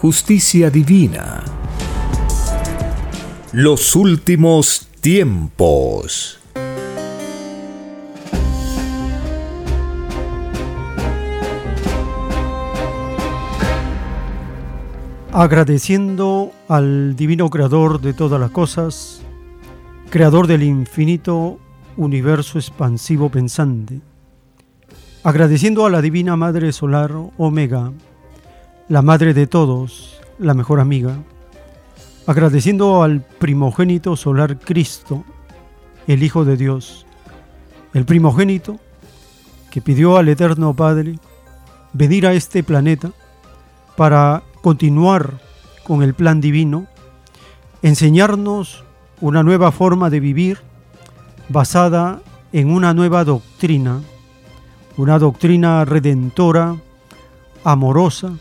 justicia divina. Los últimos tiempos. Agradeciendo al Divino Creador de todas las cosas, Creador del infinito universo expansivo pensante, agradeciendo a la Divina Madre Solar Omega, la madre de todos, la mejor amiga, agradeciendo al primogénito solar Cristo, el Hijo de Dios, el primogénito que pidió al Eterno Padre venir a este planeta para continuar con el plan divino, enseñarnos una nueva forma de vivir basada en una nueva doctrina, una doctrina redentora, amorosa,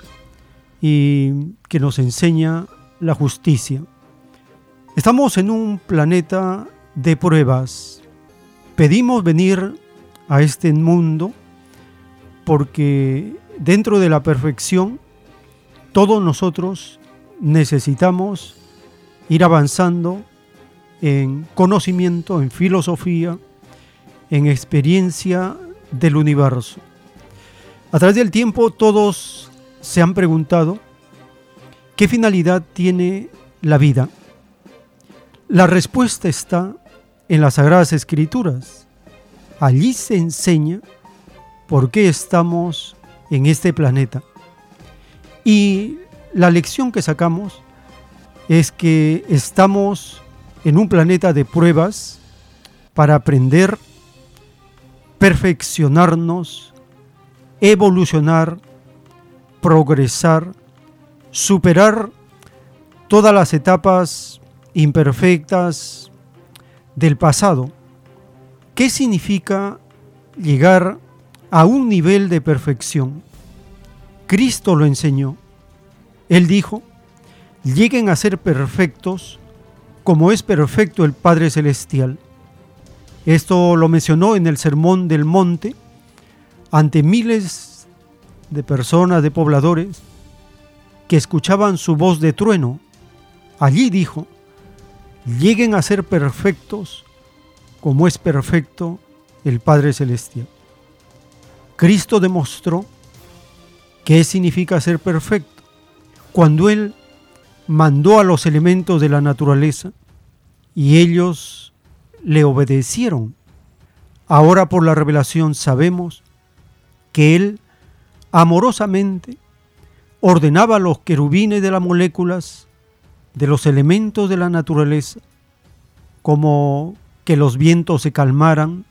y que nos enseña la justicia. Estamos en un planeta de pruebas. Pedimos venir a este mundo porque dentro de la perfección todos nosotros necesitamos ir avanzando en conocimiento, en filosofía, en experiencia del universo. A través del tiempo todos se han preguntado qué finalidad tiene la vida. La respuesta está en las Sagradas Escrituras. Allí se enseña por qué estamos en este planeta. Y la lección que sacamos es que estamos en un planeta de pruebas para aprender, perfeccionarnos, evolucionar progresar, superar todas las etapas imperfectas del pasado. ¿Qué significa llegar a un nivel de perfección? Cristo lo enseñó. Él dijo, lleguen a ser perfectos como es perfecto el Padre Celestial. Esto lo mencionó en el Sermón del Monte ante miles de personas, de pobladores, que escuchaban su voz de trueno. Allí dijo, lleguen a ser perfectos como es perfecto el Padre Celestial. Cristo demostró qué significa ser perfecto cuando Él mandó a los elementos de la naturaleza y ellos le obedecieron. Ahora por la revelación sabemos que Él amorosamente ordenaba los querubines de las moléculas, de los elementos de la naturaleza, como que los vientos se calmaran,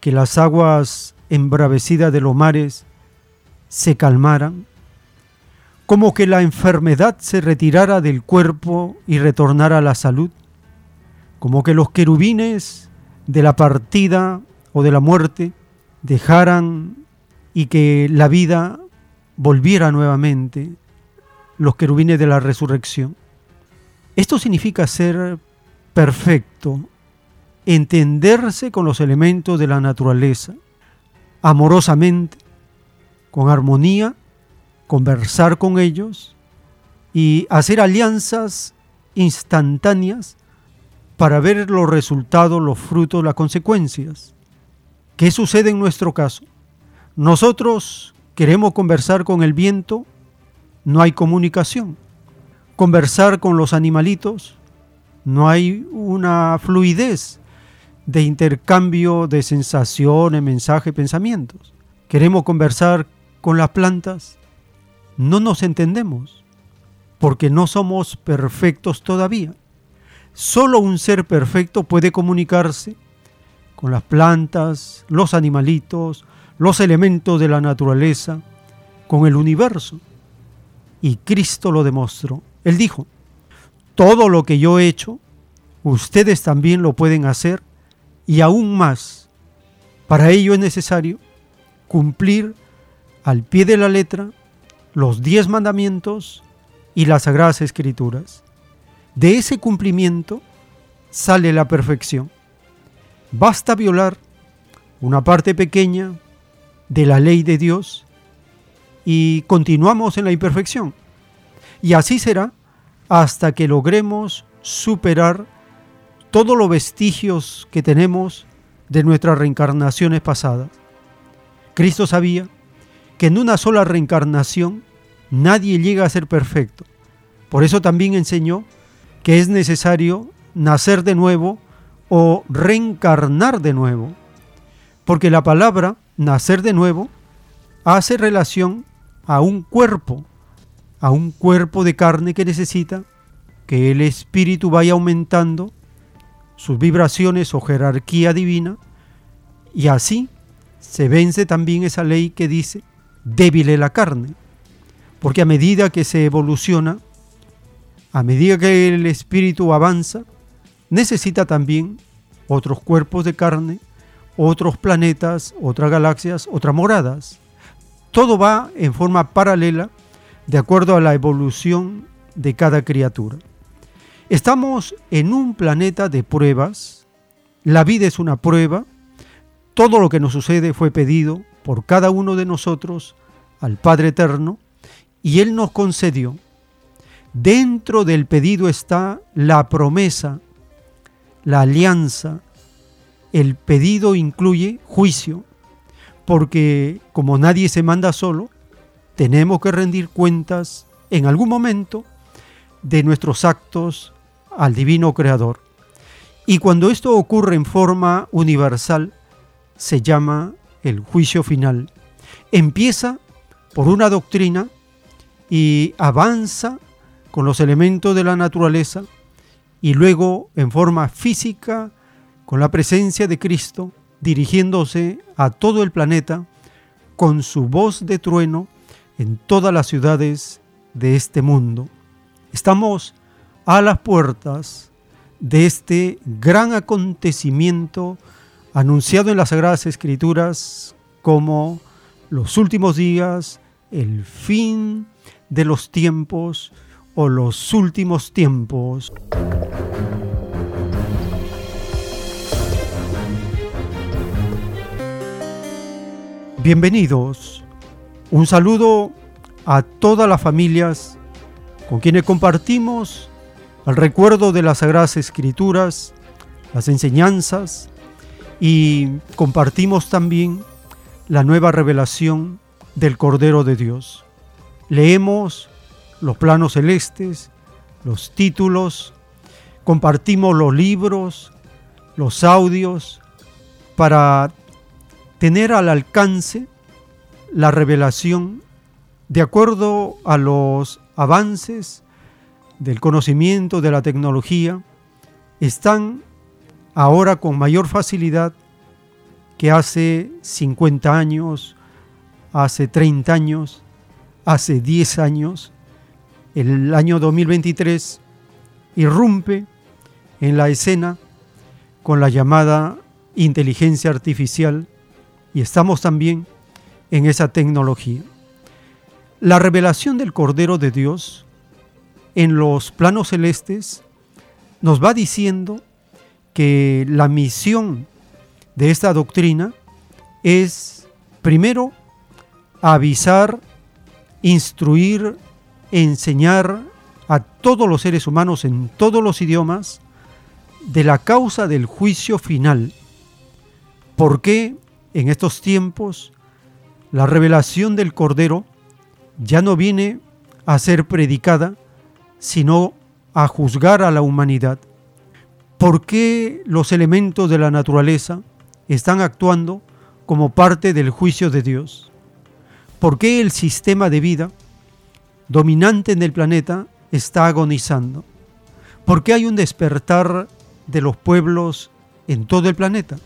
que las aguas embravecidas de los mares se calmaran, como que la enfermedad se retirara del cuerpo y retornara a la salud, como que los querubines de la partida o de la muerte dejaran y que la vida volviera nuevamente, los querubines de la resurrección. Esto significa ser perfecto, entenderse con los elementos de la naturaleza, amorosamente, con armonía, conversar con ellos y hacer alianzas instantáneas para ver los resultados, los frutos, las consecuencias. ¿Qué sucede en nuestro caso? Nosotros queremos conversar con el viento no hay comunicación. Conversar con los animalitos, no hay una fluidez de intercambio de sensaciones, mensajes, pensamientos. Queremos conversar con las plantas, no nos entendemos, porque no somos perfectos todavía. Solo un ser perfecto puede comunicarse con las plantas, los animalitos, los elementos de la naturaleza, con el universo. Y Cristo lo demostró. Él dijo, todo lo que yo he hecho, ustedes también lo pueden hacer y aún más. Para ello es necesario cumplir al pie de la letra los diez mandamientos y las sagradas escrituras. De ese cumplimiento sale la perfección. Basta violar una parte pequeña de la ley de Dios y continuamos en la imperfección. Y así será hasta que logremos superar todos los vestigios que tenemos de nuestras reencarnaciones pasadas. Cristo sabía que en una sola reencarnación nadie llega a ser perfecto. Por eso también enseñó que es necesario nacer de nuevo o reencarnar de nuevo. Porque la palabra nacer de nuevo hace relación a un cuerpo, a un cuerpo de carne que necesita que el espíritu vaya aumentando sus vibraciones o jerarquía divina y así se vence también esa ley que dice débil la carne. Porque a medida que se evoluciona, a medida que el espíritu avanza, necesita también otros cuerpos de carne, otros planetas, otras galaxias, otras moradas. Todo va en forma paralela de acuerdo a la evolución de cada criatura. Estamos en un planeta de pruebas, la vida es una prueba, todo lo que nos sucede fue pedido por cada uno de nosotros al Padre Eterno y Él nos concedió. Dentro del pedido está la promesa, la alianza. El pedido incluye juicio, porque como nadie se manda solo, tenemos que rendir cuentas en algún momento de nuestros actos al divino creador. Y cuando esto ocurre en forma universal, se llama el juicio final. Empieza por una doctrina y avanza con los elementos de la naturaleza y luego en forma física con la presencia de Cristo dirigiéndose a todo el planeta con su voz de trueno en todas las ciudades de este mundo. Estamos a las puertas de este gran acontecimiento anunciado en las Sagradas Escrituras como los últimos días, el fin de los tiempos o los últimos tiempos. Bienvenidos. Un saludo a todas las familias con quienes compartimos el recuerdo de las Sagradas Escrituras, las enseñanzas y compartimos también la nueva revelación del Cordero de Dios. Leemos los planos celestes, los títulos, compartimos los libros, los audios, para tener al alcance la revelación de acuerdo a los avances del conocimiento de la tecnología, están ahora con mayor facilidad que hace 50 años, hace 30 años, hace 10 años. El año 2023 irrumpe en la escena con la llamada inteligencia artificial y estamos también en esa tecnología. La revelación del Cordero de Dios en los planos celestes nos va diciendo que la misión de esta doctrina es primero avisar, instruir, enseñar a todos los seres humanos en todos los idiomas de la causa del juicio final. ¿Por qué en estos tiempos la revelación del Cordero ya no viene a ser predicada, sino a juzgar a la humanidad. ¿Por qué los elementos de la naturaleza están actuando como parte del juicio de Dios? ¿Por qué el sistema de vida dominante en el planeta está agonizando? ¿Por qué hay un despertar de los pueblos en todo el planeta?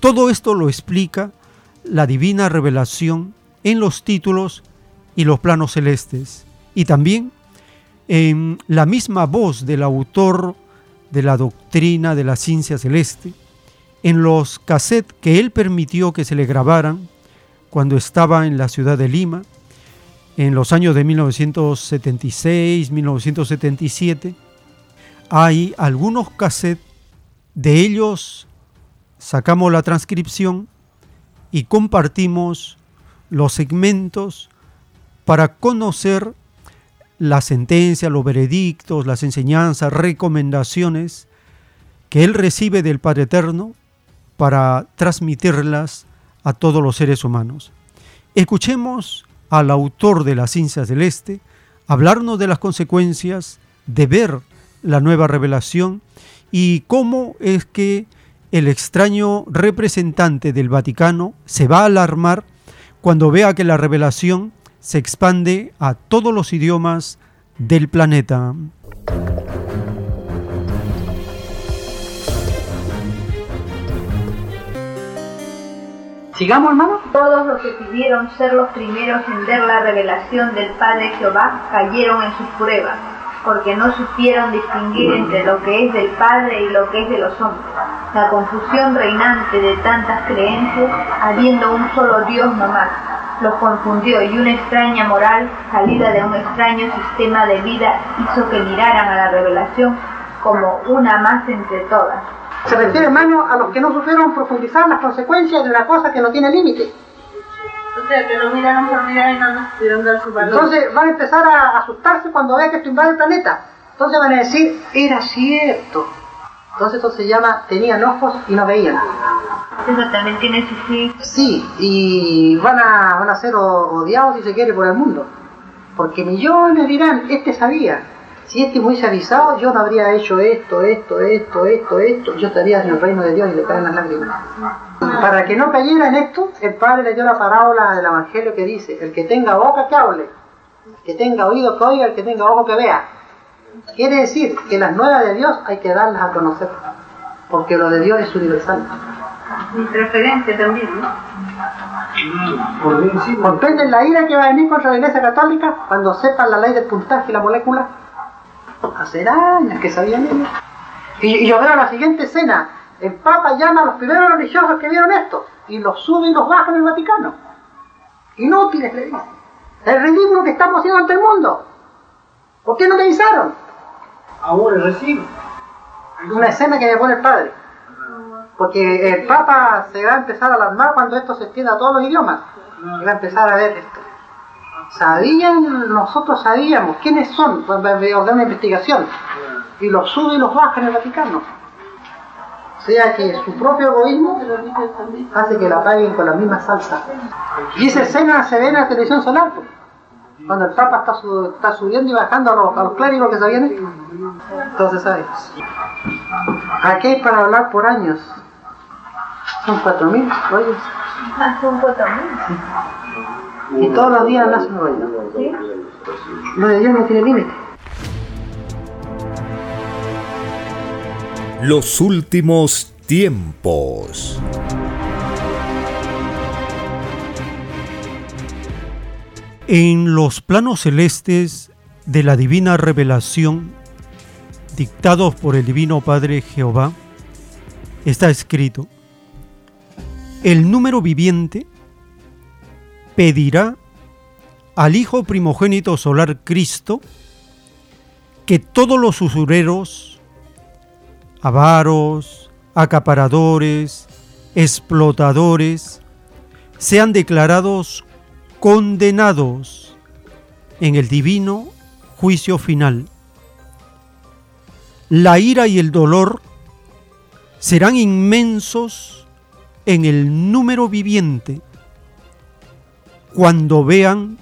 Todo esto lo explica la divina revelación en los títulos y los planos celestes. Y también en la misma voz del autor de la doctrina de la ciencia celeste, en los cassettes que él permitió que se le grabaran cuando estaba en la ciudad de Lima, en los años de 1976, 1977, hay algunos cassettes, de ellos sacamos la transcripción y compartimos los segmentos para conocer la sentencia, los veredictos, las enseñanzas, recomendaciones que Él recibe del Padre Eterno para transmitirlas a todos los seres humanos. Escuchemos al autor de la ciencia celeste hablarnos de las consecuencias de ver la nueva revelación y cómo es que el extraño representante del Vaticano se va a alarmar cuando vea que la revelación se expande a todos los idiomas del planeta. Sigamos, hermano. Todos los que pidieron ser los primeros en ver la revelación del Padre Jehová cayeron en sus pruebas, porque no supieron distinguir entre lo que es del Padre y lo que es de los hombres. La confusión reinante de tantas creencias, habiendo un solo Dios nomás, los confundió y una extraña moral, salida de un extraño sistema de vida, hizo que miraran a la revelación como una más entre todas. Se refiere, hermano, a los que no supieron profundizar las consecuencias de una cosa que no tiene límite. O sea, que lo miraron por mirar y no nos pudieron dar su valor. Entonces van a empezar a asustarse cuando vean que esto invade el planeta. Entonces van a decir, era cierto. Entonces esto se llama, tenían ojos y no veían. Eso también tiene su sí. Sí, y van a, van a ser odiados si se quiere por el mundo. Porque millones dirán, este sabía. Si este hubiese avisado, yo no habría hecho esto, esto, esto, esto, esto. Yo estaría en el reino de Dios y le caen las lágrimas. Para que no cayera en esto, el Padre le dio la parábola del Evangelio que dice, el que tenga boca que hable, el que tenga oído que oiga, el que tenga ojo que vea. Quiere decir que las nuevas de Dios hay que darlas a conocer, porque lo de Dios es universal. Mi preferencia también, ¿no? ¿Comprenden la ira que va a venir contra la Iglesia Católica cuando sepan la ley del puntaje y la molécula? Hace años que sabían ellos. Y, y yo veo la siguiente escena. El Papa llama a los primeros religiosos que vieron esto y los sube y los baja en el Vaticano. Inútiles, le dice. El ridículo que estamos haciendo ante el mundo. ¿Por qué no me avisaron? Ahora recién. Una escena que me pone el padre. Porque el Papa se va a empezar a alarmar cuando esto se extienda a todos los idiomas. Y va a empezar a ver esto. Sabían, nosotros sabíamos quiénes son, pues, ordenar una investigación. Y los sube y los baja en el Vaticano. O sea que su propio egoísmo hace que la paguen con la misma salsa. Y esa escena se ve en la televisión solar. pues. Cuando el Papa está, su- está subiendo y bajando a los, a los clérigos que se vienen. Entonces, ¿sabes? Aquí hay para hablar por años. Son cuatro mil rollos. Hace un cuatro mil. Y todos los días nace un rollo. ¿Sí? Lo de Dios no tiene límite. Los últimos tiempos. En los planos celestes de la divina revelación, dictados por el Divino Padre Jehová, está escrito, el número viviente pedirá al Hijo primogénito solar Cristo que todos los usureros, avaros, acaparadores, explotadores, sean declarados condenados en el divino juicio final. La ira y el dolor serán inmensos en el número viviente cuando vean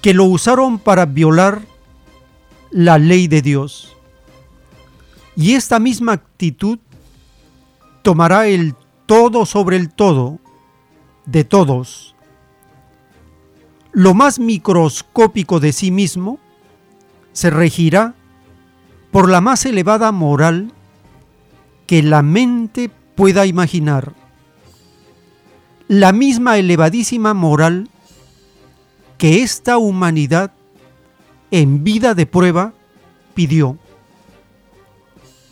que lo usaron para violar la ley de Dios. Y esta misma actitud tomará el todo sobre el todo de todos. Lo más microscópico de sí mismo se regirá por la más elevada moral que la mente pueda imaginar. La misma elevadísima moral que esta humanidad en vida de prueba pidió.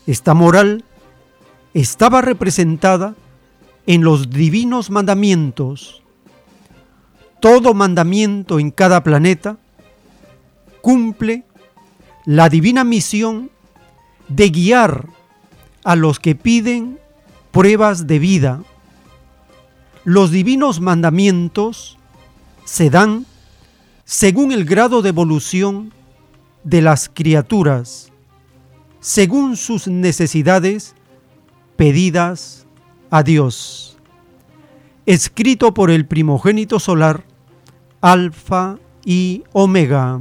Esta moral estaba representada en los divinos mandamientos. Todo mandamiento en cada planeta cumple la divina misión de guiar a los que piden pruebas de vida. Los divinos mandamientos se dan según el grado de evolución de las criaturas, según sus necesidades pedidas a Dios. Escrito por el primogénito solar, Alfa y Omega.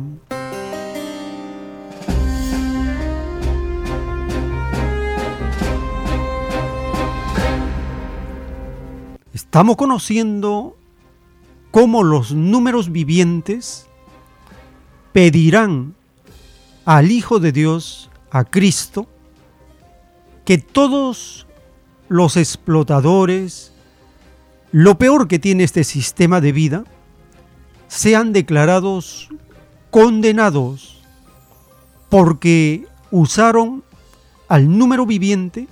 Estamos conociendo cómo los números vivientes pedirán al Hijo de Dios, a Cristo, que todos los explotadores, lo peor que tiene este sistema de vida, sean declarados condenados porque usaron al número viviente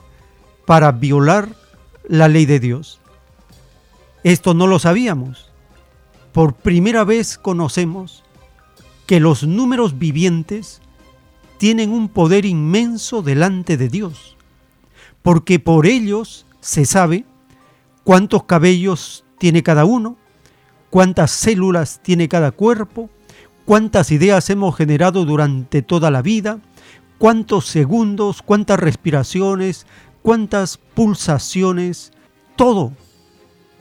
para violar la ley de Dios. Esto no lo sabíamos. Por primera vez conocemos que los números vivientes tienen un poder inmenso delante de Dios, porque por ellos se sabe cuántos cabellos tiene cada uno, cuántas células tiene cada cuerpo, cuántas ideas hemos generado durante toda la vida, cuántos segundos, cuántas respiraciones, cuántas pulsaciones, todo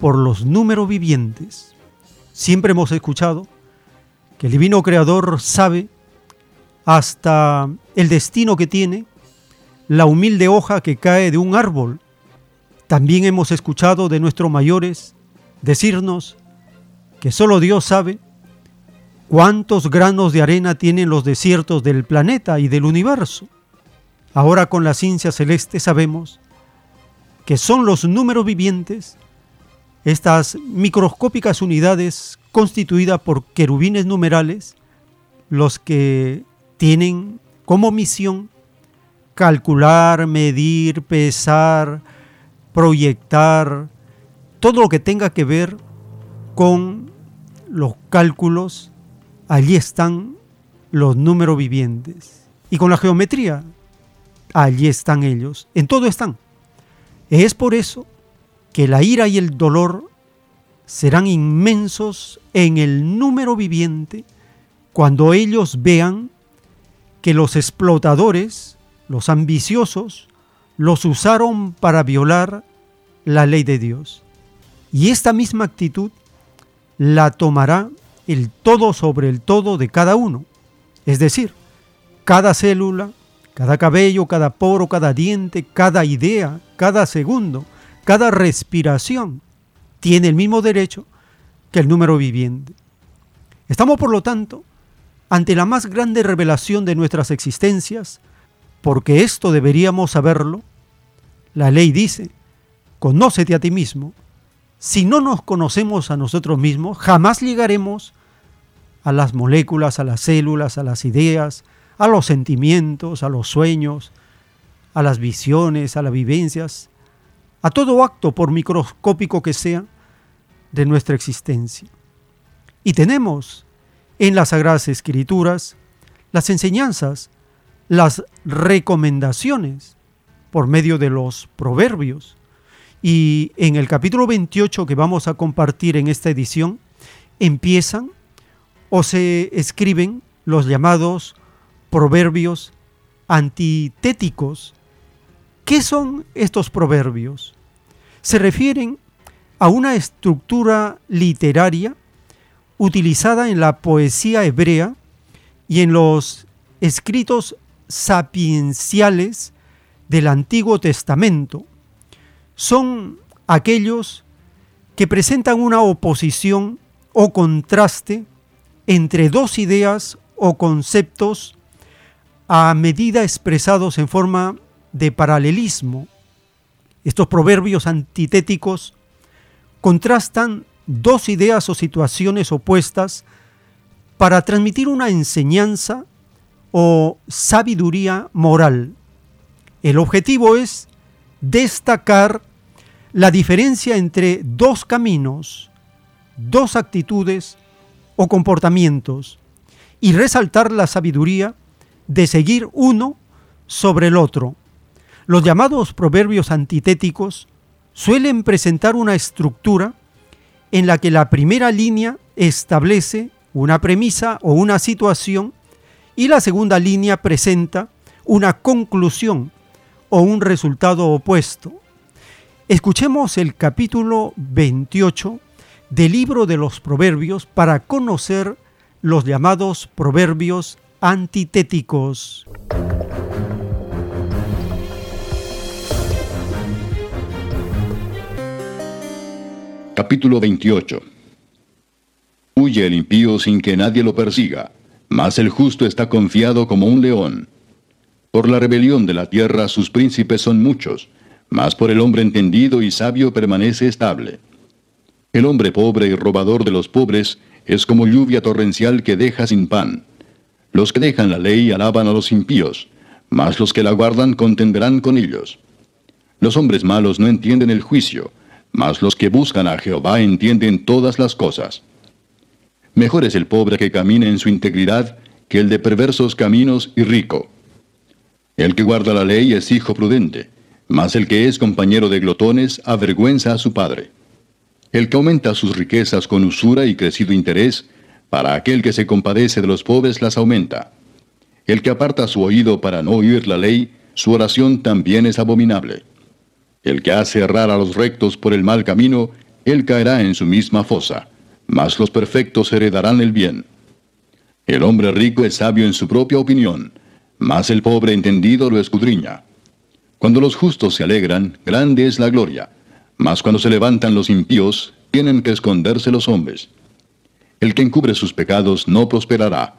por los números vivientes. Siempre hemos escuchado que el divino creador sabe hasta el destino que tiene la humilde hoja que cae de un árbol. También hemos escuchado de nuestros mayores decirnos que solo Dios sabe cuántos granos de arena tienen los desiertos del planeta y del universo. Ahora con la ciencia celeste sabemos que son los números vivientes estas microscópicas unidades constituidas por querubines numerales, los que tienen como misión calcular, medir, pesar, proyectar, todo lo que tenga que ver con los cálculos, allí están los números vivientes. Y con la geometría, allí están ellos, en todo están. Es por eso que la ira y el dolor serán inmensos en el número viviente cuando ellos vean que los explotadores, los ambiciosos, los usaron para violar la ley de Dios. Y esta misma actitud la tomará el todo sobre el todo de cada uno. Es decir, cada célula, cada cabello, cada poro, cada diente, cada idea, cada segundo, cada respiración tiene el mismo derecho que el número viviente. Estamos, por lo tanto, ante la más grande revelación de nuestras existencias, porque esto deberíamos saberlo. La ley dice, conócete a ti mismo. Si no nos conocemos a nosotros mismos, jamás llegaremos a las moléculas, a las células, a las ideas, a los sentimientos, a los sueños, a las visiones, a las vivencias, a todo acto, por microscópico que sea, de nuestra existencia. Y tenemos en las Sagradas Escrituras las enseñanzas, las recomendaciones por medio de los proverbios. Y en el capítulo 28 que vamos a compartir en esta edición, empiezan o se escriben los llamados proverbios antitéticos. ¿Qué son estos proverbios? Se refieren a una estructura literaria utilizada en la poesía hebrea y en los escritos sapienciales del Antiguo Testamento. Son aquellos que presentan una oposición o contraste entre dos ideas o conceptos a medida expresados en forma de paralelismo. Estos proverbios antitéticos contrastan dos ideas o situaciones opuestas para transmitir una enseñanza o sabiduría moral. El objetivo es destacar la diferencia entre dos caminos, dos actitudes o comportamientos y resaltar la sabiduría de seguir uno sobre el otro. Los llamados proverbios antitéticos suelen presentar una estructura en la que la primera línea establece una premisa o una situación y la segunda línea presenta una conclusión o un resultado opuesto. Escuchemos el capítulo 28 del libro de los proverbios para conocer los llamados proverbios antitéticos. Capítulo 28 Huye el impío sin que nadie lo persiga, mas el justo está confiado como un león. Por la rebelión de la tierra sus príncipes son muchos, mas por el hombre entendido y sabio permanece estable. El hombre pobre y robador de los pobres es como lluvia torrencial que deja sin pan. Los que dejan la ley alaban a los impíos, mas los que la guardan contenderán con ellos. Los hombres malos no entienden el juicio, mas los que buscan a Jehová entienden todas las cosas. Mejor es el pobre que camina en su integridad que el de perversos caminos y rico. El que guarda la ley es hijo prudente, mas el que es compañero de glotones avergüenza a su padre. El que aumenta sus riquezas con usura y crecido interés, para aquel que se compadece de los pobres las aumenta. El que aparta su oído para no oír la ley, su oración también es abominable. El que hace errar a los rectos por el mal camino, él caerá en su misma fosa, mas los perfectos heredarán el bien. El hombre rico es sabio en su propia opinión, mas el pobre entendido lo escudriña. Cuando los justos se alegran, grande es la gloria, mas cuando se levantan los impíos, tienen que esconderse los hombres. El que encubre sus pecados no prosperará,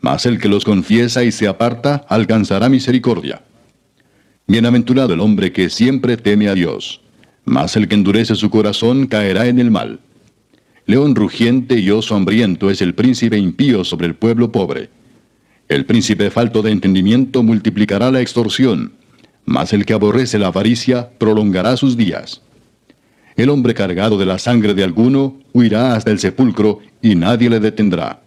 mas el que los confiesa y se aparta alcanzará misericordia. Bienaventurado el hombre que siempre teme a Dios, mas el que endurece su corazón caerá en el mal. León rugiente y oso hambriento es el príncipe impío sobre el pueblo pobre. El príncipe falto de entendimiento multiplicará la extorsión, mas el que aborrece la avaricia prolongará sus días. El hombre cargado de la sangre de alguno huirá hasta el sepulcro y nadie le detendrá.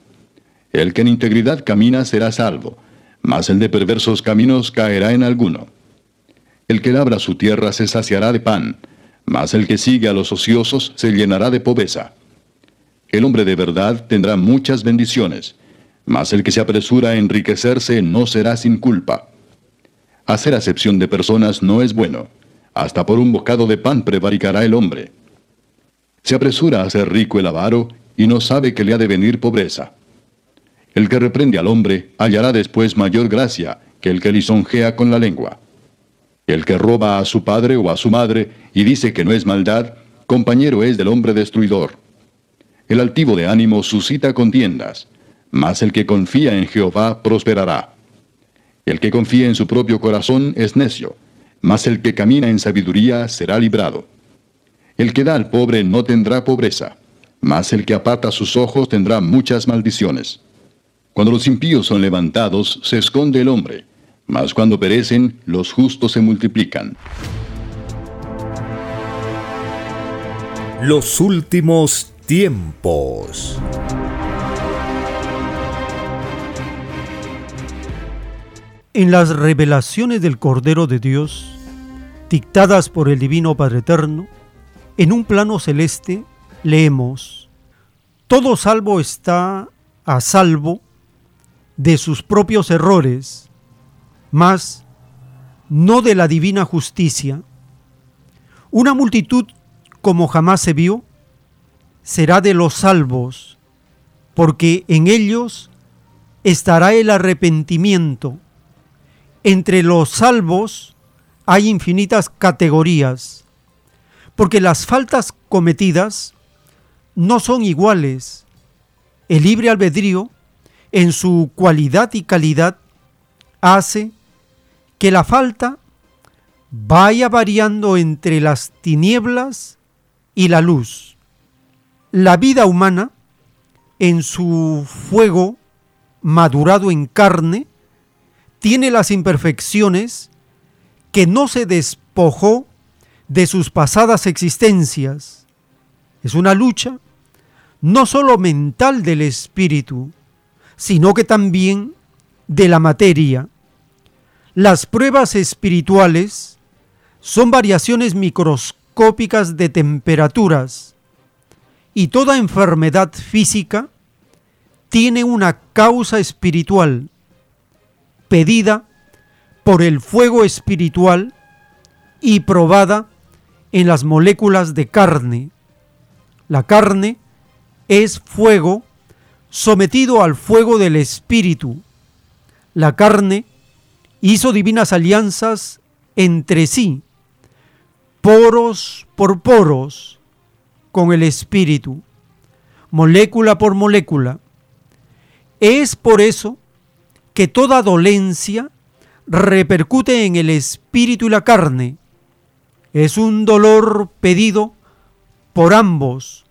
El que en integridad camina será salvo, mas el de perversos caminos caerá en alguno. El que labra su tierra se saciará de pan, mas el que sigue a los ociosos se llenará de pobreza. El hombre de verdad tendrá muchas bendiciones, mas el que se apresura a enriquecerse no será sin culpa. Hacer acepción de personas no es bueno, hasta por un bocado de pan prevaricará el hombre. Se apresura a ser rico el avaro y no sabe que le ha de venir pobreza. El que reprende al hombre hallará después mayor gracia que el que lisonjea con la lengua. El que roba a su padre o a su madre y dice que no es maldad, compañero es del hombre destruidor. El altivo de ánimo suscita contiendas, mas el que confía en Jehová prosperará. El que confía en su propio corazón es necio, mas el que camina en sabiduría será librado. El que da al pobre no tendrá pobreza, mas el que aparta sus ojos tendrá muchas maldiciones. Cuando los impíos son levantados, se esconde el hombre, mas cuando perecen, los justos se multiplican. Los últimos tiempos. En las revelaciones del Cordero de Dios, dictadas por el Divino Padre Eterno, en un plano celeste leemos, todo salvo está a salvo de sus propios errores, mas no de la divina justicia. Una multitud como jamás se vio será de los salvos, porque en ellos estará el arrepentimiento. Entre los salvos hay infinitas categorías, porque las faltas cometidas no son iguales. El libre albedrío, en su cualidad y calidad, hace que la falta vaya variando entre las tinieblas y la luz. La vida humana, en su fuego madurado en carne, tiene las imperfecciones que no se despojó de sus pasadas existencias. Es una lucha no solo mental del espíritu, sino que también de la materia. Las pruebas espirituales son variaciones microscópicas de temperaturas y toda enfermedad física tiene una causa espiritual pedida por el fuego espiritual y probada en las moléculas de carne. La carne es fuego sometido al fuego del espíritu. La carne hizo divinas alianzas entre sí, poros por poros, con el espíritu, molécula por molécula. Es por eso que toda dolencia repercute en el espíritu y la carne. Es un dolor pedido por ambos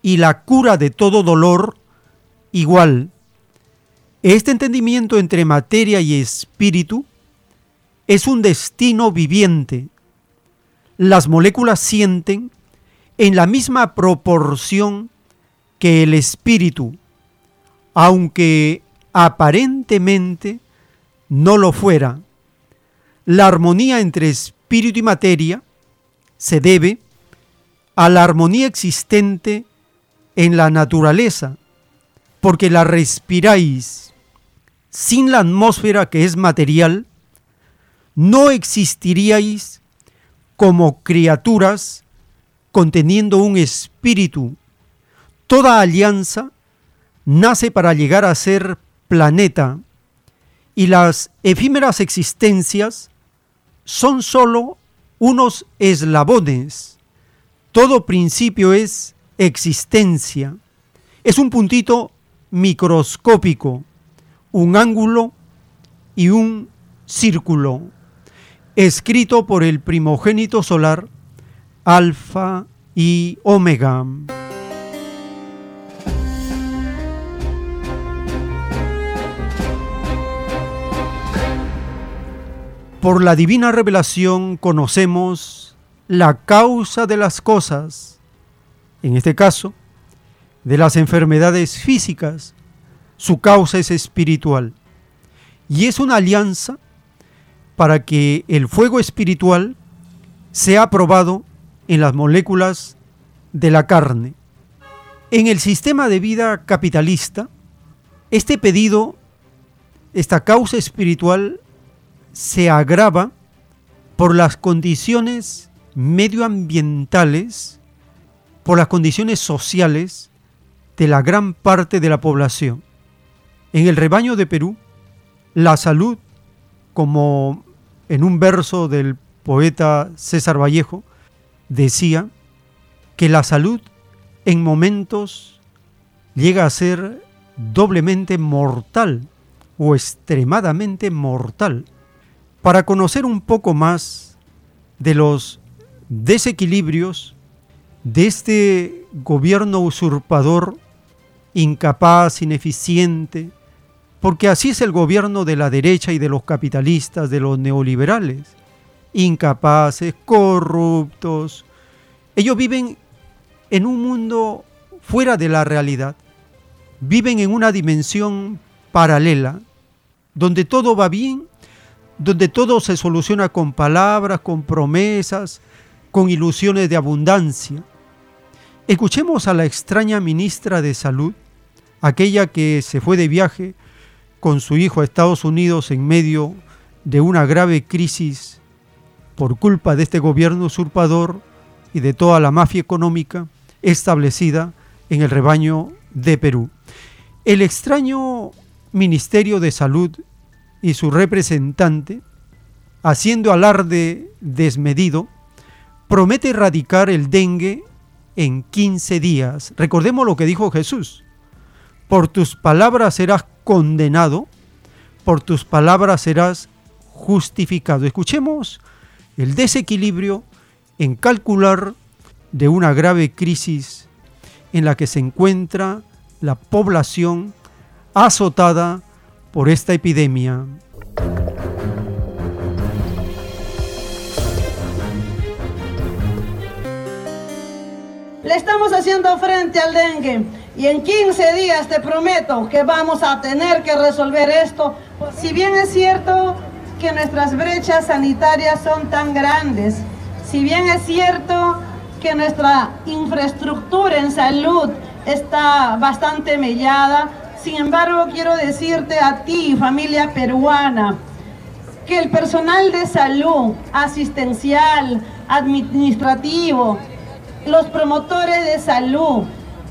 y la cura de todo dolor igual. Este entendimiento entre materia y espíritu es un destino viviente. Las moléculas sienten en la misma proporción que el espíritu aunque aparentemente no lo fuera. La armonía entre espíritu y materia se debe a la armonía existente en la naturaleza, porque la respiráis. Sin la atmósfera que es material, no existiríais como criaturas conteniendo un espíritu. Toda alianza nace para llegar a ser planeta y las efímeras existencias son sólo unos eslabones. Todo principio es existencia. Es un puntito microscópico, un ángulo y un círculo, escrito por el primogénito solar, Alfa y Omega. Por la divina revelación conocemos la causa de las cosas, en este caso, de las enfermedades físicas, su causa es espiritual. Y es una alianza para que el fuego espiritual sea probado en las moléculas de la carne. En el sistema de vida capitalista, este pedido, esta causa espiritual se agrava por las condiciones medioambientales, por las condiciones sociales de la gran parte de la población. En el rebaño de Perú, la salud, como en un verso del poeta César Vallejo, decía que la salud en momentos llega a ser doblemente mortal o extremadamente mortal. Para conocer un poco más de los desequilibrios de este gobierno usurpador, incapaz, ineficiente, porque así es el gobierno de la derecha y de los capitalistas, de los neoliberales, incapaces, corruptos. Ellos viven en un mundo fuera de la realidad, viven en una dimensión paralela, donde todo va bien donde todo se soluciona con palabras, con promesas, con ilusiones de abundancia. Escuchemos a la extraña ministra de Salud, aquella que se fue de viaje con su hijo a Estados Unidos en medio de una grave crisis por culpa de este gobierno usurpador y de toda la mafia económica establecida en el rebaño de Perú. El extraño Ministerio de Salud y su representante, haciendo alarde desmedido, promete erradicar el dengue en 15 días. Recordemos lo que dijo Jesús. Por tus palabras serás condenado, por tus palabras serás justificado. Escuchemos el desequilibrio en calcular de una grave crisis en la que se encuentra la población azotada por esta epidemia. Le estamos haciendo frente al dengue y en 15 días te prometo que vamos a tener que resolver esto. Si bien es cierto que nuestras brechas sanitarias son tan grandes, si bien es cierto que nuestra infraestructura en salud está bastante mellada, sin embargo quiero decirte a ti, familia peruana, que el personal de salud, asistencial, administrativo, los promotores de salud,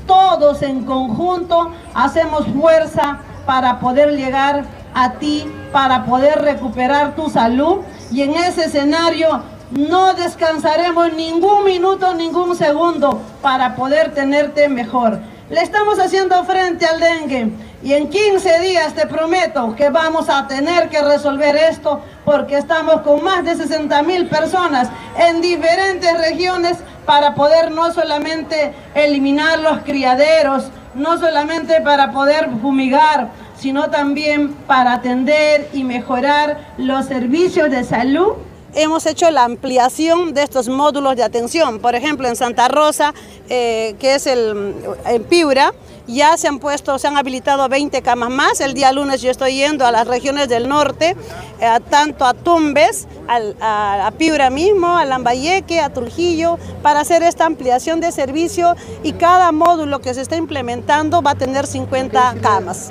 todos en conjunto hacemos fuerza para poder llegar a ti, para poder recuperar tu salud y en ese escenario no descansaremos ningún minuto, ningún segundo para poder tenerte mejor. Le estamos haciendo frente al dengue y en 15 días te prometo que vamos a tener que resolver esto porque estamos con más de 60 mil personas en diferentes regiones para poder no solamente eliminar los criaderos, no solamente para poder fumigar, sino también para atender y mejorar los servicios de salud hemos hecho la ampliación de estos módulos de atención. Por ejemplo, en Santa Rosa, eh, que es el, en Piura, ya se han puesto, se han habilitado 20 camas más. El día lunes yo estoy yendo a las regiones del norte, eh, tanto a Tumbes, a, a, Piura mismo, a Lambayeque, a Trujillo, para hacer esta ampliación de servicio y cada módulo que se está implementando va a tener 50 camas.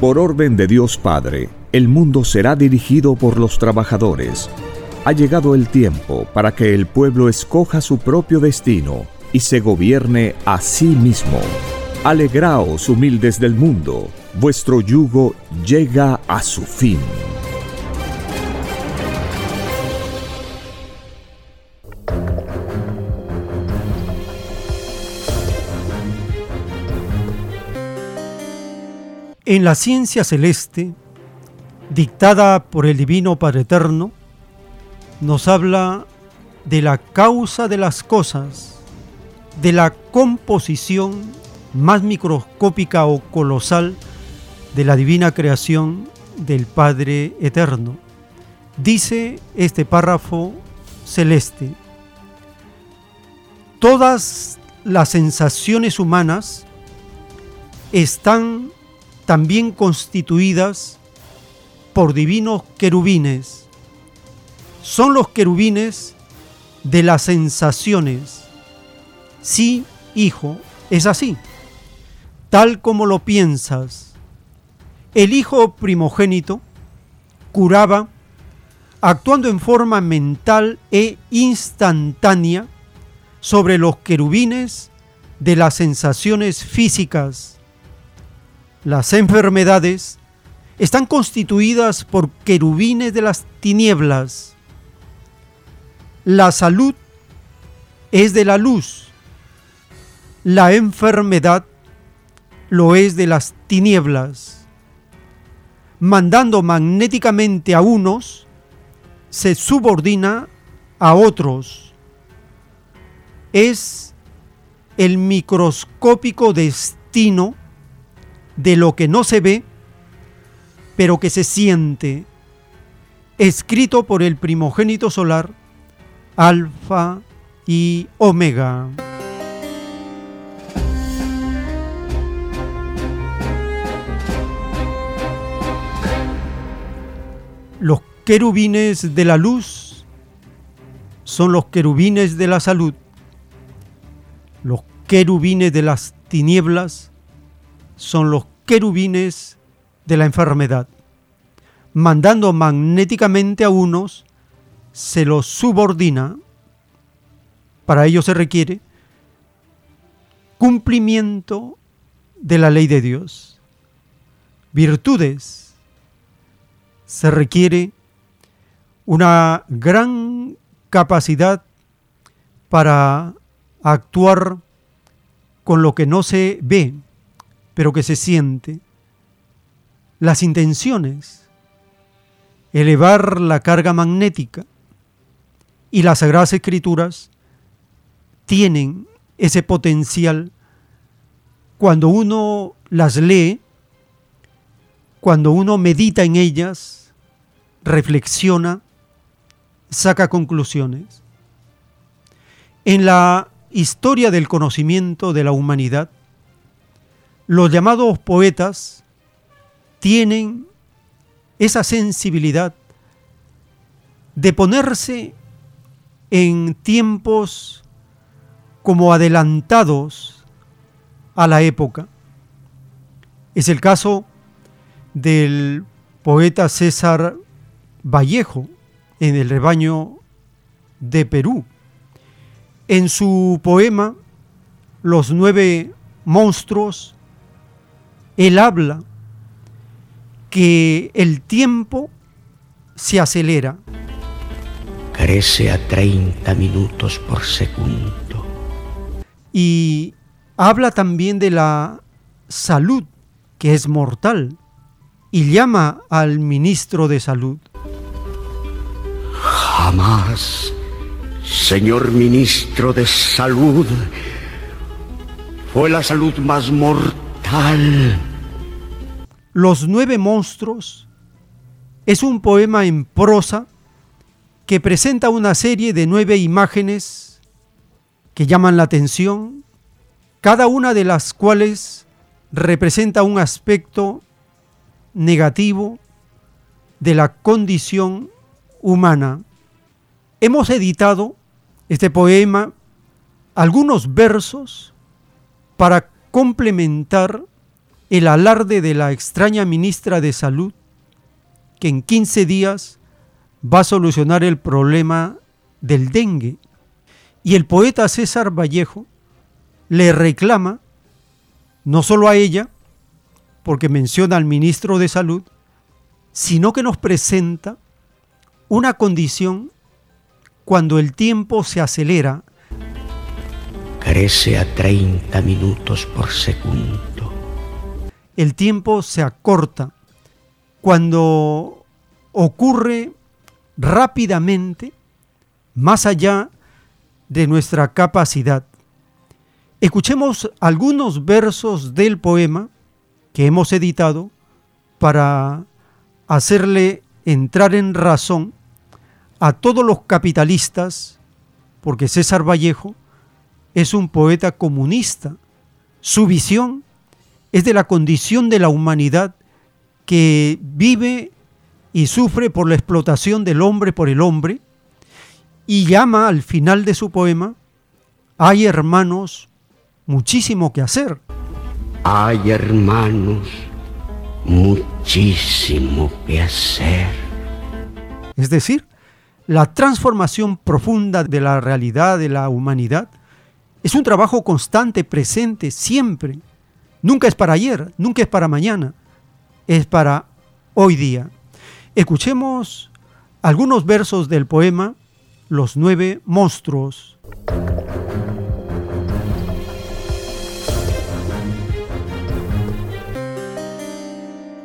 Por orden de Dios Padre, el mundo será dirigido por los trabajadores. Ha llegado el tiempo para que el pueblo escoja su propio destino y se gobierne a sí mismo. Alegraos, humildes del mundo, vuestro yugo llega a su fin. En la ciencia celeste, dictada por el Divino Padre Eterno, nos habla de la causa de las cosas, de la composición más microscópica o colosal de la divina creación del Padre Eterno. Dice este párrafo celeste, todas las sensaciones humanas están también constituidas por divinos querubines. Son los querubines de las sensaciones. Sí, hijo, es así, tal como lo piensas. El hijo primogénito curaba, actuando en forma mental e instantánea sobre los querubines de las sensaciones físicas las enfermedades están constituidas por querubines de las tinieblas. La salud es de la luz. La enfermedad lo es de las tinieblas. Mandando magnéticamente a unos, se subordina a otros. Es el microscópico destino de lo que no se ve, pero que se siente, escrito por el primogénito solar, Alfa y Omega. Los querubines de la luz son los querubines de la salud. Los querubines de las tinieblas son los querubines de la enfermedad. Mandando magnéticamente a unos, se los subordina. Para ello se requiere cumplimiento de la ley de Dios. Virtudes. Se requiere una gran capacidad para actuar con lo que no se ve, pero que se siente. Las intenciones, elevar la carga magnética y las Sagradas Escrituras tienen ese potencial cuando uno las lee, cuando uno medita en ellas, reflexiona, saca conclusiones. En la historia del conocimiento de la humanidad, los llamados poetas tienen esa sensibilidad de ponerse en tiempos como adelantados a la época. Es el caso del poeta César Vallejo en el rebaño de Perú. En su poema Los nueve monstruos él habla que el tiempo se acelera. Crece a 30 minutos por segundo. Y habla también de la salud, que es mortal, y llama al ministro de salud. Jamás, señor ministro de salud, fue la salud más mortal los nueve monstruos es un poema en prosa que presenta una serie de nueve imágenes que llaman la atención, cada una de las cuales representa un aspecto negativo de la condición humana. Hemos editado este poema, algunos versos, para complementar el alarde de la extraña ministra de Salud que en 15 días va a solucionar el problema del dengue. Y el poeta César Vallejo le reclama, no solo a ella, porque menciona al ministro de Salud, sino que nos presenta una condición cuando el tiempo se acelera. Crece a 30 minutos por segundo el tiempo se acorta cuando ocurre rápidamente más allá de nuestra capacidad. Escuchemos algunos versos del poema que hemos editado para hacerle entrar en razón a todos los capitalistas, porque César Vallejo es un poeta comunista. Su visión es de la condición de la humanidad que vive y sufre por la explotación del hombre por el hombre y llama al final de su poema, hay hermanos, muchísimo que hacer. Hay hermanos, muchísimo que hacer. Es decir, la transformación profunda de la realidad de la humanidad es un trabajo constante, presente, siempre. Nunca es para ayer, nunca es para mañana, es para hoy día. Escuchemos algunos versos del poema Los nueve monstruos.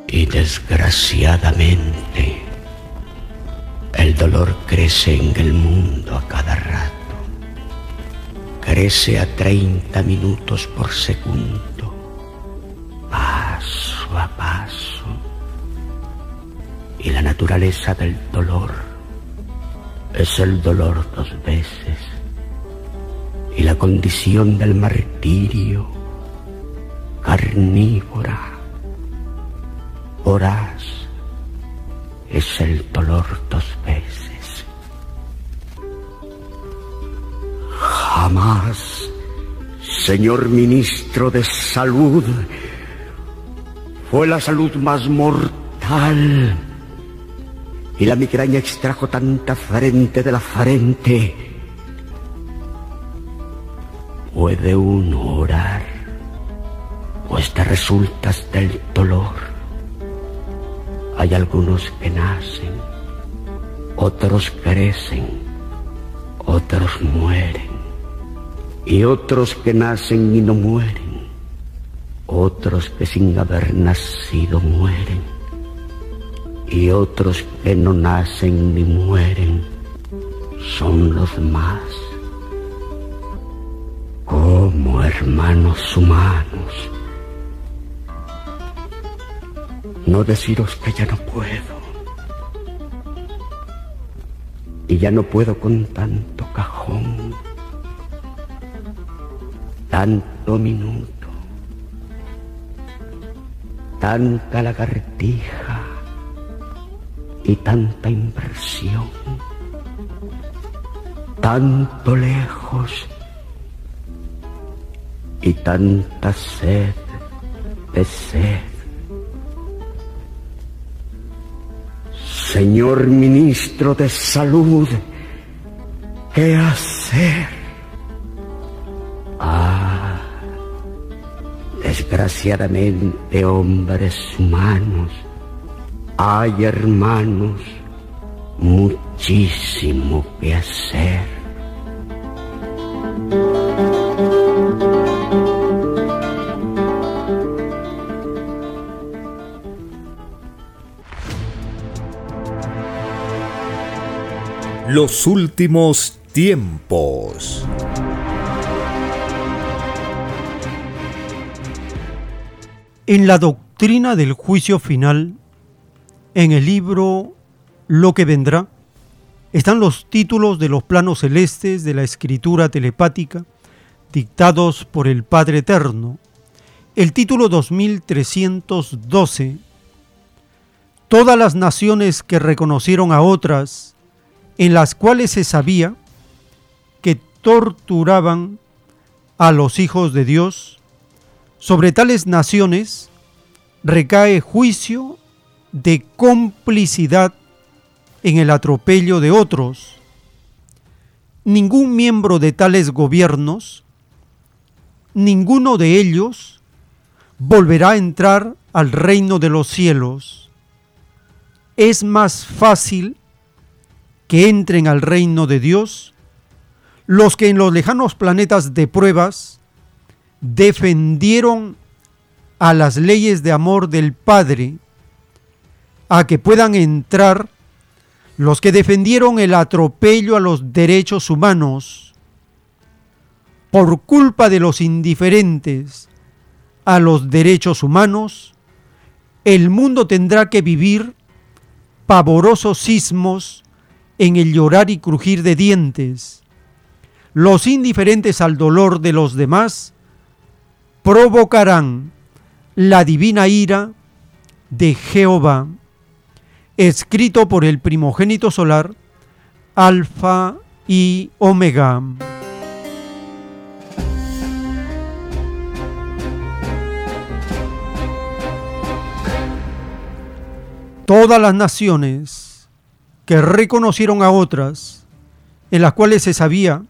Y desgraciadamente, el dolor crece en el mundo a cada rato. Crece a 30 minutos por segundo, paso a paso. Y la naturaleza del dolor es el dolor dos veces. Y la condición del martirio carnívora voraz es el dolor dos veces. Jamás, señor ministro de salud, fue la salud más mortal. Y la migraña extrajo tanta frente de la frente. Puede uno orar, pues te resultas del dolor hay algunos que nacen, otros crecen, otros mueren, y otros que nacen y no mueren, otros que sin haber nacido mueren, y otros que no nacen ni mueren, son los más. Como hermanos humanos. No deciros que ya no puedo. Y ya no puedo con tanto cajón, tanto minuto, tanta lagartija y tanta inversión, tanto lejos y tanta sed de sed Señor ministro de Salud, ¿qué hacer? Desgraciadamente hombres humanos, hay hermanos, muchísimo que hacer. Los últimos tiempos. En la doctrina del juicio final, en el libro Lo que vendrá, están los títulos de los planos celestes de la escritura telepática dictados por el Padre Eterno. El título 2312. Todas las naciones que reconocieron a otras en las cuales se sabía que torturaban a los hijos de Dios, sobre tales naciones recae juicio de complicidad en el atropello de otros. Ningún miembro de tales gobiernos, ninguno de ellos, volverá a entrar al reino de los cielos. Es más fácil que entren al reino de Dios los que en los lejanos planetas de pruebas defendieron a las leyes de amor del Padre, a que puedan entrar los que defendieron el atropello a los derechos humanos, por culpa de los indiferentes a los derechos humanos, el mundo tendrá que vivir pavorosos sismos en el llorar y crujir de dientes. Los indiferentes al dolor de los demás provocarán la divina ira de Jehová, escrito por el primogénito solar, Alfa y Omega. Todas las naciones que reconocieron a otras en las cuales se sabía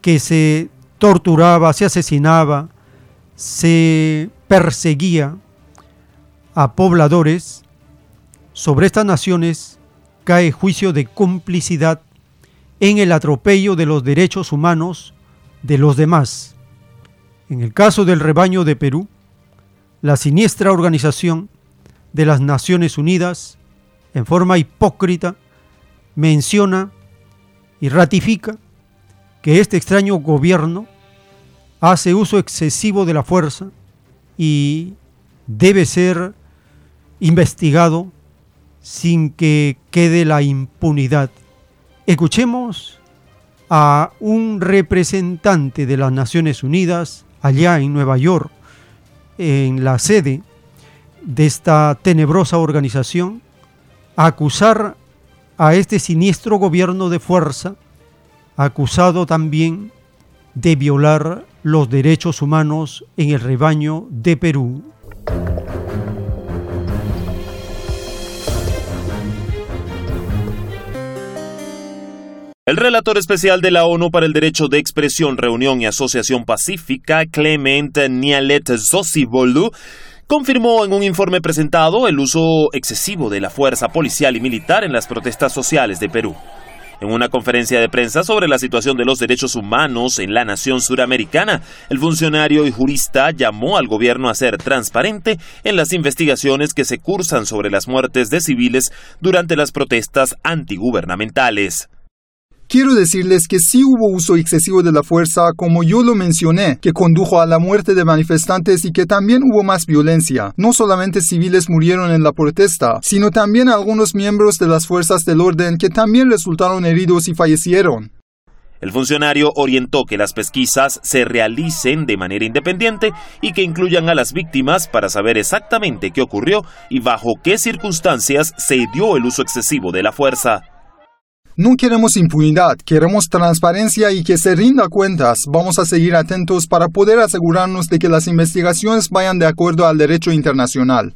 que se torturaba, se asesinaba, se perseguía a pobladores, sobre estas naciones cae juicio de complicidad en el atropello de los derechos humanos de los demás. En el caso del rebaño de Perú, la siniestra organización de las Naciones Unidas, en forma hipócrita, menciona y ratifica que este extraño gobierno hace uso excesivo de la fuerza y debe ser investigado sin que quede la impunidad. Escuchemos a un representante de las Naciones Unidas allá en Nueva York, en la sede de esta tenebrosa organización, acusar a este siniestro gobierno de fuerza, acusado también de violar los derechos humanos en el rebaño de Perú. El relator especial de la ONU para el Derecho de Expresión, Reunión y Asociación Pacífica, Clement Nialet Zosibolu, confirmó en un informe presentado el uso excesivo de la fuerza policial y militar en las protestas sociales de Perú. En una conferencia de prensa sobre la situación de los derechos humanos en la nación suramericana, el funcionario y jurista llamó al gobierno a ser transparente en las investigaciones que se cursan sobre las muertes de civiles durante las protestas antigubernamentales. Quiero decirles que sí hubo uso excesivo de la fuerza, como yo lo mencioné, que condujo a la muerte de manifestantes y que también hubo más violencia. No solamente civiles murieron en la protesta, sino también algunos miembros de las fuerzas del orden que también resultaron heridos y fallecieron. El funcionario orientó que las pesquisas se realicen de manera independiente y que incluyan a las víctimas para saber exactamente qué ocurrió y bajo qué circunstancias se dio el uso excesivo de la fuerza. No queremos impunidad, queremos transparencia y que se rinda cuentas. Vamos a seguir atentos para poder asegurarnos de que las investigaciones vayan de acuerdo al derecho internacional.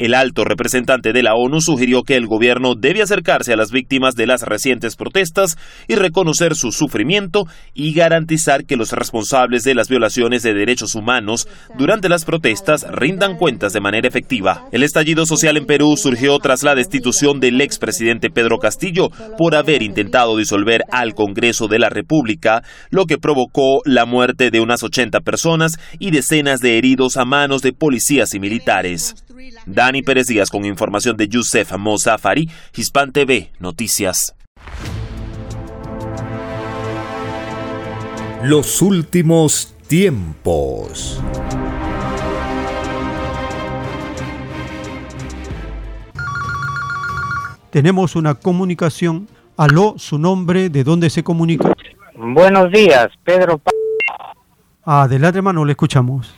El alto representante de la ONU sugirió que el gobierno debe acercarse a las víctimas de las recientes protestas y reconocer su sufrimiento y garantizar que los responsables de las violaciones de derechos humanos durante las protestas rindan cuentas de manera efectiva. El estallido social en Perú surgió tras la destitución del expresidente Pedro Castillo por haber intentado disolver al Congreso de la República, lo que provocó la muerte de unas 80 personas y decenas de heridos a manos de policías y militares. Dani Pérez Díaz con información de Youssef Mozafari, Hispan TV, Noticias. Los últimos tiempos. Tenemos una comunicación. Aló, su nombre, ¿de dónde se comunica? Buenos días, Pedro. Adelante, hermano, le escuchamos.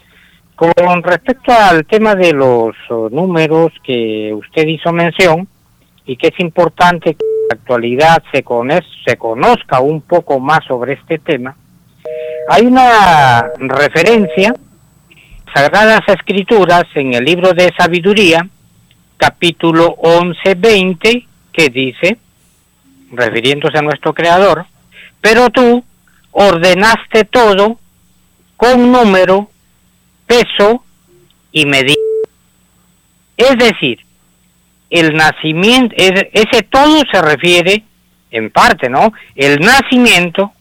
Con respecto al tema de los oh, números que usted hizo mención y que es importante que en la actualidad se, se conozca un poco más sobre este tema, hay una referencia, Sagradas Escrituras, en el libro de Sabiduría, capítulo 11-20, que dice, refiriéndose a nuestro Creador, pero tú ordenaste todo con número y medida. Es decir, el nacimiento, ese todo se refiere, en parte, ¿no? El nacimiento,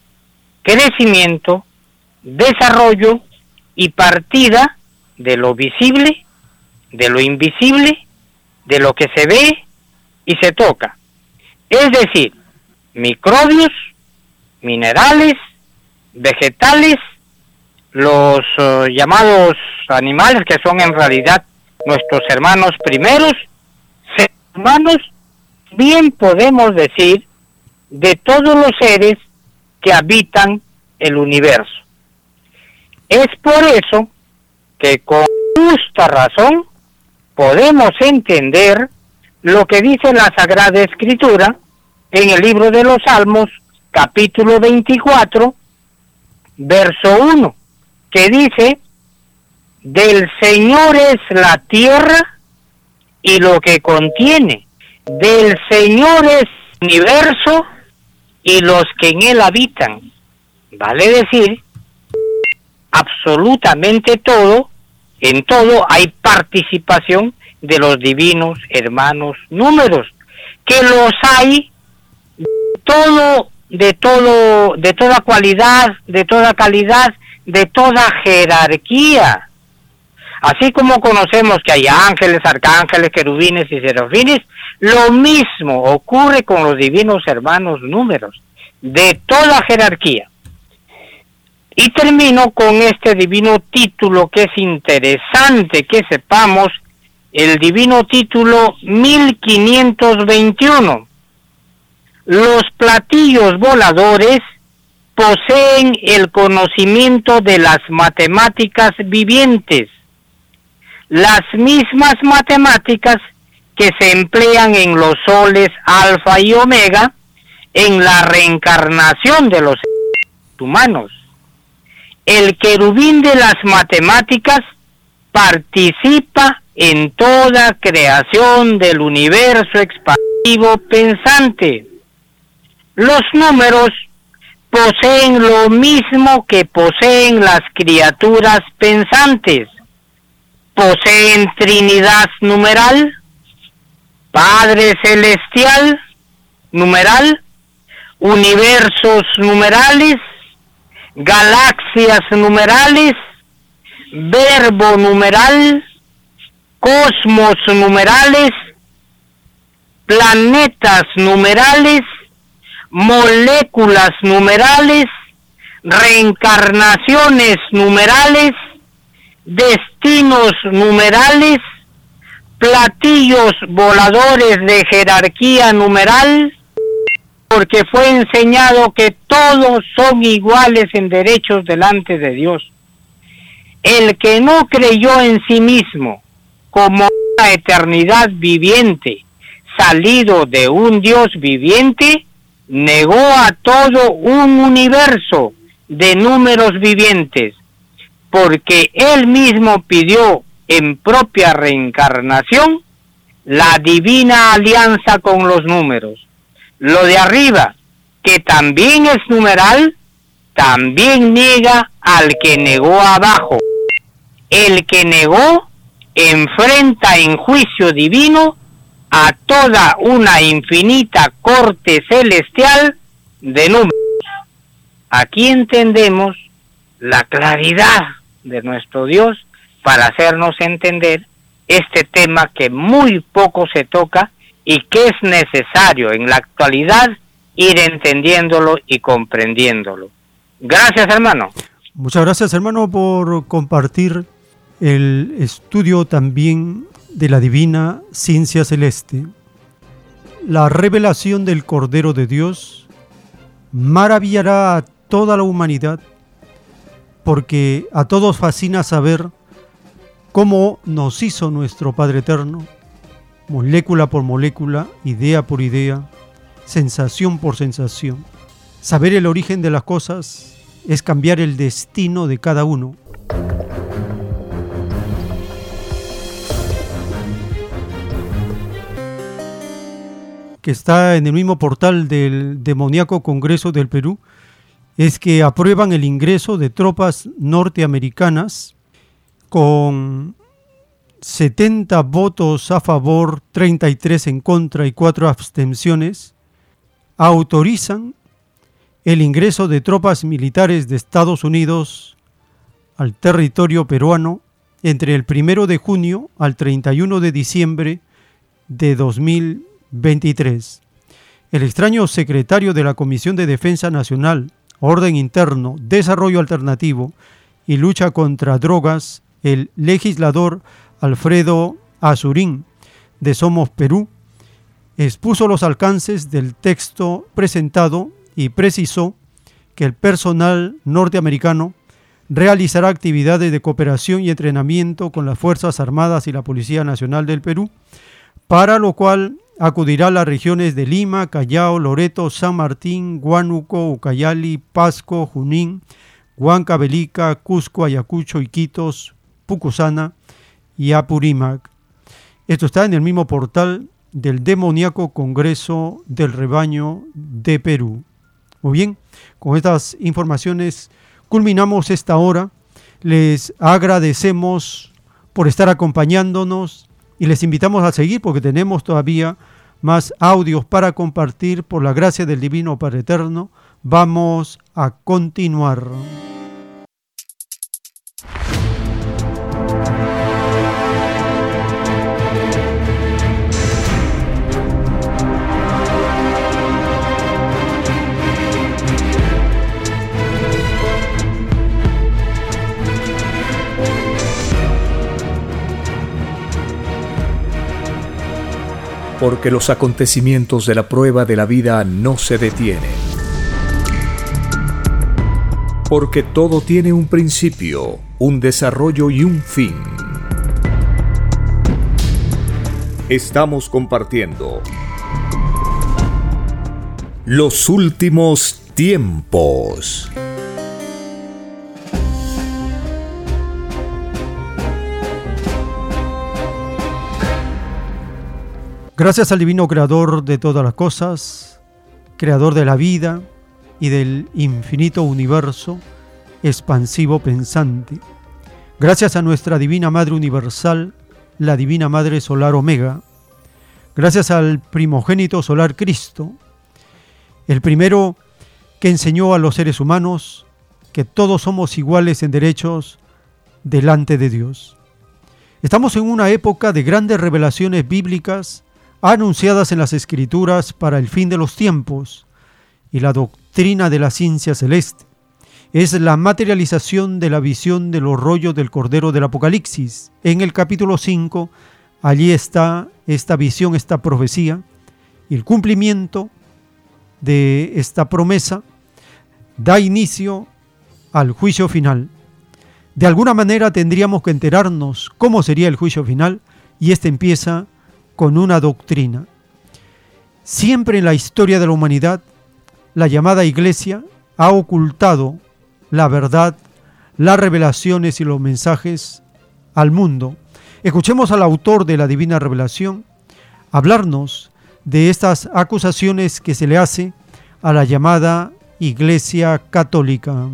crecimiento, desarrollo y partida de lo visible, de lo invisible, de lo que se ve y se toca. Es decir, microbios, minerales, vegetales los eh, llamados animales que son en realidad nuestros hermanos primeros, seres humanos, bien podemos decir de todos los seres que habitan el universo. Es por eso que con justa razón podemos entender lo que dice la Sagrada Escritura en el libro de los Salmos, capítulo 24, verso 1 que dice, del Señor es la tierra y lo que contiene, del Señor es el universo y los que en él habitan. Vale decir, absolutamente todo, en todo hay participación de los divinos hermanos números, que los hay todo de todo de toda cualidad, de toda calidad, de toda jerarquía. Así como conocemos que hay ángeles, arcángeles, querubines y serafines, lo mismo ocurre con los divinos hermanos números, de toda jerarquía. Y termino con este divino título que es interesante que sepamos, el divino título 1521. Los platillos voladores poseen el conocimiento de las matemáticas vivientes las mismas matemáticas que se emplean en los soles alfa y omega en la reencarnación de los humanos. El querubín de las matemáticas participa en toda creación del universo expansivo pensante. Los números poseen lo mismo que poseen las criaturas pensantes. Poseen Trinidad numeral, Padre Celestial numeral, universos numerales, galaxias numerales, verbo numeral, cosmos numerales, planetas numerales, moléculas numerales, reencarnaciones numerales, destinos numerales, platillos voladores de jerarquía numeral, porque fue enseñado que todos son iguales en derechos delante de Dios. El que no creyó en sí mismo como una eternidad viviente, salido de un Dios viviente, negó a todo un universo de números vivientes porque él mismo pidió en propia reencarnación la divina alianza con los números. Lo de arriba, que también es numeral, también niega al que negó abajo. El que negó enfrenta en juicio divino a toda una infinita corte celestial de números. Aquí entendemos la claridad de nuestro Dios para hacernos entender este tema que muy poco se toca y que es necesario en la actualidad ir entendiéndolo y comprendiéndolo. Gracias, hermano. Muchas gracias, hermano, por compartir el estudio también de la divina ciencia celeste. La revelación del Cordero de Dios maravillará a toda la humanidad porque a todos fascina saber cómo nos hizo nuestro Padre Eterno, molécula por molécula, idea por idea, sensación por sensación. Saber el origen de las cosas es cambiar el destino de cada uno. Que está en el mismo portal del demoníaco Congreso del Perú, es que aprueban el ingreso de tropas norteamericanas con 70 votos a favor, 33 en contra y 4 abstenciones, autorizan el ingreso de tropas militares de Estados Unidos al territorio peruano entre el 1 de junio al 31 de diciembre de 2023. El extraño secretario de la Comisión de Defensa Nacional, orden interno, desarrollo alternativo y lucha contra drogas, el legislador Alfredo Azurín de Somos Perú expuso los alcances del texto presentado y precisó que el personal norteamericano realizará actividades de cooperación y entrenamiento con las Fuerzas Armadas y la Policía Nacional del Perú, para lo cual acudirá a las regiones de Lima, Callao, Loreto, San Martín, Huánuco, Ucayali, Pasco, Junín, Huancavelica, Cusco, Ayacucho, Iquitos, Pucusana y Apurímac. Esto está en el mismo portal del demoníaco Congreso del Rebaño de Perú. Muy bien, con estas informaciones culminamos esta hora. Les agradecemos por estar acompañándonos y les invitamos a seguir porque tenemos todavía más audios para compartir por la gracia del Divino Padre Eterno. Vamos a continuar. Porque los acontecimientos de la prueba de la vida no se detienen. Porque todo tiene un principio, un desarrollo y un fin. Estamos compartiendo los últimos tiempos. Gracias al divino creador de todas las cosas, creador de la vida y del infinito universo expansivo pensante. Gracias a nuestra divina Madre Universal, la divina Madre Solar Omega. Gracias al primogénito solar Cristo, el primero que enseñó a los seres humanos que todos somos iguales en derechos delante de Dios. Estamos en una época de grandes revelaciones bíblicas anunciadas en las escrituras para el fin de los tiempos y la doctrina de la ciencia celeste. Es la materialización de la visión de los rollos del Cordero del Apocalipsis. En el capítulo 5, allí está esta visión, esta profecía, y el cumplimiento de esta promesa da inicio al juicio final. De alguna manera tendríamos que enterarnos cómo sería el juicio final y este empieza con una doctrina. Siempre en la historia de la humanidad, la llamada iglesia ha ocultado la verdad, las revelaciones y los mensajes al mundo. Escuchemos al autor de la divina revelación hablarnos de estas acusaciones que se le hace a la llamada Iglesia Católica.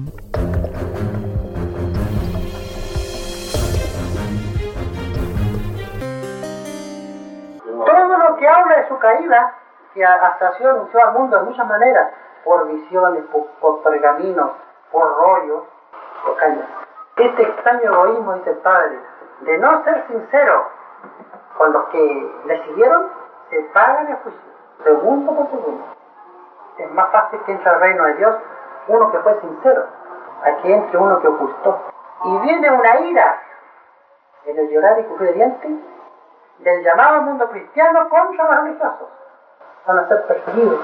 Caída, que hasta se anunció al mundo de muchas maneras, por visiones, por, pergaminos, por rollos, por cañas. Este extraño egoísmo, dice el Padre, de no ser sincero con los que le siguieron, se pagan el juicio, segundo por segundo. Es más fácil que entre al reino de Dios uno que fue sincero, a que entre uno que ocultó. Y viene una ira en el llorar y de dientes del llamado mundo cristiano contra los religiosos. Van a ser perseguidos,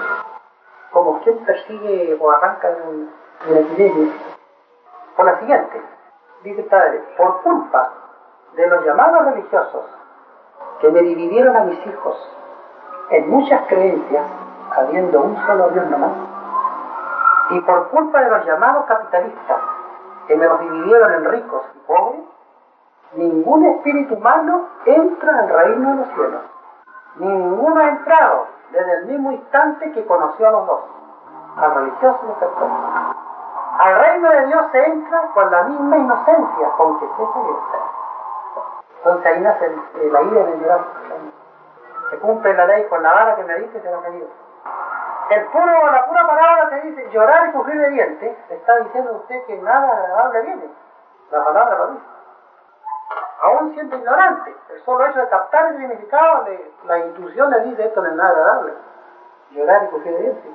como quien persigue o arranca de un, epidemia. Por la siguiente, dice el Padre, por culpa de los llamados religiosos que me dividieron a mis hijos en muchas creencias, habiendo un solo Dios nomás, y por culpa de los llamados capitalistas que me los dividieron en ricos y pobres, ningún espíritu humano entra al reino de los cielos. Ninguno ha entrado desde el mismo instante que conoció a los dos, al religioso y al católico. Al reino de Dios se entra con la misma inocencia con que se salió. Entonces ahí nace la ira de llorar. Se cumple la ley con la vara que me dice se que digo. El puro, la pura palabra que dice llorar y sufrir de dientes, está diciendo usted que nada agradable viene. La palabra lo dice aún siendo ignorante. El solo hecho de captar el significado, de, la intuición le dice esto no es nada agradable. Llorar y crujir de dientes.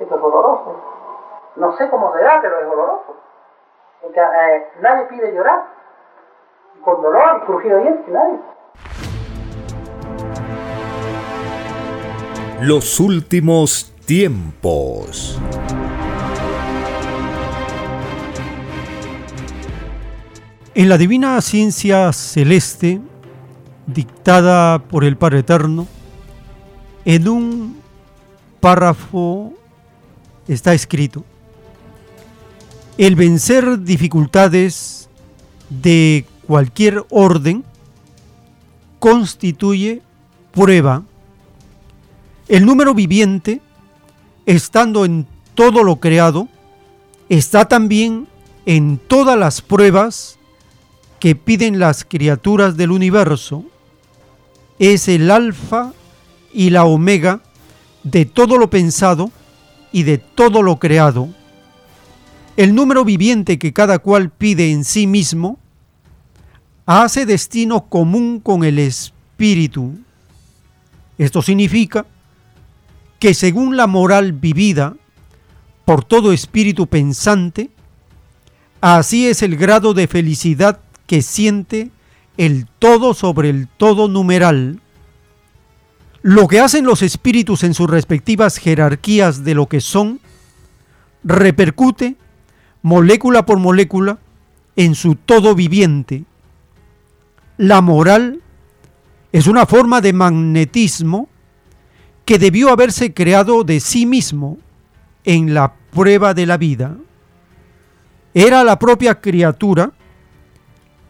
Esto es doloroso. No sé cómo será, pero es doloroso. Porque eh, nadie pide llorar. Con dolor y crujido de dientes, nadie. Los últimos tiempos. En la divina ciencia celeste, dictada por el Padre Eterno, en un párrafo está escrito, el vencer dificultades de cualquier orden constituye prueba. El número viviente, estando en todo lo creado, está también en todas las pruebas que piden las criaturas del universo, es el alfa y la omega de todo lo pensado y de todo lo creado. El número viviente que cada cual pide en sí mismo hace destino común con el espíritu. Esto significa que según la moral vivida por todo espíritu pensante, así es el grado de felicidad que siente el todo sobre el todo numeral. Lo que hacen los espíritus en sus respectivas jerarquías de lo que son, repercute molécula por molécula en su todo viviente. La moral es una forma de magnetismo que debió haberse creado de sí mismo en la prueba de la vida. Era la propia criatura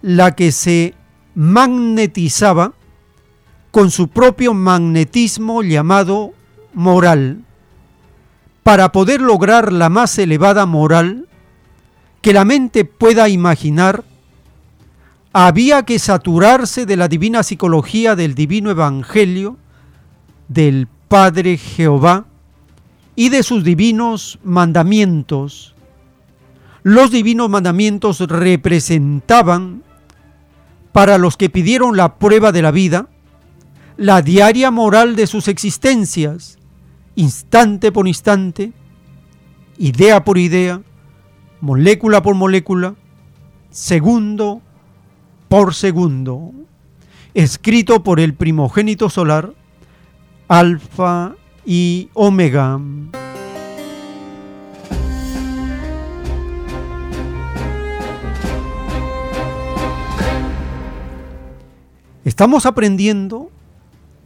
la que se magnetizaba con su propio magnetismo llamado moral. Para poder lograr la más elevada moral que la mente pueda imaginar, había que saturarse de la divina psicología del divino evangelio del Padre Jehová y de sus divinos mandamientos. Los divinos mandamientos representaban para los que pidieron la prueba de la vida la diaria moral de sus existencias, instante por instante, idea por idea, molécula por molécula, segundo por segundo, escrito por el primogénito solar, Alfa y Omega. Estamos aprendiendo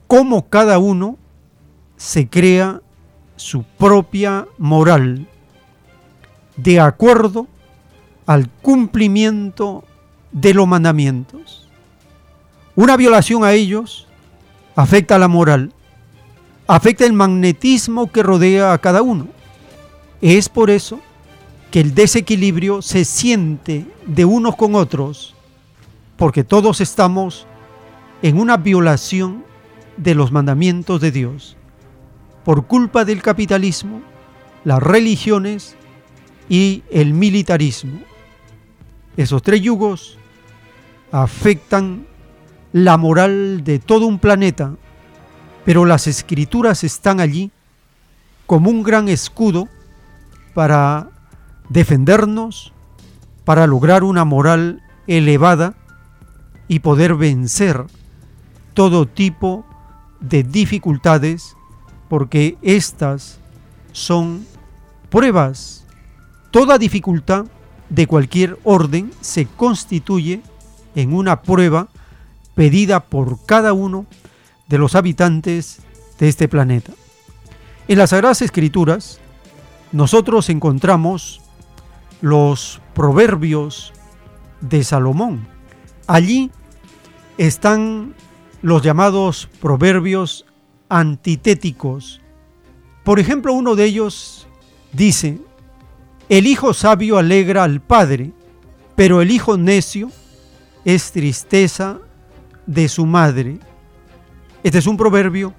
cómo cada uno se crea su propia moral de acuerdo al cumplimiento de los mandamientos. Una violación a ellos afecta a la moral, afecta el magnetismo que rodea a cada uno. Es por eso que el desequilibrio se siente de unos con otros, porque todos estamos en una violación de los mandamientos de Dios. Por culpa del capitalismo, las religiones y el militarismo. Esos tres yugos afectan la moral de todo un planeta, pero las escrituras están allí como un gran escudo para defendernos, para lograr una moral elevada y poder vencer todo tipo de dificultades, porque estas son pruebas. Toda dificultad de cualquier orden se constituye en una prueba pedida por cada uno de los habitantes de este planeta. En las Sagradas Escrituras nosotros encontramos los proverbios de Salomón. Allí están los llamados proverbios antitéticos. Por ejemplo, uno de ellos dice, el hijo sabio alegra al padre, pero el hijo necio es tristeza de su madre. Este es un proverbio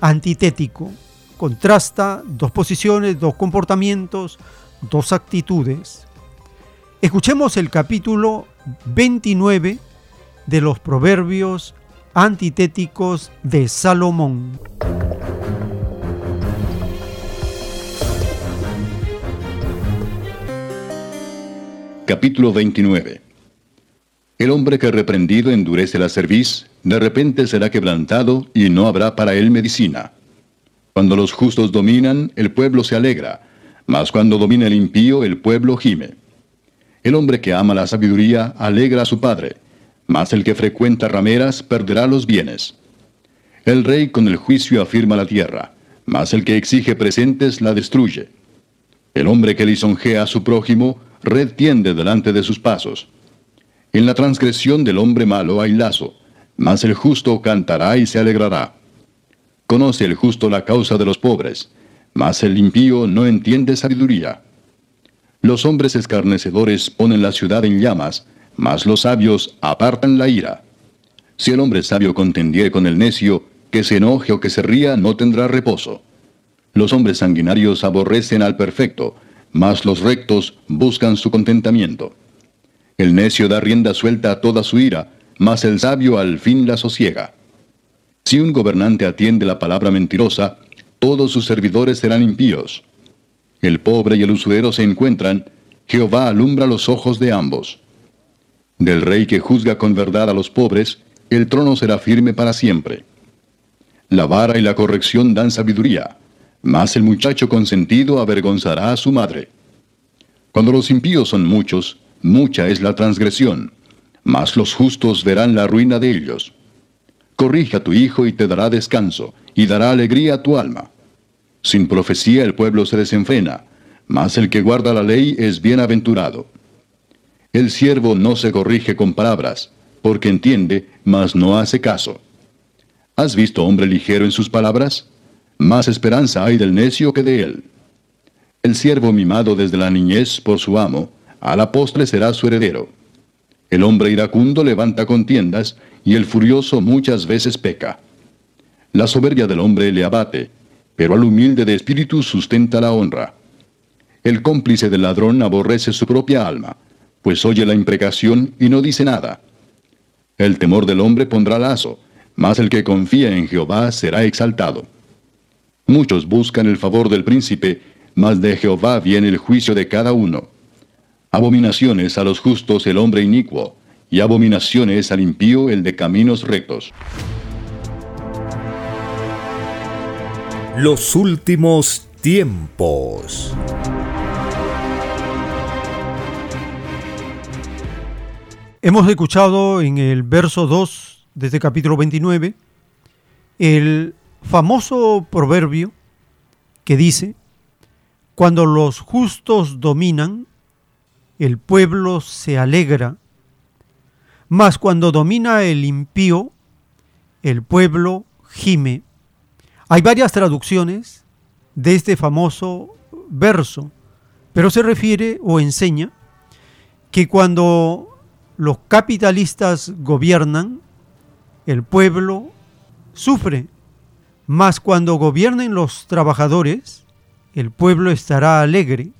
antitético. Contrasta dos posiciones, dos comportamientos, dos actitudes. Escuchemos el capítulo 29 de los proverbios antitéticos de Salomón. Capítulo 29 El hombre que reprendido endurece la cerviz, de repente será quebrantado y no habrá para él medicina. Cuando los justos dominan, el pueblo se alegra, mas cuando domina el impío, el pueblo gime. El hombre que ama la sabiduría alegra a su padre, mas el que frecuenta rameras perderá los bienes. El rey con el juicio afirma la tierra, mas el que exige presentes la destruye. El hombre que lisonjea a su prójimo, red tiende delante de sus pasos. En la transgresión del hombre malo hay lazo, mas el justo cantará y se alegrará. Conoce el justo la causa de los pobres, mas el impío no entiende sabiduría. Los hombres escarnecedores ponen la ciudad en llamas, mas los sabios apartan la ira. Si el hombre sabio contendiere con el necio, que se enoje o que se ría, no tendrá reposo. Los hombres sanguinarios aborrecen al perfecto, mas los rectos buscan su contentamiento. El necio da rienda suelta a toda su ira, mas el sabio al fin la sosiega. Si un gobernante atiende la palabra mentirosa, todos sus servidores serán impíos. El pobre y el usurero se encuentran, Jehová alumbra los ojos de ambos. Del rey que juzga con verdad a los pobres, el trono será firme para siempre. La vara y la corrección dan sabiduría, mas el muchacho consentido avergonzará a su madre. Cuando los impíos son muchos, mucha es la transgresión, mas los justos verán la ruina de ellos. Corrige a tu hijo y te dará descanso, y dará alegría a tu alma. Sin profecía el pueblo se desenfrena, mas el que guarda la ley es bienaventurado. El siervo no se corrige con palabras, porque entiende, mas no hace caso. ¿Has visto hombre ligero en sus palabras? Más esperanza hay del necio que de él. El siervo mimado desde la niñez por su amo, a la postre será su heredero. El hombre iracundo levanta contiendas, y el furioso muchas veces peca. La soberbia del hombre le abate, pero al humilde de espíritu sustenta la honra. El cómplice del ladrón aborrece su propia alma, pues oye la imprecación y no dice nada. El temor del hombre pondrá lazo, mas el que confía en Jehová será exaltado. Muchos buscan el favor del príncipe, mas de Jehová viene el juicio de cada uno. Abominaciones a los justos el hombre inicuo, y abominaciones al impío el de caminos rectos. Los últimos tiempos. Hemos escuchado en el verso 2 de este capítulo 29 el famoso proverbio que dice, cuando los justos dominan, el pueblo se alegra, mas cuando domina el impío, el pueblo gime. Hay varias traducciones de este famoso verso, pero se refiere o enseña que cuando los capitalistas gobiernan, el pueblo sufre, mas cuando gobiernen los trabajadores, el pueblo estará alegre.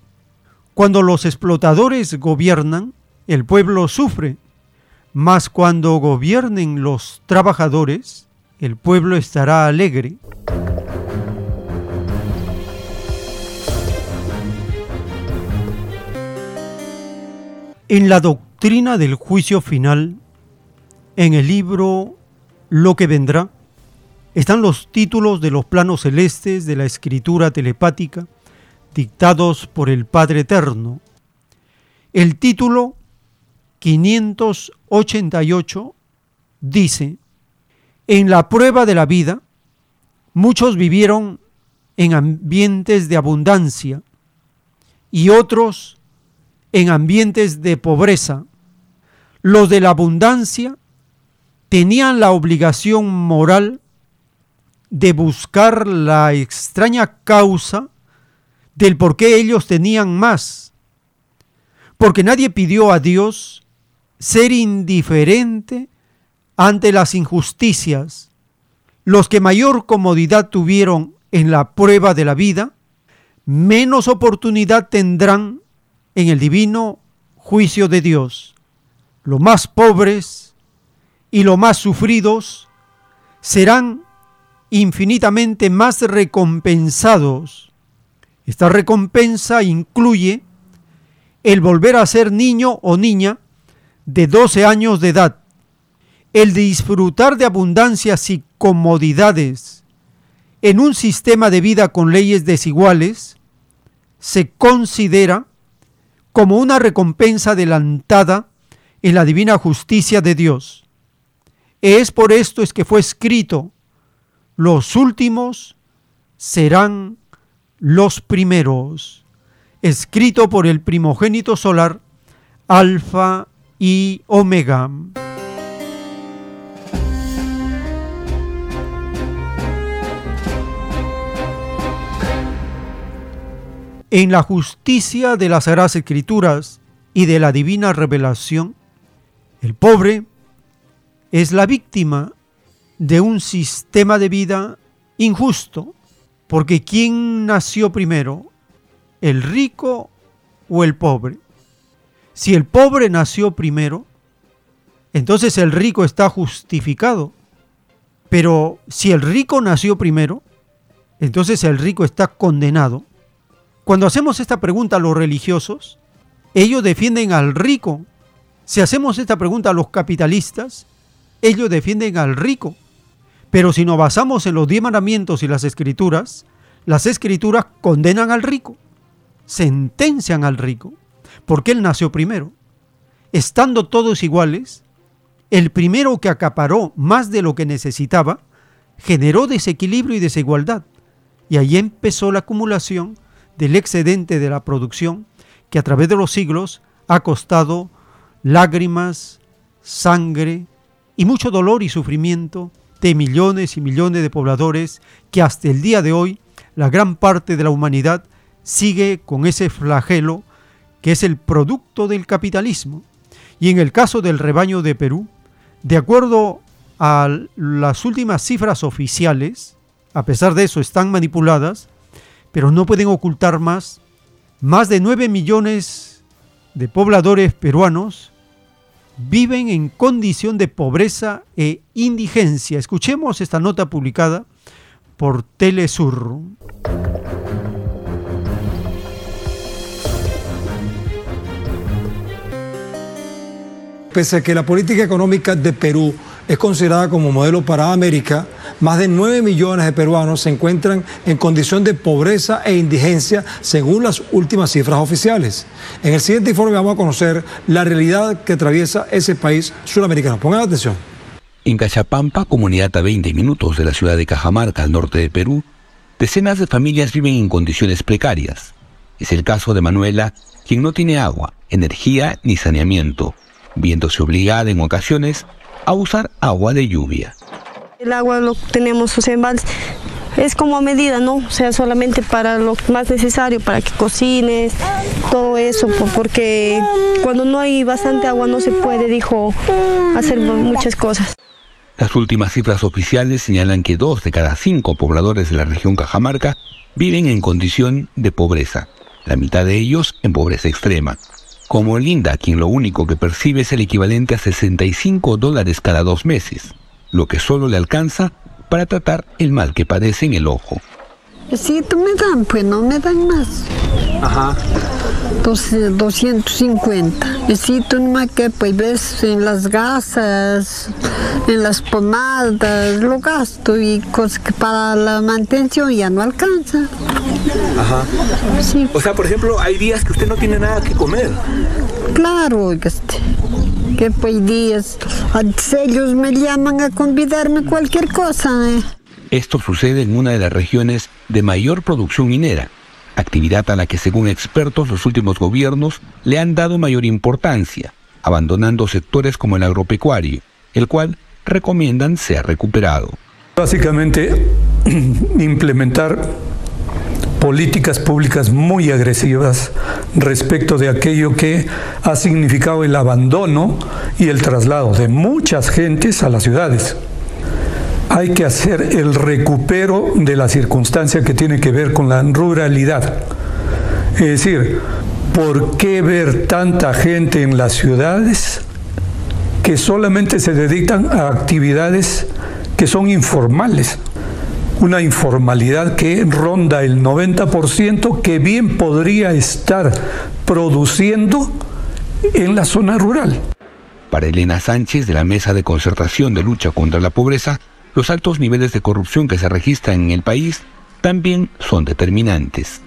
Cuando los explotadores gobiernan, el pueblo sufre, mas cuando gobiernen los trabajadores, el pueblo estará alegre. En la doctrina doctrina del juicio final, en el libro Lo que vendrá, están los títulos de los planos celestes de la escritura telepática dictados por el Padre Eterno. El título 588 dice, en la prueba de la vida, muchos vivieron en ambientes de abundancia y otros en ambientes de pobreza. Los de la abundancia tenían la obligación moral de buscar la extraña causa del por qué ellos tenían más. Porque nadie pidió a Dios ser indiferente ante las injusticias. Los que mayor comodidad tuvieron en la prueba de la vida, menos oportunidad tendrán en el divino juicio de Dios. Los más pobres y los más sufridos serán infinitamente más recompensados. Esta recompensa incluye el volver a ser niño o niña de 12 años de edad, el disfrutar de abundancias y comodidades en un sistema de vida con leyes desiguales, se considera como una recompensa adelantada en la divina justicia de Dios. Es por esto es que fue escrito, los últimos serán los primeros, escrito por el primogénito solar, Alfa y Omega. En la justicia de las Sagradas Escrituras y de la divina revelación, el pobre es la víctima de un sistema de vida injusto, porque ¿quién nació primero? ¿El rico o el pobre? Si el pobre nació primero, entonces el rico está justificado. Pero si el rico nació primero, entonces el rico está condenado. Cuando hacemos esta pregunta a los religiosos, ellos defienden al rico. Si hacemos esta pregunta a los capitalistas, ellos defienden al rico. Pero si nos basamos en los diez mandamientos y las escrituras, las escrituras condenan al rico, sentencian al rico, porque él nació primero. Estando todos iguales, el primero que acaparó más de lo que necesitaba, generó desequilibrio y desigualdad. Y ahí empezó la acumulación del excedente de la producción que a través de los siglos ha costado lágrimas, sangre y mucho dolor y sufrimiento de millones y millones de pobladores que hasta el día de hoy la gran parte de la humanidad sigue con ese flagelo que es el producto del capitalismo. Y en el caso del rebaño de Perú, de acuerdo a las últimas cifras oficiales, a pesar de eso están manipuladas, pero no pueden ocultar más, más de 9 millones de pobladores peruanos viven en condición de pobreza e indigencia. Escuchemos esta nota publicada por Telesur. Pese a que la política económica de Perú es considerada como modelo para América, más de 9 millones de peruanos se encuentran en condición de pobreza e indigencia según las últimas cifras oficiales. En el siguiente informe vamos a conocer la realidad que atraviesa ese país sudamericano. Pongan atención. En Cachapampa, comunidad a 20 minutos de la ciudad de Cajamarca, al norte de Perú, decenas de familias viven en condiciones precarias. Es el caso de Manuela, quien no tiene agua, energía ni saneamiento, viéndose obligada en ocasiones a usar agua de lluvia. El agua lo tenemos sea, en es como a medida, ¿no? O sea, solamente para lo más necesario, para que cocines, todo eso, porque cuando no hay bastante agua no se puede, dijo, hacer muchas cosas. Las últimas cifras oficiales señalan que dos de cada cinco pobladores de la región Cajamarca viven en condición de pobreza, la mitad de ellos en pobreza extrema como Linda, quien lo único que percibe es el equivalente a 65 dólares cada dos meses, lo que solo le alcanza para tratar el mal que padece en el ojo. Sí, tú me dan, pues no me dan más. Ajá. 250. Y si tú no que pues ves en las gasas, en las pomadas, lo gasto y cosas que para la mantención ya no alcanza. Ajá. Sí. O sea, por ejemplo, hay días que usted no tiene nada que comer. Claro, este, que pues días, ellos me llaman a convidarme cualquier cosa. Eh. Esto sucede en una de las regiones de mayor producción minera, actividad a la que según expertos los últimos gobiernos le han dado mayor importancia, abandonando sectores como el agropecuario, el cual recomiendan sea recuperado. Básicamente, implementar políticas públicas muy agresivas respecto de aquello que ha significado el abandono y el traslado de muchas gentes a las ciudades hay que hacer el recupero de la circunstancia que tiene que ver con la ruralidad. Es decir, ¿por qué ver tanta gente en las ciudades que solamente se dedican a actividades que son informales? Una informalidad que ronda el 90% que bien podría estar produciendo en la zona rural. Para Elena Sánchez de la Mesa de Concertación de Lucha contra la Pobreza, los altos niveles de corrupción que se registran en el país también son determinantes.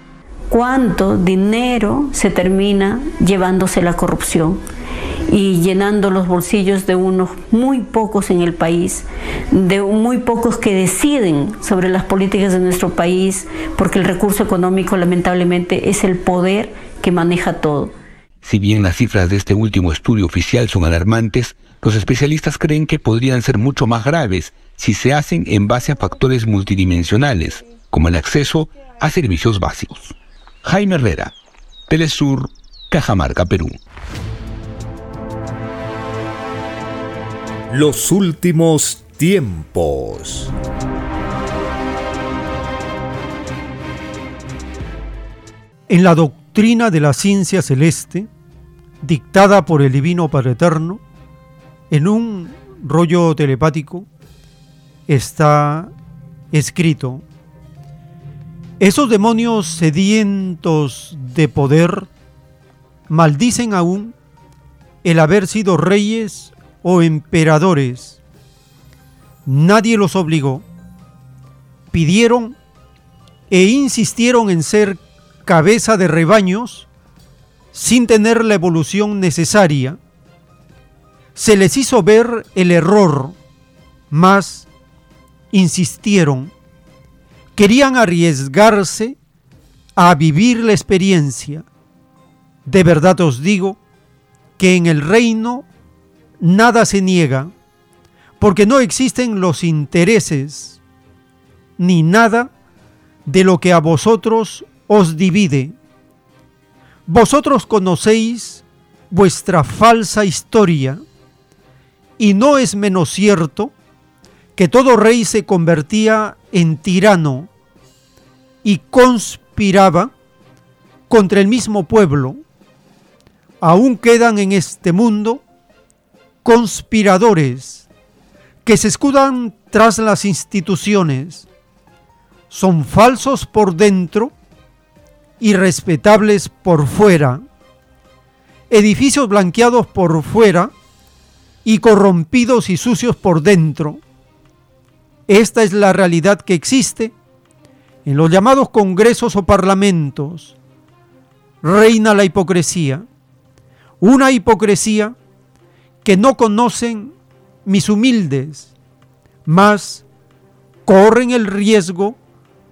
¿Cuánto dinero se termina llevándose la corrupción? y llenando los bolsillos de unos muy pocos en el país, de muy pocos que deciden sobre las políticas de nuestro país, porque el recurso económico lamentablemente es el poder que maneja todo. Si bien las cifras de este último estudio oficial son alarmantes, los especialistas creen que podrían ser mucho más graves si se hacen en base a factores multidimensionales, como el acceso a servicios básicos. Jaime Herrera, Telesur, Cajamarca, Perú. Los últimos tiempos. En la doctrina de la ciencia celeste, dictada por el Divino Padre Eterno, en un rollo telepático está escrito, esos demonios sedientos de poder maldicen aún el haber sido reyes o emperadores. Nadie los obligó. Pidieron e insistieron en ser cabeza de rebaños sin tener la evolución necesaria. Se les hizo ver el error, mas insistieron. Querían arriesgarse a vivir la experiencia. De verdad os digo que en el reino nada se niega, porque no existen los intereses ni nada de lo que a vosotros os divide. Vosotros conocéis vuestra falsa historia, y no es menos cierto que todo rey se convertía en tirano y conspiraba contra el mismo pueblo. Aún quedan en este mundo conspiradores que se escudan tras las instituciones. Son falsos por dentro y respetables por fuera. Edificios blanqueados por fuera y corrompidos y sucios por dentro. Esta es la realidad que existe en los llamados congresos o parlamentos. Reina la hipocresía. Una hipocresía que no conocen mis humildes, mas corren el riesgo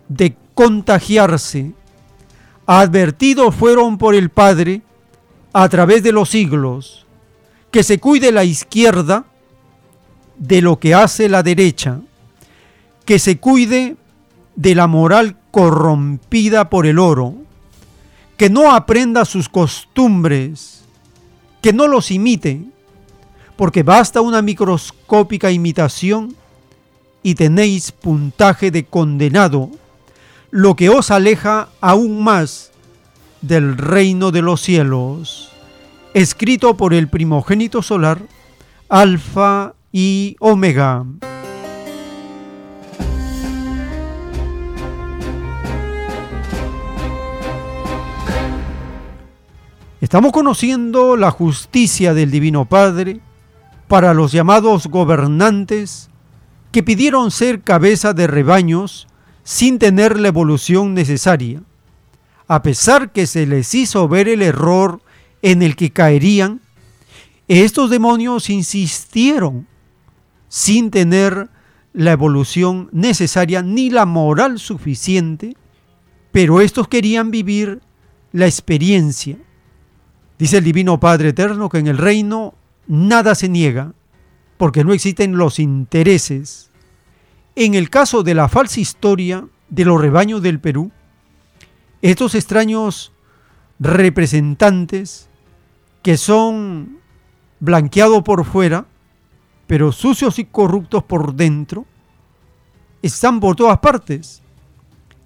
de contagiarse advertidos fueron por el Padre a través de los siglos, que se cuide la izquierda de lo que hace la derecha, que se cuide de la moral corrompida por el oro, que no aprenda sus costumbres, que no los imite, porque basta una microscópica imitación y tenéis puntaje de condenado lo que os aleja aún más del reino de los cielos. Escrito por el primogénito solar, Alfa y Omega. Estamos conociendo la justicia del Divino Padre para los llamados gobernantes que pidieron ser cabeza de rebaños sin tener la evolución necesaria, a pesar que se les hizo ver el error en el que caerían, estos demonios insistieron sin tener la evolución necesaria ni la moral suficiente, pero estos querían vivir la experiencia. Dice el Divino Padre Eterno que en el reino nada se niega, porque no existen los intereses en el caso de la falsa historia de los rebaños del Perú, estos extraños representantes que son blanqueados por fuera, pero sucios y corruptos por dentro, están por todas partes.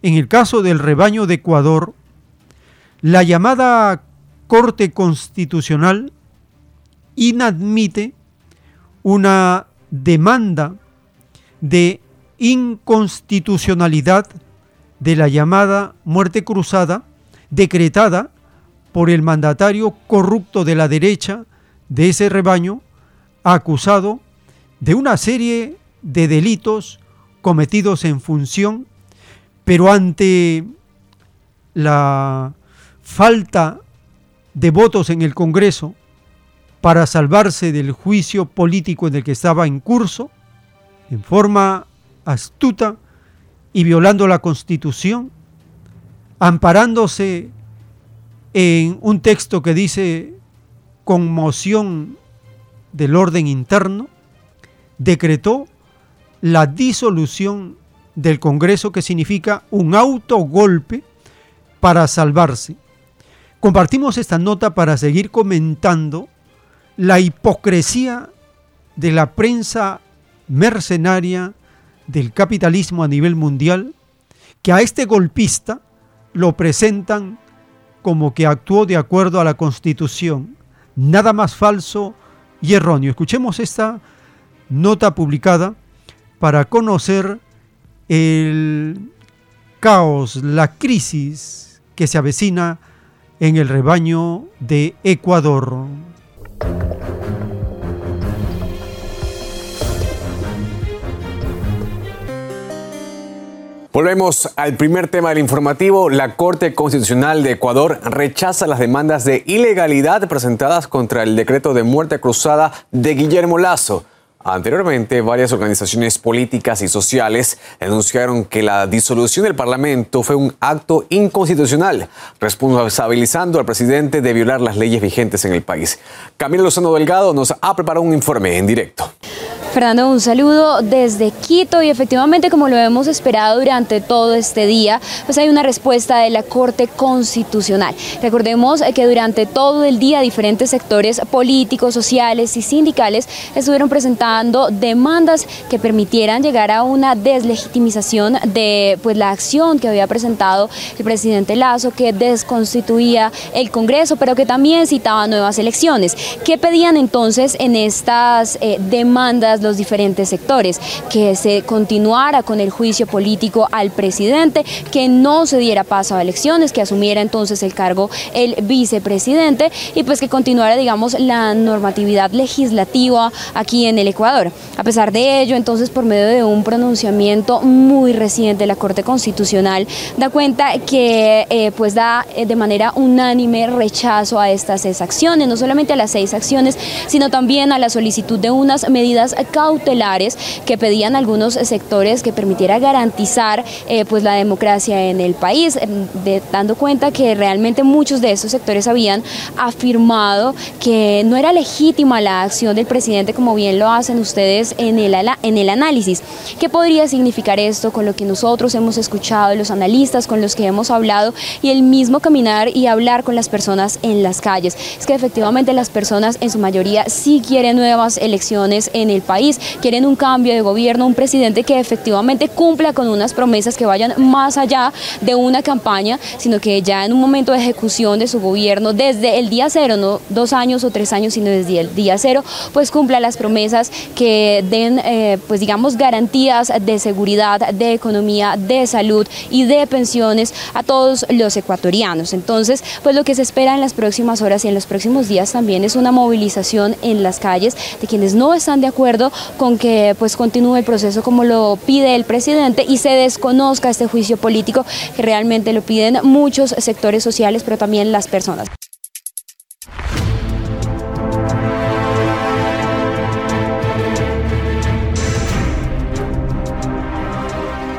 En el caso del rebaño de Ecuador, la llamada Corte Constitucional inadmite una demanda de inconstitucionalidad de la llamada muerte cruzada decretada por el mandatario corrupto de la derecha de ese rebaño, acusado de una serie de delitos cometidos en función, pero ante la falta de votos en el Congreso para salvarse del juicio político en el que estaba en curso, en forma astuta y violando la constitución, amparándose en un texto que dice conmoción del orden interno, decretó la disolución del Congreso que significa un autogolpe para salvarse. Compartimos esta nota para seguir comentando la hipocresía de la prensa mercenaria del capitalismo a nivel mundial, que a este golpista lo presentan como que actuó de acuerdo a la constitución. Nada más falso y erróneo. Escuchemos esta nota publicada para conocer el caos, la crisis que se avecina en el rebaño de Ecuador. Volvemos al primer tema del informativo. La Corte Constitucional de Ecuador rechaza las demandas de ilegalidad presentadas contra el decreto de muerte cruzada de Guillermo Lazo. Anteriormente, varias organizaciones políticas y sociales denunciaron que la disolución del Parlamento fue un acto inconstitucional, responsabilizando al presidente de violar las leyes vigentes en el país. Camila Lozano Delgado nos ha preparado un informe en directo. Fernando, un saludo desde Quito y efectivamente como lo hemos esperado durante todo este día, pues hay una respuesta de la Corte Constitucional. Recordemos que durante todo el día diferentes sectores políticos, sociales y sindicales estuvieron presentando demandas que permitieran llegar a una deslegitimización de pues, la acción que había presentado el presidente Lazo, que desconstituía el Congreso, pero que también citaba nuevas elecciones. ¿Qué pedían entonces en estas eh, demandas los diferentes sectores, que se continuara con el juicio político al presidente, que no se diera paso a elecciones, que asumiera entonces el cargo el vicepresidente y pues que continuara, digamos, la normatividad legislativa aquí en el Ecuador. A pesar de ello, entonces, por medio de un pronunciamiento muy reciente, la Corte Constitucional da cuenta que eh, pues da eh, de manera unánime rechazo a estas seis acciones, no solamente a las seis acciones, sino también a la solicitud de unas medidas cautelares que pedían algunos sectores que permitiera garantizar eh, pues la democracia en el país, em, dando cuenta que realmente muchos de esos sectores habían afirmado que no era legítima la acción del presidente como bien lo hacen ustedes en el, en el análisis. ¿Qué podría significar esto con lo que nosotros hemos escuchado, los analistas con los que hemos hablado y el mismo caminar y hablar con las personas en las calles? Es que efectivamente las personas en su mayoría sí quieren nuevas elecciones en el país quieren un cambio de gobierno, un presidente que efectivamente cumpla con unas promesas que vayan más allá de una campaña, sino que ya en un momento de ejecución de su gobierno, desde el día cero, no dos años o tres años, sino desde el día cero, pues cumpla las promesas que den, eh, pues digamos, garantías de seguridad, de economía, de salud y de pensiones a todos los ecuatorianos. Entonces, pues lo que se espera en las próximas horas y en los próximos días también es una movilización en las calles de quienes no están de acuerdo con que pues continúe el proceso como lo pide el presidente y se desconozca este juicio político que realmente lo piden muchos sectores sociales, pero también las personas.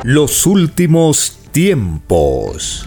Los últimos tiempos.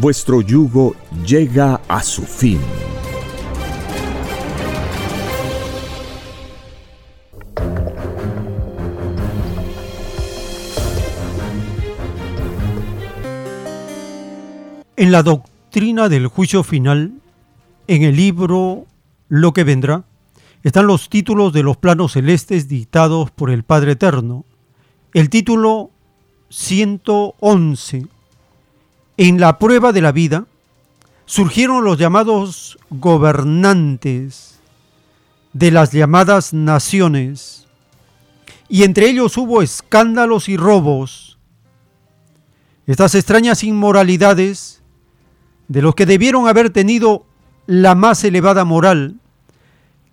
vuestro yugo llega a su fin. En la doctrina del juicio final, en el libro Lo que vendrá, están los títulos de los planos celestes dictados por el Padre Eterno. El título 111 En la prueba de la vida surgieron los llamados gobernantes de las llamadas naciones, y entre ellos hubo escándalos y robos. Estas extrañas inmoralidades, de los que debieron haber tenido la más elevada moral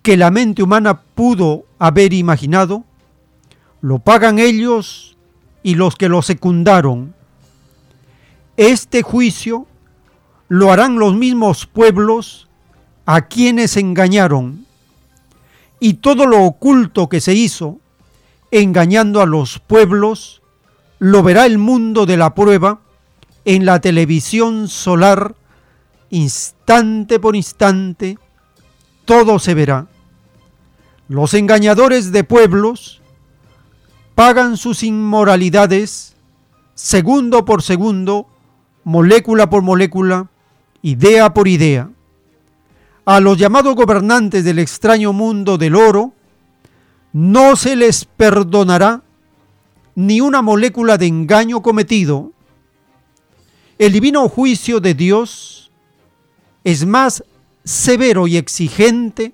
que la mente humana pudo haber imaginado, lo pagan ellos y los que lo secundaron. Este juicio lo harán los mismos pueblos a quienes engañaron, y todo lo oculto que se hizo engañando a los pueblos, lo verá el mundo de la prueba en la televisión solar, instante por instante, todo se verá. Los engañadores de pueblos pagan sus inmoralidades segundo por segundo, molécula por molécula, idea por idea. A los llamados gobernantes del extraño mundo del oro, no se les perdonará ni una molécula de engaño cometido. El divino juicio de Dios es más severo y exigente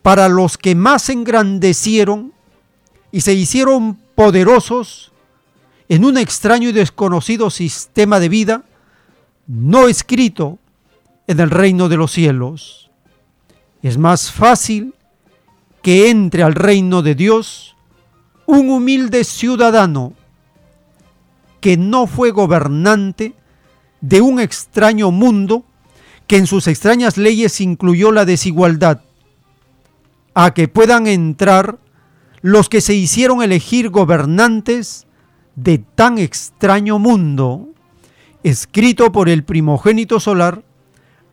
para los que más engrandecieron y se hicieron poderosos en un extraño y desconocido sistema de vida no escrito en el reino de los cielos. Es más fácil que entre al reino de Dios un humilde ciudadano que no fue gobernante de un extraño mundo que en sus extrañas leyes incluyó la desigualdad, a que puedan entrar los que se hicieron elegir gobernantes de tan extraño mundo, escrito por el primogénito solar,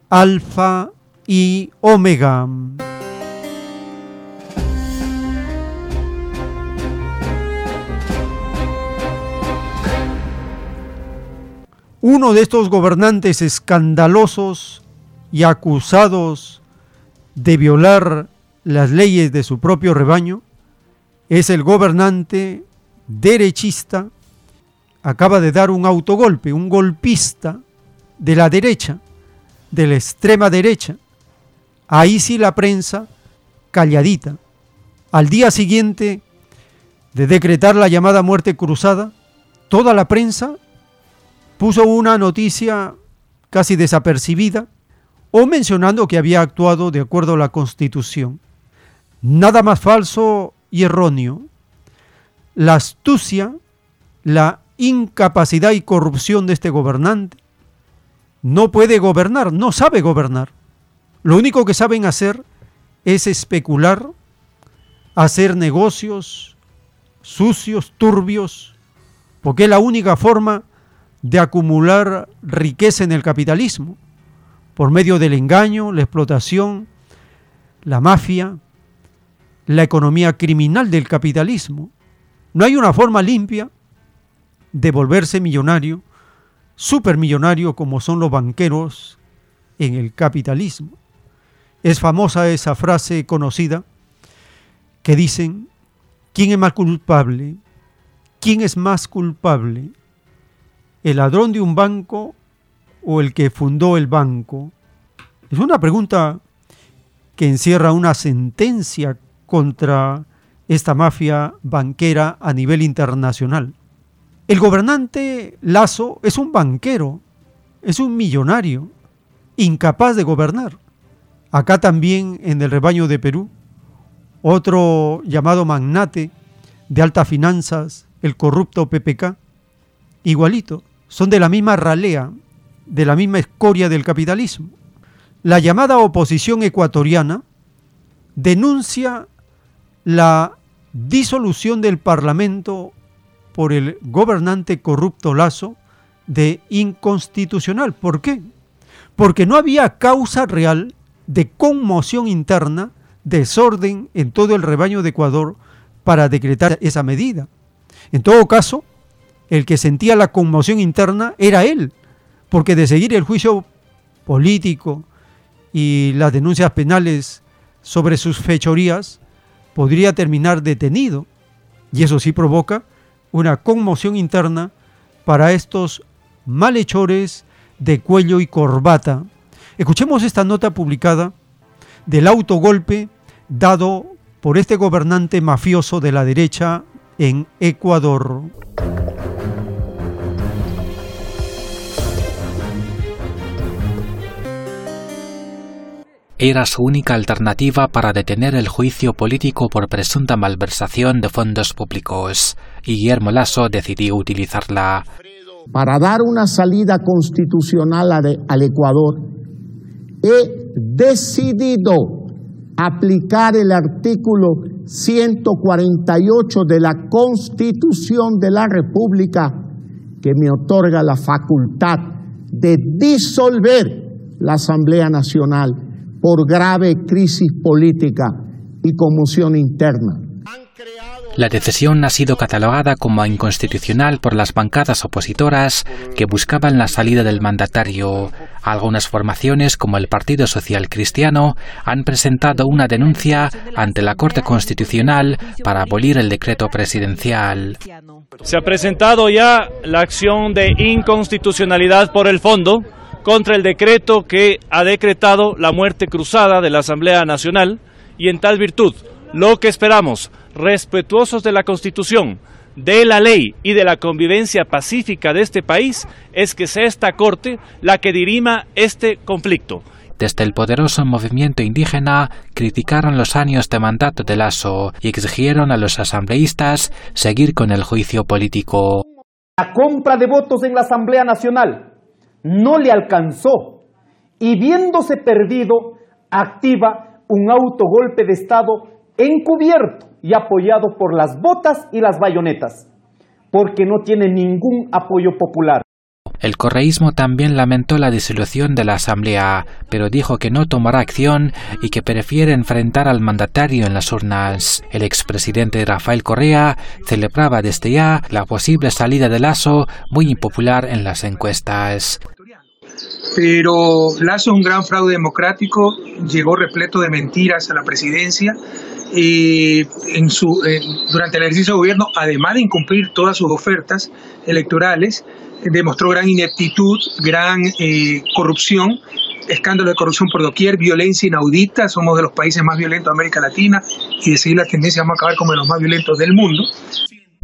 Alfa y Omega. Uno de estos gobernantes escandalosos y acusados de violar las leyes de su propio rebaño es el gobernante derechista, acaba de dar un autogolpe, un golpista de la derecha, de la extrema derecha. Ahí sí la prensa calladita. Al día siguiente de decretar la llamada muerte cruzada, toda la prensa puso una noticia casi desapercibida o mencionando que había actuado de acuerdo a la Constitución. Nada más falso y erróneo. La astucia, la incapacidad y corrupción de este gobernante no puede gobernar, no sabe gobernar. Lo único que saben hacer es especular, hacer negocios sucios, turbios, porque es la única forma de acumular riqueza en el capitalismo, por medio del engaño, la explotación, la mafia, la economía criminal del capitalismo. No hay una forma limpia de volverse millonario, supermillonario como son los banqueros en el capitalismo. Es famosa esa frase conocida que dicen, ¿quién es más culpable? ¿Quién es más culpable? el ladrón de un banco o el que fundó el banco? Es una pregunta que encierra una sentencia contra esta mafia banquera a nivel internacional. El gobernante Lazo es un banquero, es un millonario, incapaz de gobernar. Acá también en el rebaño de Perú, otro llamado magnate de altas finanzas, el corrupto PPK, igualito, son de la misma ralea, de la misma escoria del capitalismo. La llamada oposición ecuatoriana denuncia la disolución del Parlamento por el gobernante corrupto Lazo de inconstitucional. ¿Por qué? Porque no había causa real de conmoción interna, desorden en todo el rebaño de Ecuador para decretar esa medida. En todo caso, el que sentía la conmoción interna era él, porque de seguir el juicio político y las denuncias penales sobre sus fechorías, podría terminar detenido. Y eso sí provoca una conmoción interna para estos malhechores de cuello y corbata. Escuchemos esta nota publicada del autogolpe dado por este gobernante mafioso de la derecha en Ecuador. Era su única alternativa para detener el juicio político por presunta malversación de fondos públicos, y Guillermo Lasso decidió utilizarla. Para dar una salida constitucional al Ecuador, he decidido aplicar el artículo 148 de la Constitución de la República que me otorga la facultad de disolver la Asamblea Nacional por grave crisis política y conmoción interna. La decisión ha sido catalogada como inconstitucional por las bancadas opositoras que buscaban la salida del mandatario. Algunas formaciones, como el Partido Social Cristiano, han presentado una denuncia ante la Corte Constitucional para abolir el decreto presidencial. Se ha presentado ya la acción de inconstitucionalidad por el fondo contra el decreto que ha decretado la muerte cruzada de la Asamblea Nacional y en tal virtud lo que esperamos, respetuosos de la Constitución, de la ley y de la convivencia pacífica de este país, es que sea esta Corte la que dirima este conflicto. Desde el poderoso movimiento indígena criticaron los años de mandato de Lasso y exigieron a los asambleístas seguir con el juicio político. La compra de votos en la Asamblea Nacional no le alcanzó y viéndose perdido, activa un autogolpe de Estado encubierto y apoyado por las botas y las bayonetas, porque no tiene ningún apoyo popular. El correísmo también lamentó la disolución de la Asamblea, pero dijo que no tomará acción y que prefiere enfrentar al mandatario en las urnas. El expresidente Rafael Correa celebraba desde ya la posible salida de Lazo, muy impopular en las encuestas. Pero Lazo, un gran fraude democrático, llegó repleto de mentiras a la presidencia en su, durante el ejercicio de gobierno, además de incumplir todas sus ofertas electorales, demostró gran ineptitud, gran eh, corrupción, escándalo de corrupción por doquier, violencia inaudita, somos de los países más violentos de América Latina y de seguir la tendencia vamos a acabar como de los más violentos del mundo.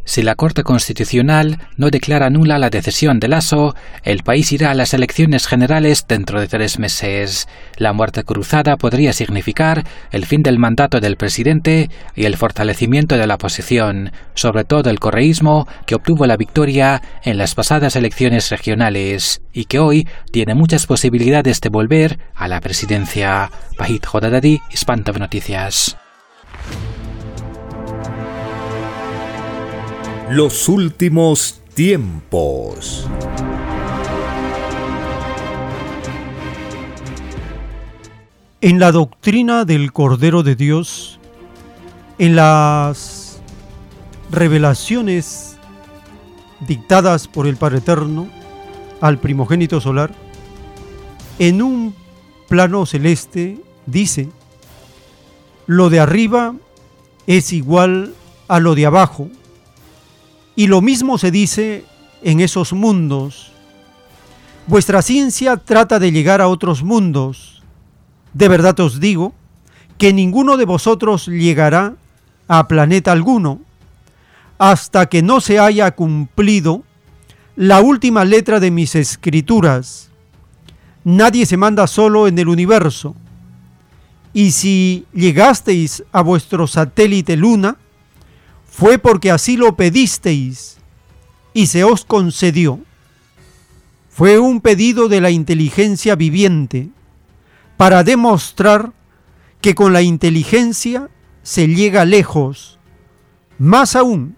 Si la Corte Constitucional no declara nula la decisión de Lasso, el país irá a las elecciones generales dentro de tres meses. La muerte cruzada podría significar el fin del mandato del presidente y el fortalecimiento de la oposición, sobre todo el correísmo, que obtuvo la victoria en las pasadas elecciones regionales y que hoy tiene muchas posibilidades de volver a la presidencia. Pahit Jodadadi, Espanto Noticias. Los últimos tiempos. En la doctrina del Cordero de Dios, en las revelaciones dictadas por el Padre Eterno al primogénito solar, en un plano celeste dice, lo de arriba es igual a lo de abajo, y lo mismo se dice en esos mundos. Vuestra ciencia trata de llegar a otros mundos. De verdad os digo que ninguno de vosotros llegará a planeta alguno hasta que no se haya cumplido la última letra de mis escrituras. Nadie se manda solo en el universo. Y si llegasteis a vuestro satélite luna, fue porque así lo pedisteis y se os concedió. Fue un pedido de la inteligencia viviente para demostrar que con la inteligencia se llega lejos. Más aún,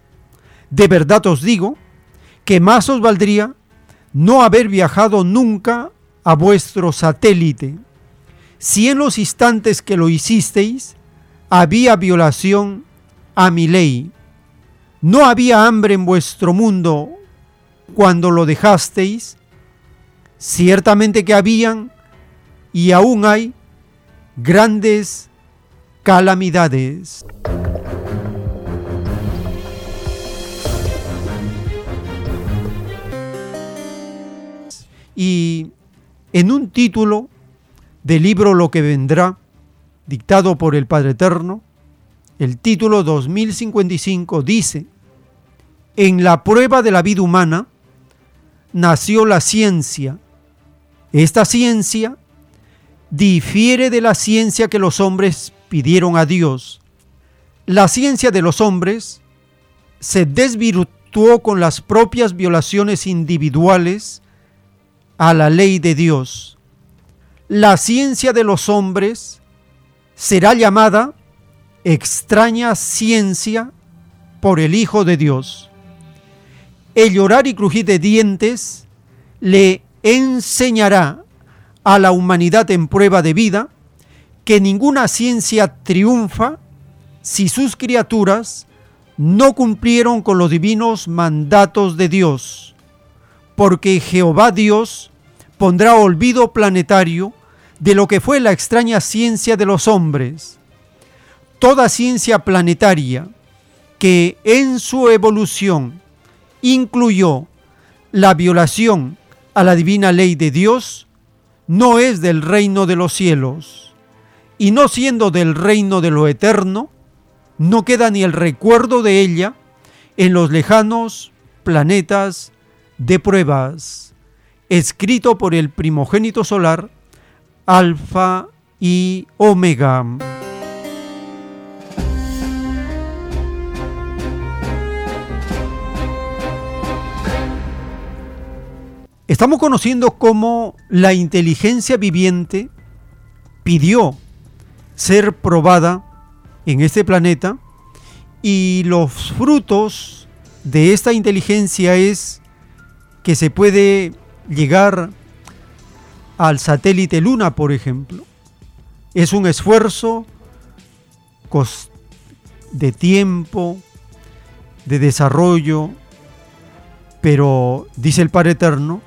de verdad os digo que más os valdría no haber viajado nunca a vuestro satélite, si en los instantes que lo hicisteis había violación a mi ley. ¿No había hambre en vuestro mundo cuando lo dejasteis? Ciertamente que habían y aún hay grandes calamidades. Y en un título del libro Lo que vendrá, dictado por el Padre Eterno, el título 2055 dice, en la prueba de la vida humana nació la ciencia. Esta ciencia difiere de la ciencia que los hombres pidieron a Dios. La ciencia de los hombres se desvirtuó con las propias violaciones individuales a la ley de Dios. La ciencia de los hombres será llamada extraña ciencia por el Hijo de Dios. El llorar y crujir de dientes le enseñará a la humanidad en prueba de vida que ninguna ciencia triunfa si sus criaturas no cumplieron con los divinos mandatos de Dios, porque Jehová Dios pondrá olvido planetario de lo que fue la extraña ciencia de los hombres. Toda ciencia planetaria que en su evolución incluyó la violación a la divina ley de Dios, no es del reino de los cielos, y no siendo del reino de lo eterno, no queda ni el recuerdo de ella en los lejanos planetas de pruebas, escrito por el primogénito solar, Alfa y Omega. Estamos conociendo cómo la inteligencia viviente pidió ser probada en este planeta y los frutos de esta inteligencia es que se puede llegar al satélite Luna, por ejemplo. Es un esfuerzo de tiempo, de desarrollo, pero dice el Padre Eterno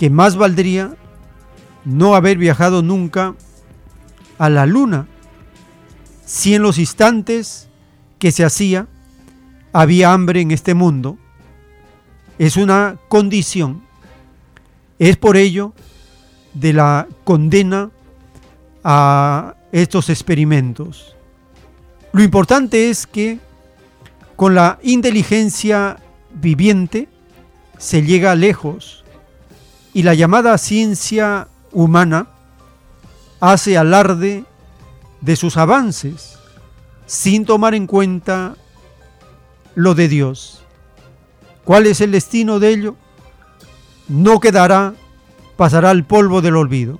que más valdría no haber viajado nunca a la luna si en los instantes que se hacía había hambre en este mundo. Es una condición. Es por ello de la condena a estos experimentos. Lo importante es que con la inteligencia viviente se llega lejos y la llamada ciencia humana hace alarde de sus avances sin tomar en cuenta lo de Dios. ¿Cuál es el destino de ello? No quedará, pasará al polvo del olvido.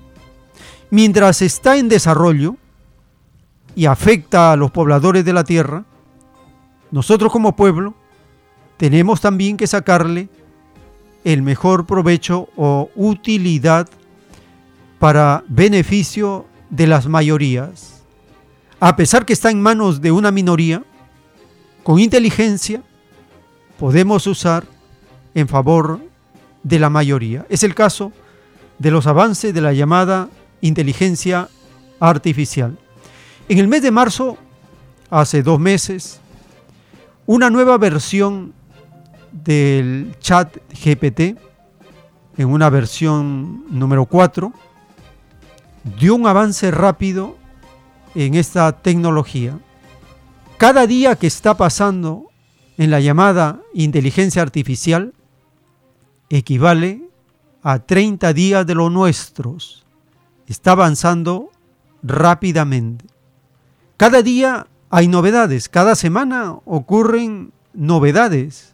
Mientras está en desarrollo y afecta a los pobladores de la tierra, nosotros como pueblo tenemos también que sacarle el mejor provecho o utilidad para beneficio de las mayorías. A pesar que está en manos de una minoría, con inteligencia podemos usar en favor de la mayoría. Es el caso de los avances de la llamada inteligencia artificial. En el mes de marzo, hace dos meses, una nueva versión del chat GPT en una versión número 4 dio un avance rápido en esta tecnología. Cada día que está pasando en la llamada inteligencia artificial equivale a 30 días de los nuestros. Está avanzando rápidamente. Cada día hay novedades, cada semana ocurren novedades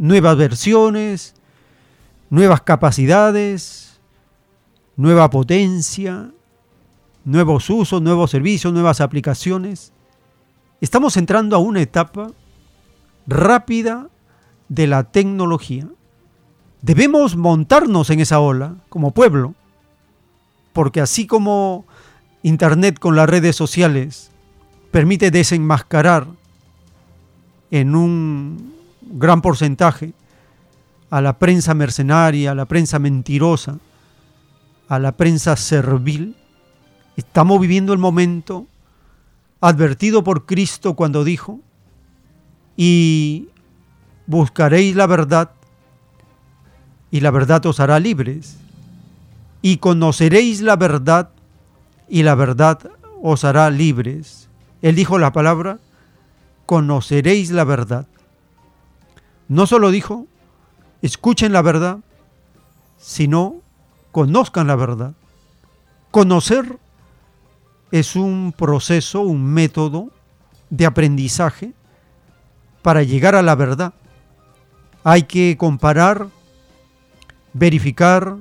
nuevas versiones, nuevas capacidades, nueva potencia, nuevos usos, nuevos servicios, nuevas aplicaciones. Estamos entrando a una etapa rápida de la tecnología. Debemos montarnos en esa ola como pueblo, porque así como Internet con las redes sociales permite desenmascarar en un gran porcentaje a la prensa mercenaria, a la prensa mentirosa, a la prensa servil. Estamos viviendo el momento advertido por Cristo cuando dijo, y buscaréis la verdad, y la verdad os hará libres. y conoceréis la verdad y la verdad os hará libres. Él dijo la palabra, conoceréis la verdad. No solo dijo, escuchen la verdad, sino conozcan la verdad. Conocer es un proceso, un método de aprendizaje para llegar a la verdad. Hay que comparar, verificar,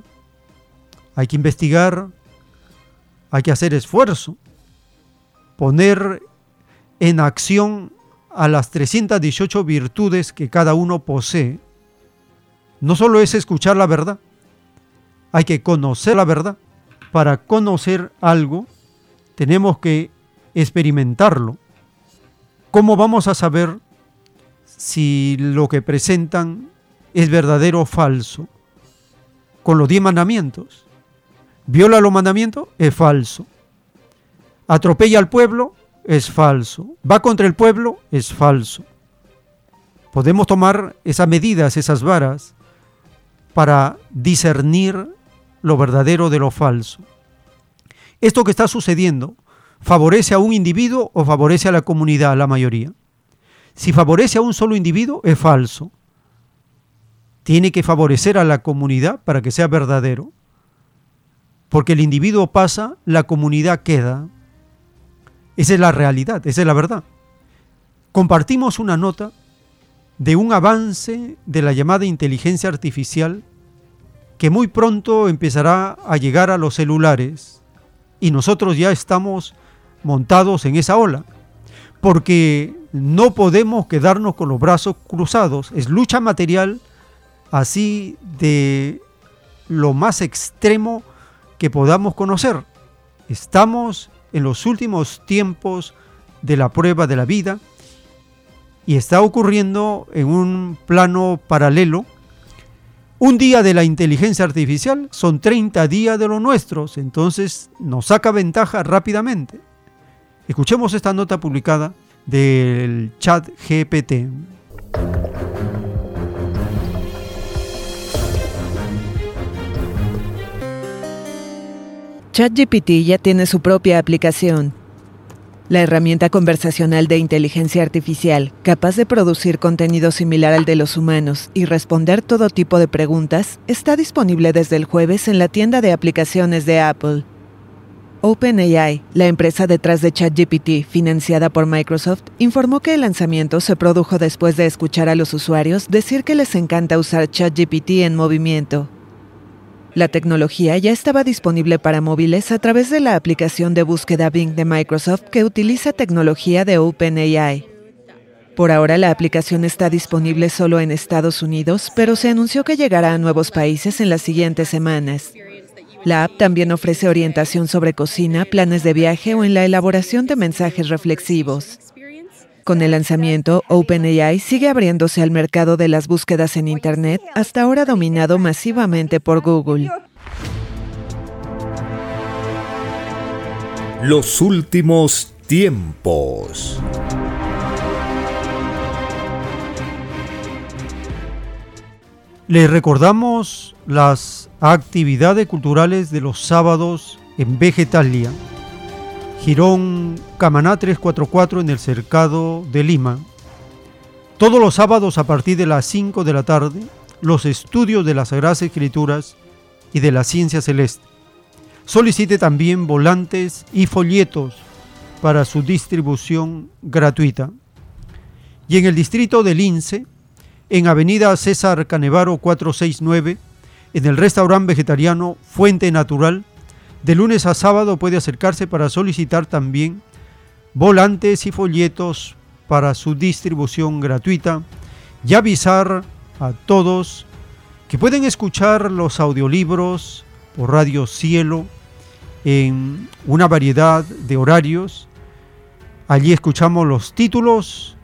hay que investigar, hay que hacer esfuerzo, poner en acción a las 318 virtudes que cada uno posee. No solo es escuchar la verdad, hay que conocer la verdad. Para conocer algo, tenemos que experimentarlo. ¿Cómo vamos a saber si lo que presentan es verdadero o falso? Con los diez mandamientos. Viola los mandamientos, es falso. Atropella al pueblo, es falso. Va contra el pueblo, es falso. Podemos tomar esas medidas, esas varas, para discernir lo verdadero de lo falso. Esto que está sucediendo, ¿favorece a un individuo o favorece a la comunidad, a la mayoría? Si favorece a un solo individuo, es falso. Tiene que favorecer a la comunidad para que sea verdadero. Porque el individuo pasa, la comunidad queda. Esa es la realidad, esa es la verdad. Compartimos una nota de un avance de la llamada inteligencia artificial que muy pronto empezará a llegar a los celulares y nosotros ya estamos montados en esa ola, porque no podemos quedarnos con los brazos cruzados, es lucha material así de lo más extremo que podamos conocer. Estamos en los últimos tiempos de la prueba de la vida y está ocurriendo en un plano paralelo un día de la inteligencia artificial son 30 días de los nuestros, entonces nos saca ventaja rápidamente. Escuchemos esta nota publicada del chat GPT. ChatGPT ya tiene su propia aplicación la herramienta conversacional de inteligencia artificial, capaz de producir contenido similar al de los humanos y responder todo tipo de preguntas, está disponible desde el jueves en la tienda de aplicaciones de Apple. OpenAI, la empresa detrás de ChatGPT, financiada por Microsoft, informó que el lanzamiento se produjo después de escuchar a los usuarios decir que les encanta usar ChatGPT en movimiento. La tecnología ya estaba disponible para móviles a través de la aplicación de búsqueda Bing de Microsoft que utiliza tecnología de OpenAI. Por ahora la aplicación está disponible solo en Estados Unidos, pero se anunció que llegará a nuevos países en las siguientes semanas. La app también ofrece orientación sobre cocina, planes de viaje o en la elaboración de mensajes reflexivos. Con el lanzamiento, OpenAI sigue abriéndose al mercado de las búsquedas en Internet, hasta ahora dominado masivamente por Google. Los últimos tiempos. Les recordamos las actividades culturales de los sábados en Vegetalia. Girón Camaná 344 en el Cercado de Lima. Todos los sábados a partir de las 5 de la tarde, los estudios de las Sagradas Escrituras y de la ciencia celeste. Solicite también volantes y folletos para su distribución gratuita. Y en el distrito de Lince, en Avenida César Canevaro 469, en el restaurante vegetariano Fuente Natural, de lunes a sábado puede acercarse para solicitar también volantes y folletos para su distribución gratuita y avisar a todos que pueden escuchar los audiolibros por Radio Cielo en una variedad de horarios. Allí escuchamos los títulos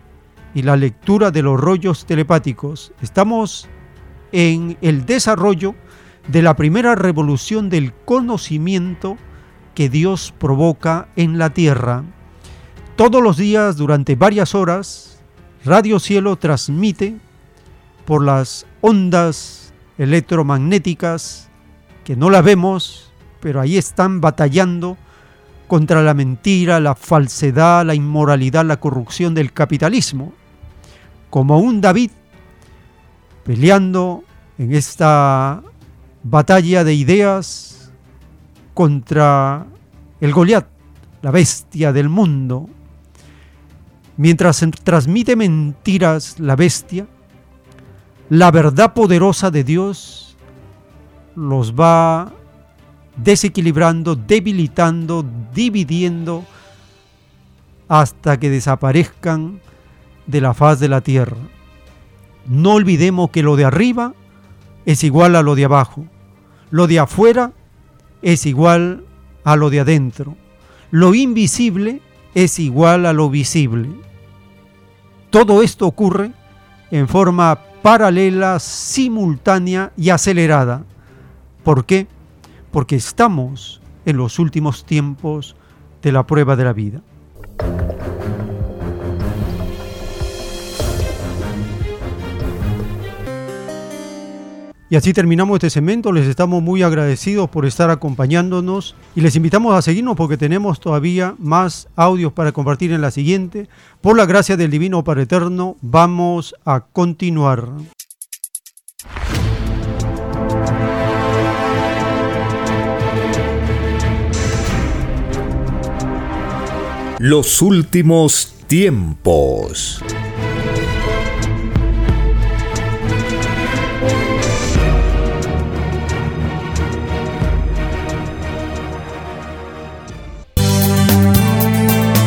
y la lectura de los rollos telepáticos. Estamos en el desarrollo de la primera revolución del conocimiento que Dios provoca en la tierra. Todos los días, durante varias horas, Radio Cielo transmite por las ondas electromagnéticas que no la vemos, pero ahí están batallando contra la mentira, la falsedad, la inmoralidad, la corrupción del capitalismo, como un David peleando en esta batalla de ideas contra el Goliat, la bestia del mundo. Mientras transmite mentiras la bestia, la verdad poderosa de Dios los va desequilibrando, debilitando, dividiendo, hasta que desaparezcan de la faz de la tierra. No olvidemos que lo de arriba es igual a lo de abajo, lo de afuera es igual a lo de adentro, lo invisible es igual a lo visible. Todo esto ocurre en forma paralela, simultánea y acelerada. ¿Por qué? porque estamos en los últimos tiempos de la prueba de la vida. Y así terminamos este segmento. Les estamos muy agradecidos por estar acompañándonos y les invitamos a seguirnos porque tenemos todavía más audios para compartir en la siguiente. Por la gracia del Divino Padre Eterno, vamos a continuar. Los últimos tiempos.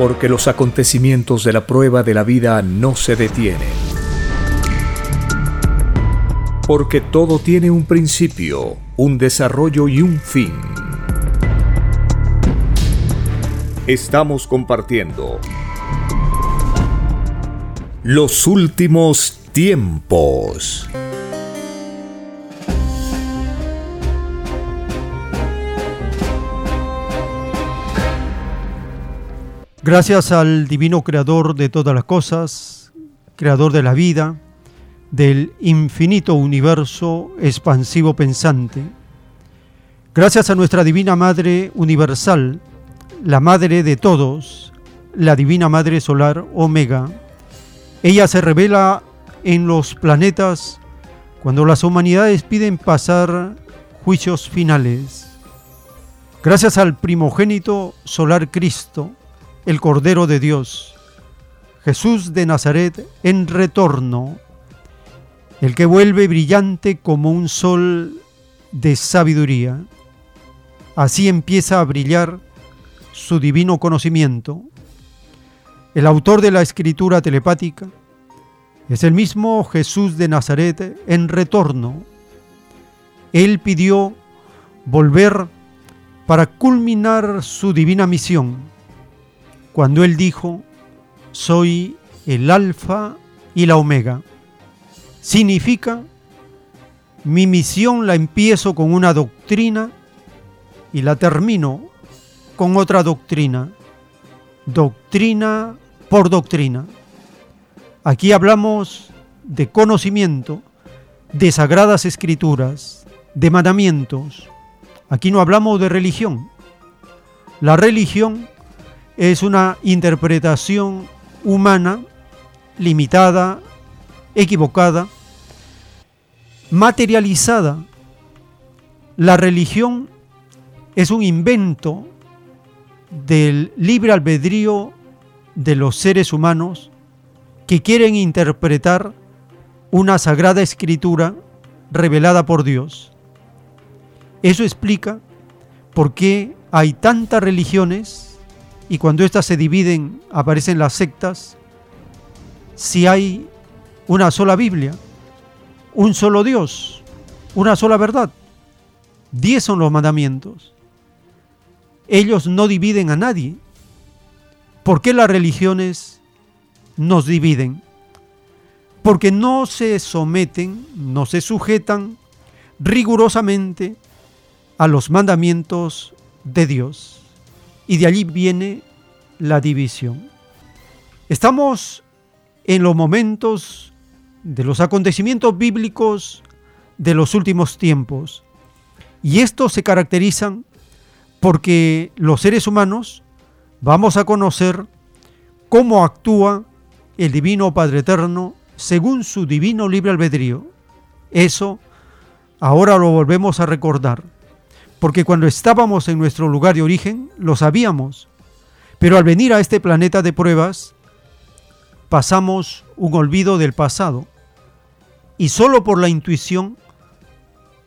Porque los acontecimientos de la prueba de la vida no se detienen. Porque todo tiene un principio, un desarrollo y un fin. Estamos compartiendo los últimos tiempos. Gracias al divino creador de todas las cosas, creador de la vida, del infinito universo expansivo pensante. Gracias a nuestra divina Madre Universal, la Madre de todos, la Divina Madre Solar Omega. Ella se revela en los planetas cuando las humanidades piden pasar juicios finales. Gracias al primogénito solar Cristo, el Cordero de Dios, Jesús de Nazaret en retorno, el que vuelve brillante como un sol de sabiduría. Así empieza a brillar su divino conocimiento. El autor de la escritura telepática es el mismo Jesús de Nazaret en retorno. Él pidió volver para culminar su divina misión cuando Él dijo, soy el alfa y la omega. Significa, mi misión la empiezo con una doctrina y la termino con otra doctrina, doctrina por doctrina. Aquí hablamos de conocimiento, de sagradas escrituras, de mandamientos. Aquí no hablamos de religión. La religión es una interpretación humana, limitada, equivocada, materializada. La religión es un invento del libre albedrío de los seres humanos que quieren interpretar una sagrada escritura revelada por Dios. Eso explica por qué hay tantas religiones y cuando éstas se dividen aparecen las sectas, si hay una sola Biblia, un solo Dios, una sola verdad. Diez son los mandamientos. Ellos no dividen a nadie. ¿Por qué las religiones nos dividen? Porque no se someten, no se sujetan rigurosamente a los mandamientos de Dios. Y de allí viene la división. Estamos en los momentos de los acontecimientos bíblicos de los últimos tiempos. Y estos se caracterizan porque los seres humanos vamos a conocer cómo actúa el Divino Padre Eterno según su divino libre albedrío. Eso ahora lo volvemos a recordar, porque cuando estábamos en nuestro lugar de origen lo sabíamos, pero al venir a este planeta de pruebas pasamos un olvido del pasado y solo por la intuición,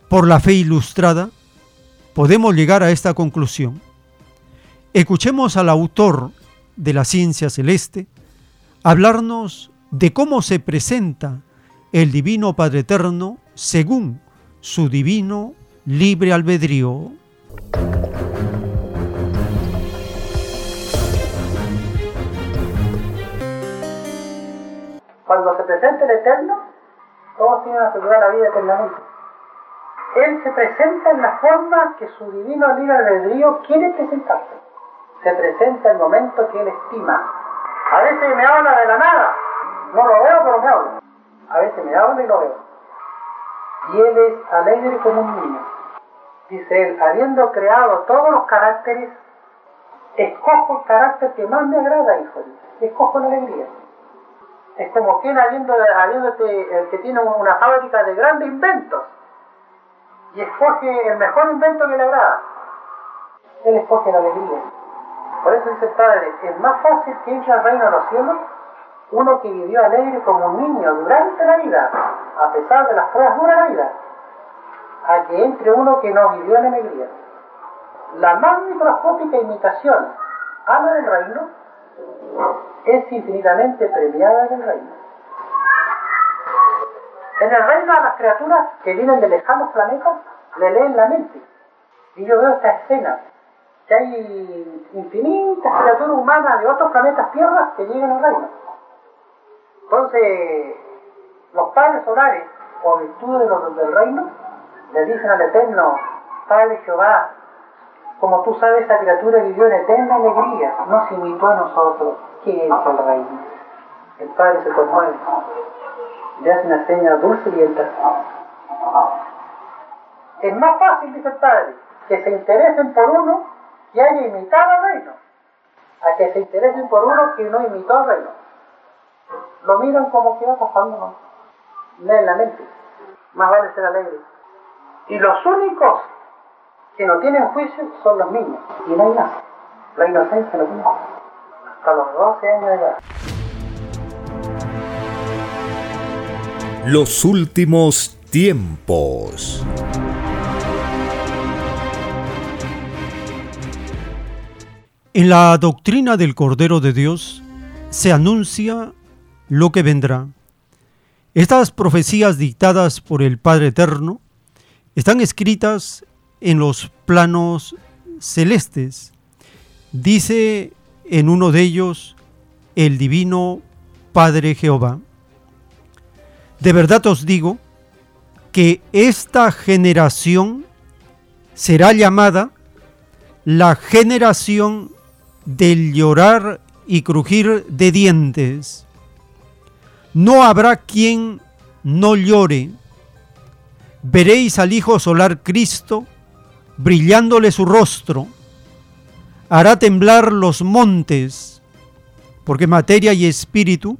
por la fe ilustrada, podemos llegar a esta conclusión. Escuchemos al autor de la ciencia celeste hablarnos de cómo se presenta el Divino Padre Eterno según su divino libre albedrío. Cuando se presenta el Eterno, todos tienen asegurar la vida eternamente. Él se presenta en la forma que su divino libre albedrío quiere presentarse. Se presenta el momento que él estima. A veces me habla de la nada. No lo veo, pero me habla. A veces me habla y lo veo. Y él es alegre como un niño. Dice él, habiendo creado todos los caracteres, escojo el carácter que más me agrada, hijo. Escojo la alegría. Es como quien habiendo, habiéndote, el que tiene una fábrica de grandes inventos y escoge el mejor invento que le agrada. Él escoge la alegría. Por eso dice el Padre, es más fácil que entre al reino de los cielos uno que vivió alegre como un niño durante la vida, a pesar de las pruebas duras de la vida, a que entre uno que no vivió en alegría. La más microscópica imitación a la del reino es infinitamente premiada en el reino. En el reino a las criaturas que vienen de lejanos planetas le leen la mente. Y yo veo esta escena, que hay infinitas criaturas humanas de otros planetas tierras que llegan al reino. Entonces, los padres solares, o virtud de los del reino, le dicen al Eterno, Padre Jehová, como tú sabes, esa criatura vivió en eterna alegría, nos imitó a nosotros. ¿Qué es el reino? El Padre se conmueve, le hace una seña dulce y entra. Es más fácil, dice el Padre, que se interesen por uno que haya imitado al reino, a que se interesen por uno que no imitó al reino. Lo miran como que va pasando, leen la mente. Más vale ser alegre. Y los únicos que no tienen juicio son los niños. Y no hay nada. La inocencia no tiene. Hasta los 12 años de edad. Los últimos tiempos. En la doctrina del Cordero de Dios se anuncia lo que vendrá. Estas profecías dictadas por el Padre Eterno están escritas en los planos celestes. Dice en uno de ellos el divino Padre Jehová. De verdad os digo que esta generación será llamada la generación del llorar y crujir de dientes. No habrá quien no llore. Veréis al Hijo solar Cristo brillándole su rostro. Hará temblar los montes, porque materia y espíritu,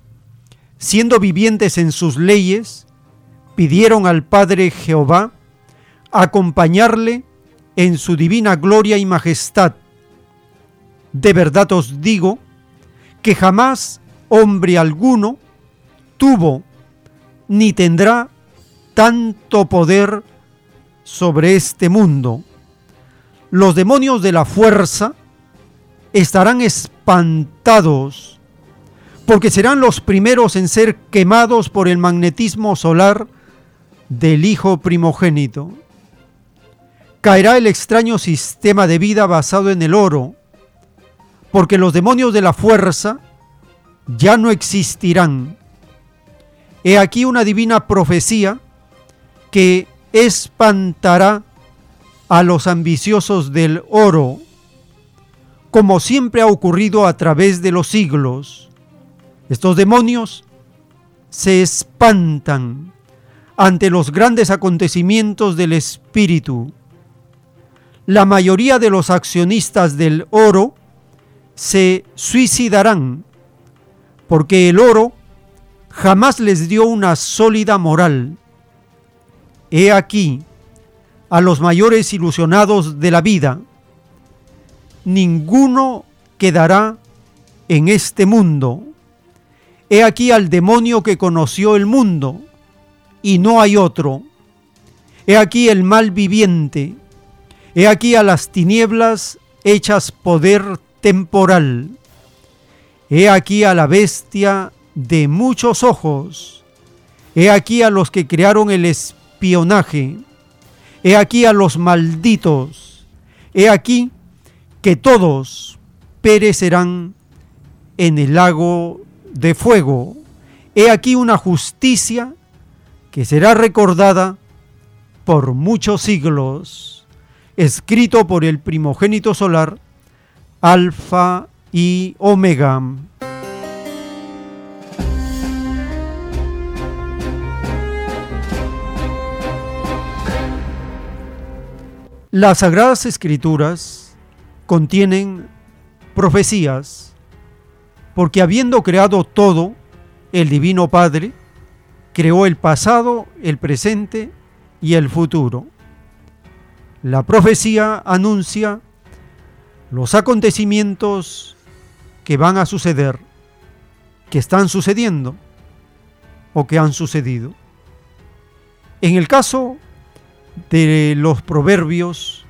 siendo vivientes en sus leyes, pidieron al Padre Jehová acompañarle en su divina gloria y majestad. De verdad os digo que jamás hombre alguno tuvo ni tendrá tanto poder sobre este mundo. Los demonios de la fuerza estarán espantados porque serán los primeros en ser quemados por el magnetismo solar del Hijo primogénito. Caerá el extraño sistema de vida basado en el oro, porque los demonios de la fuerza ya no existirán. He aquí una divina profecía que espantará a los ambiciosos del oro, como siempre ha ocurrido a través de los siglos. Estos demonios se espantan ante los grandes acontecimientos del espíritu. La mayoría de los accionistas del oro se suicidarán porque el oro jamás les dio una sólida moral. He aquí a los mayores ilusionados de la vida. Ninguno quedará en este mundo. He aquí al demonio que conoció el mundo y no hay otro. He aquí el mal viviente. He aquí a las tinieblas hechas poder temporal. He aquí a la bestia de muchos ojos. He aquí a los que crearon el He aquí a los malditos. He aquí que todos perecerán en el lago de fuego. He aquí una justicia que será recordada por muchos siglos, escrito por el primogénito solar, Alfa y Omega. Las Sagradas Escrituras contienen profecías, porque habiendo creado todo, el Divino Padre creó el pasado, el presente y el futuro. La profecía anuncia los acontecimientos que van a suceder, que están sucediendo o que han sucedido. En el caso de los proverbios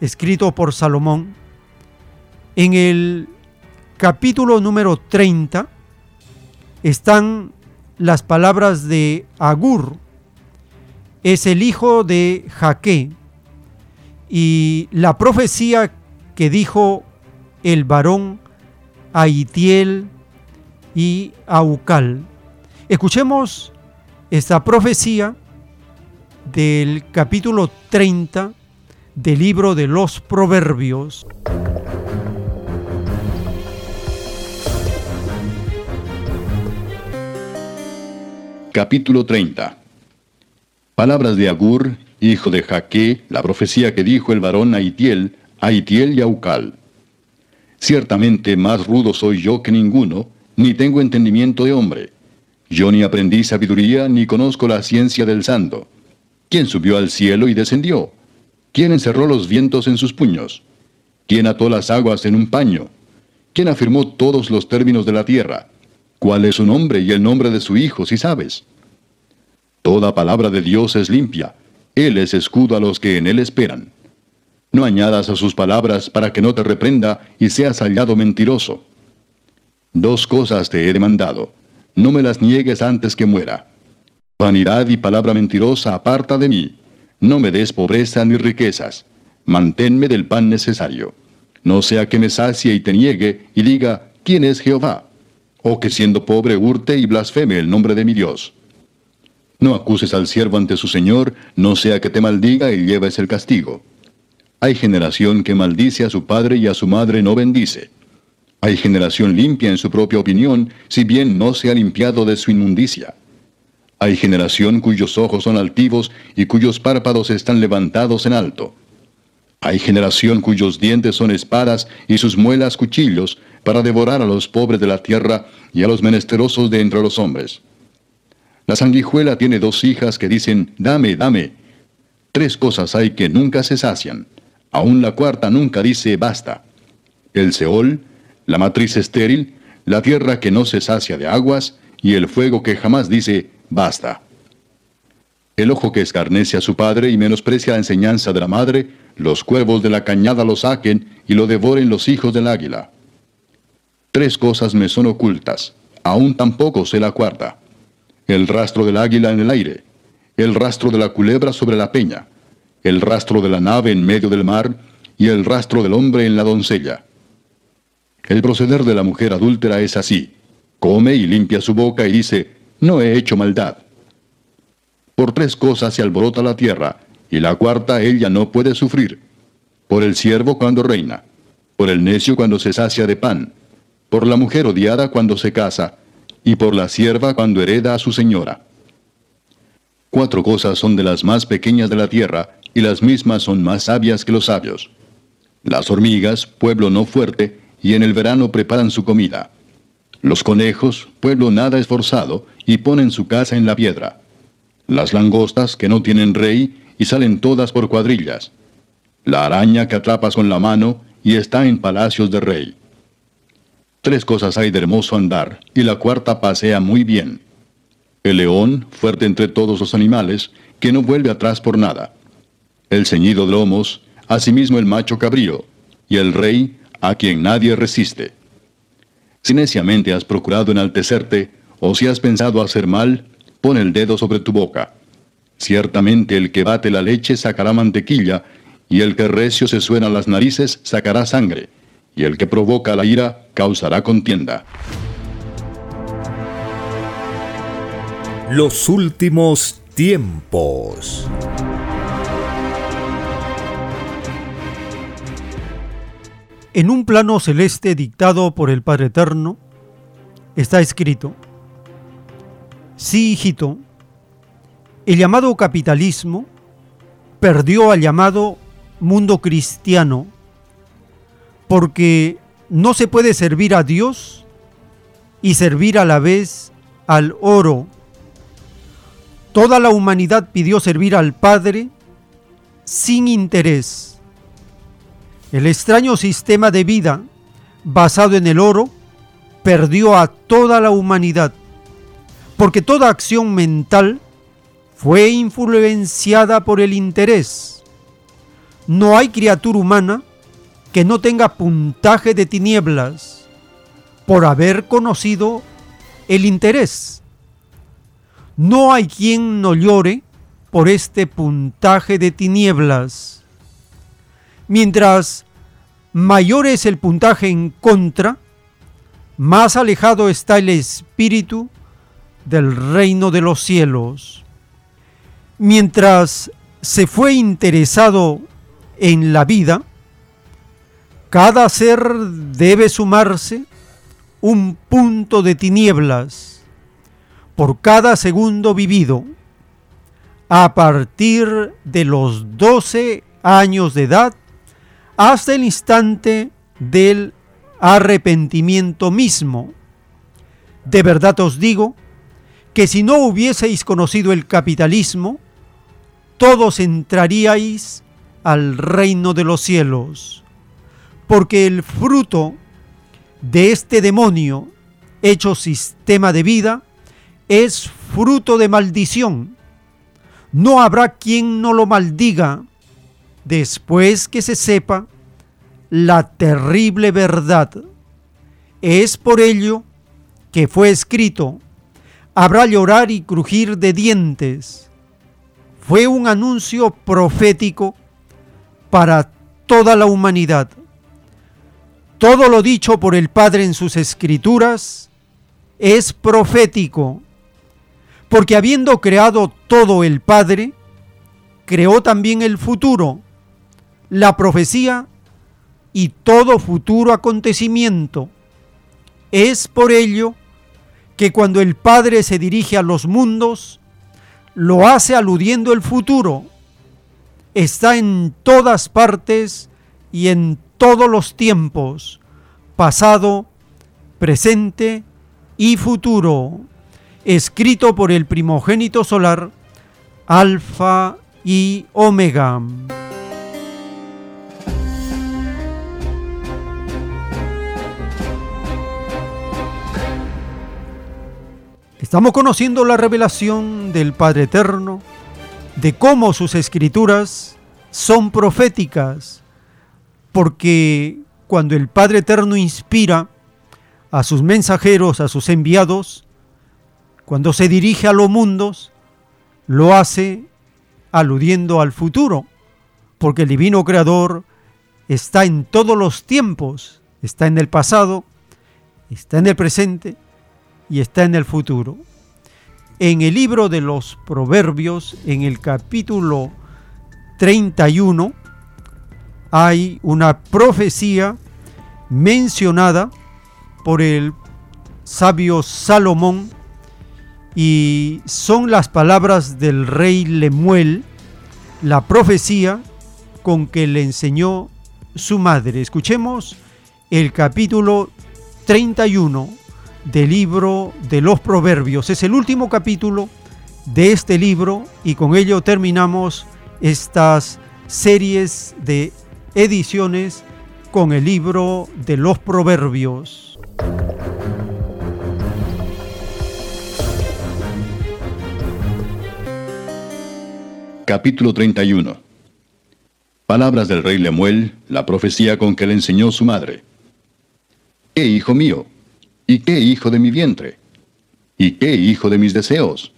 escritos por Salomón, en el capítulo número 30 están las palabras de Agur, es el hijo de Jaque, y la profecía que dijo el varón Aitiel y Aucal. Escuchemos esta profecía del capítulo 30 del libro de los Proverbios. Capítulo 30 Palabras de Agur, hijo de Jaque, la profecía que dijo el varón Aitiel, Aitiel y Aucal. Ciertamente más rudo soy yo que ninguno, ni tengo entendimiento de hombre. Yo ni aprendí sabiduría, ni conozco la ciencia del santo. ¿Quién subió al cielo y descendió? ¿Quién encerró los vientos en sus puños? ¿Quién ató las aguas en un paño? ¿Quién afirmó todos los términos de la tierra? ¿Cuál es su nombre y el nombre de su hijo, si sabes? Toda palabra de Dios es limpia. Él es escudo a los que en él esperan. No añadas a sus palabras para que no te reprenda y seas hallado mentiroso. Dos cosas te he demandado. No me las niegues antes que muera. Vanidad y palabra mentirosa aparta de mí. No me des pobreza ni riquezas. Manténme del pan necesario. No sea que me sacie y te niegue y diga, ¿quién es Jehová? O que siendo pobre hurte y blasfeme el nombre de mi Dios. No acuses al siervo ante su Señor, no sea que te maldiga y lleves el castigo. Hay generación que maldice a su padre y a su madre no bendice. Hay generación limpia en su propia opinión, si bien no se ha limpiado de su inmundicia. Hay generación cuyos ojos son altivos y cuyos párpados están levantados en alto. Hay generación cuyos dientes son espadas y sus muelas cuchillos para devorar a los pobres de la tierra y a los menesterosos de entre los hombres. La sanguijuela tiene dos hijas que dicen, dame, dame. Tres cosas hay que nunca se sacian. Aún la cuarta nunca dice, basta. El Seol, la matriz estéril, la tierra que no se sacia de aguas, y el fuego que jamás dice, basta. El ojo que escarnece a su padre y menosprecia la enseñanza de la madre, los cuervos de la cañada lo saquen y lo devoren los hijos del águila. Tres cosas me son ocultas, aún tampoco sé la cuarta. El rastro del águila en el aire, el rastro de la culebra sobre la peña, el rastro de la nave en medio del mar y el rastro del hombre en la doncella. El proceder de la mujer adúltera es así. Come y limpia su boca y dice, no he hecho maldad. Por tres cosas se alborota la tierra, y la cuarta ella no puede sufrir. Por el siervo cuando reina, por el necio cuando se sacia de pan, por la mujer odiada cuando se casa, y por la sierva cuando hereda a su señora. Cuatro cosas son de las más pequeñas de la tierra, y las mismas son más sabias que los sabios. Las hormigas, pueblo no fuerte, y en el verano preparan su comida. Los conejos, pueblo nada esforzado, y ponen su casa en la piedra. Las langostas, que no tienen rey, y salen todas por cuadrillas. La araña que atrapas con la mano, y está en palacios de rey. Tres cosas hay de hermoso andar, y la cuarta pasea muy bien. El león, fuerte entre todos los animales, que no vuelve atrás por nada. El ceñido de lomos, asimismo el macho cabrío, y el rey, a quien nadie resiste. Si neciamente has procurado enaltecerte, o si has pensado hacer mal, pon el dedo sobre tu boca. Ciertamente el que bate la leche sacará mantequilla, y el que recio se suena las narices sacará sangre, y el que provoca la ira causará contienda. Los últimos tiempos. En un plano celeste dictado por el Padre Eterno, está escrito, sí, hijito, el llamado capitalismo perdió al llamado mundo cristiano porque no se puede servir a Dios y servir a la vez al oro. Toda la humanidad pidió servir al Padre sin interés. El extraño sistema de vida basado en el oro perdió a toda la humanidad, porque toda acción mental fue influenciada por el interés. No hay criatura humana que no tenga puntaje de tinieblas por haber conocido el interés. No hay quien no llore por este puntaje de tinieblas. Mientras mayor es el puntaje en contra, más alejado está el espíritu del reino de los cielos. Mientras se fue interesado en la vida, cada ser debe sumarse un punto de tinieblas por cada segundo vivido a partir de los 12 años de edad hasta el instante del arrepentimiento mismo. De verdad os digo que si no hubieseis conocido el capitalismo, todos entraríais al reino de los cielos, porque el fruto de este demonio hecho sistema de vida es fruto de maldición. No habrá quien no lo maldiga después que se sepa la terrible verdad. Es por ello que fue escrito, habrá llorar y crujir de dientes. Fue un anuncio profético para toda la humanidad. Todo lo dicho por el Padre en sus escrituras es profético, porque habiendo creado todo el Padre, creó también el futuro la profecía y todo futuro acontecimiento. Es por ello que cuando el Padre se dirige a los mundos, lo hace aludiendo el futuro. Está en todas partes y en todos los tiempos, pasado, presente y futuro, escrito por el primogénito solar, Alfa y Omega. Estamos conociendo la revelación del Padre Eterno, de cómo sus escrituras son proféticas, porque cuando el Padre Eterno inspira a sus mensajeros, a sus enviados, cuando se dirige a los mundos, lo hace aludiendo al futuro, porque el divino creador está en todos los tiempos, está en el pasado, está en el presente y está en el futuro. En el libro de los Proverbios, en el capítulo 31, hay una profecía mencionada por el sabio Salomón y son las palabras del rey Lemuel, la profecía con que le enseñó su madre. Escuchemos el capítulo 31 del libro de los Proverbios. Es el último capítulo de este libro y con ello terminamos estas series de ediciones con el libro de los Proverbios. Capítulo 31 Palabras del rey Lemuel, la profecía con que le enseñó su madre. ¿Qué hijo mío? ¿Y qué hijo de mi vientre? ¿Y qué hijo de mis deseos?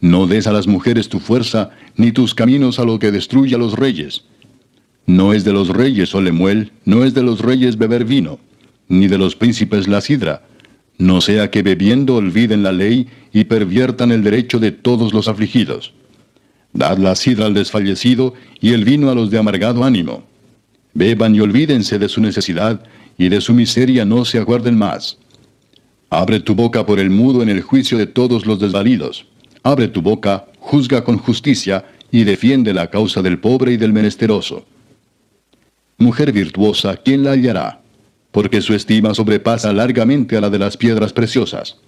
No des a las mujeres tu fuerza, ni tus caminos a lo que destruye a los reyes. No es de los reyes, oh Lemuel, no es de los reyes beber vino, ni de los príncipes la sidra, no sea que bebiendo olviden la ley y perviertan el derecho de todos los afligidos. Dad la sidra al desfallecido y el vino a los de amargado ánimo. Beban y olvídense de su necesidad, y de su miseria no se acuerden más. Abre tu boca por el mudo en el juicio de todos los desvalidos. Abre tu boca, juzga con justicia, y defiende la causa del pobre y del menesteroso. Mujer virtuosa, ¿quién la hallará? Porque su estima sobrepasa largamente a la de las piedras preciosas.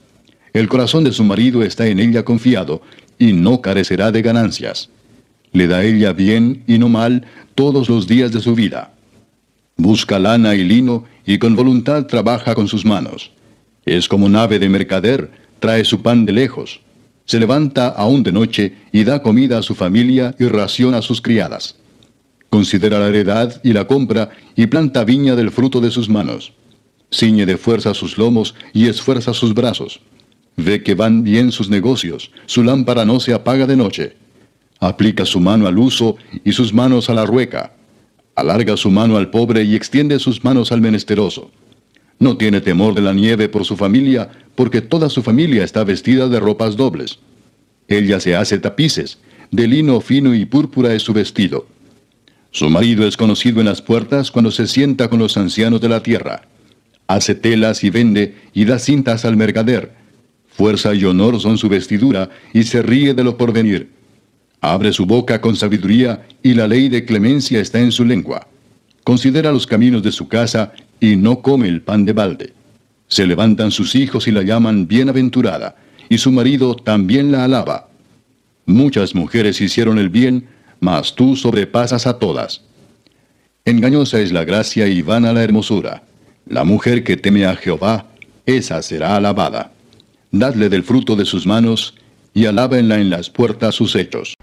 El corazón de su marido está en ella confiado, y no carecerá de ganancias. Le da ella bien y no mal todos los días de su vida. Busca lana y lino, y con voluntad trabaja con sus manos. Es como nave de mercader, trae su pan de lejos. Se levanta aún de noche y da comida a su familia y ración a sus criadas. Considera la heredad y la compra y planta viña del fruto de sus manos. Ciñe de fuerza sus lomos y esfuerza sus brazos. Ve que van bien sus negocios, su lámpara no se apaga de noche. Aplica su mano al uso y sus manos a la rueca. Alarga su mano al pobre y extiende sus manos al menesteroso. No tiene temor de la nieve por su familia, porque toda su familia está vestida de ropas dobles. Ella se hace tapices, de lino fino y púrpura es su vestido. Su marido es conocido en las puertas cuando se sienta con los ancianos de la tierra. Hace telas y vende y da cintas al mercader. Fuerza y honor son su vestidura y se ríe de lo porvenir. Abre su boca con sabiduría y la ley de clemencia está en su lengua. Considera los caminos de su casa y no come el pan de balde. Se levantan sus hijos y la llaman bienaventurada, y su marido también la alaba. Muchas mujeres hicieron el bien, mas tú sobrepasas a todas. Engañosa es la gracia y vana la hermosura. La mujer que teme a Jehová, esa será alabada. Dadle del fruto de sus manos, y alábenla en las puertas sus hechos.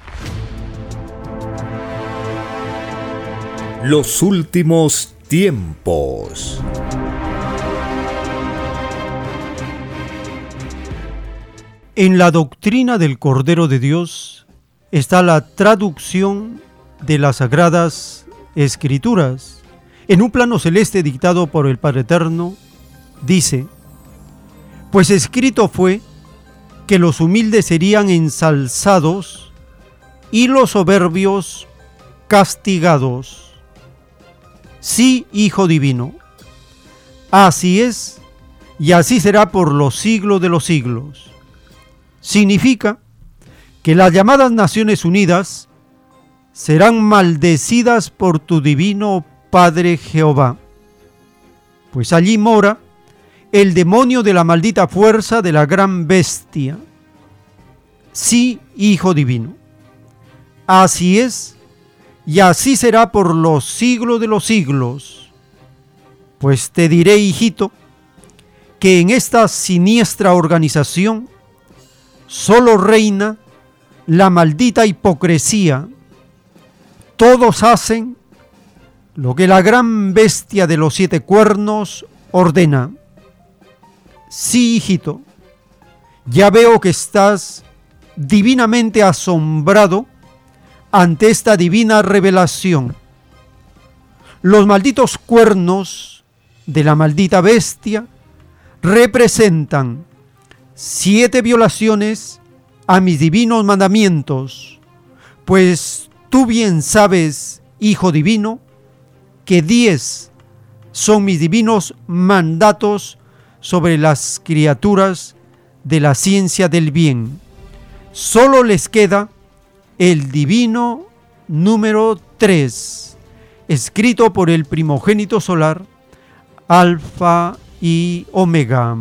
Los últimos tiempos. En la doctrina del Cordero de Dios está la traducción de las sagradas escrituras. En un plano celeste dictado por el Padre Eterno, dice, pues escrito fue que los humildes serían ensalzados y los soberbios castigados. Sí, Hijo Divino. Así es, y así será por los siglos de los siglos. Significa que las llamadas Naciones Unidas serán maldecidas por tu divino Padre Jehová, pues allí mora el demonio de la maldita fuerza de la gran bestia. Sí, Hijo Divino. Así es, y así será por los siglos de los siglos. Pues te diré, hijito, que en esta siniestra organización solo reina la maldita hipocresía. Todos hacen lo que la gran bestia de los siete cuernos ordena. Sí, hijito, ya veo que estás divinamente asombrado ante esta divina revelación. Los malditos cuernos de la maldita bestia representan siete violaciones a mis divinos mandamientos, pues tú bien sabes, Hijo Divino, que diez son mis divinos mandatos sobre las criaturas de la ciencia del bien. Solo les queda el divino número 3, escrito por el primogénito solar, Alfa y Omega.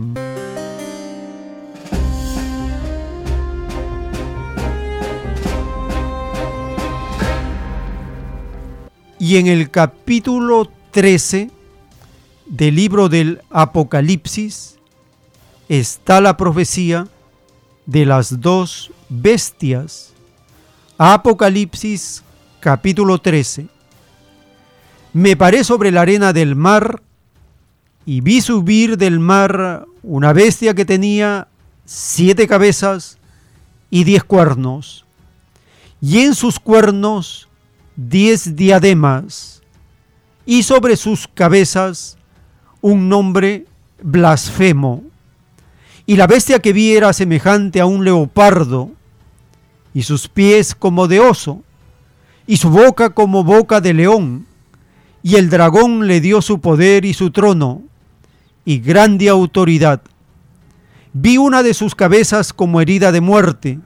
Y en el capítulo 13 del libro del Apocalipsis está la profecía de las dos bestias. Apocalipsis capítulo 13. Me paré sobre la arena del mar y vi subir del mar una bestia que tenía siete cabezas y diez cuernos, y en sus cuernos diez diademas y sobre sus cabezas un nombre blasfemo. Y la bestia que vi era semejante a un leopardo, y sus pies como de oso, y su boca como boca de león, y el dragón le dio su poder y su trono, y grande autoridad. Vi una de sus cabezas como herida de muerte,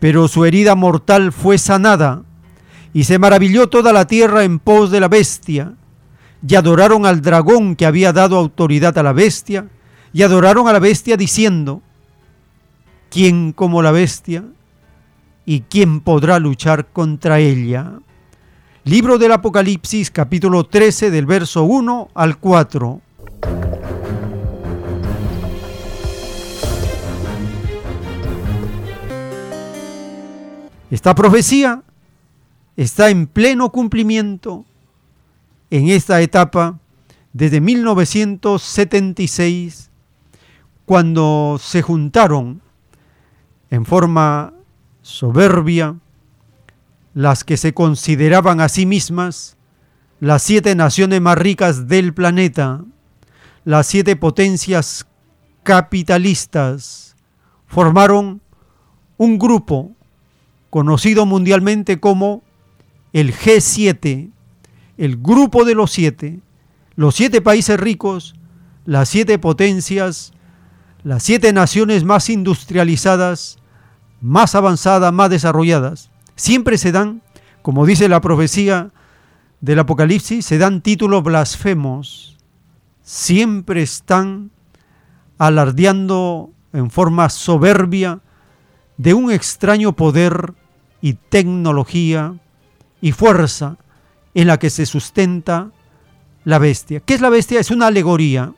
pero su herida mortal fue sanada y se maravilló toda la tierra en pos de la bestia, y adoraron al dragón que había dado autoridad a la bestia, y adoraron a la bestia diciendo, ¿quién como la bestia? ¿Y quién podrá luchar contra ella? Libro del Apocalipsis capítulo 13 del verso 1 al 4. Esta profecía está en pleno cumplimiento en esta etapa desde 1976, cuando se juntaron en forma soberbia las que se consideraban a sí mismas las siete naciones más ricas del planeta, las siete potencias capitalistas, formaron un grupo conocido mundialmente como el G7, el grupo de los siete, los siete países ricos, las siete potencias, las siete naciones más industrializadas, más avanzadas, más desarrolladas, siempre se dan, como dice la profecía del Apocalipsis, se dan títulos blasfemos, siempre están alardeando en forma soberbia de un extraño poder y tecnología y fuerza en la que se sustenta la bestia. ¿Qué es la bestia? Es una alegoría,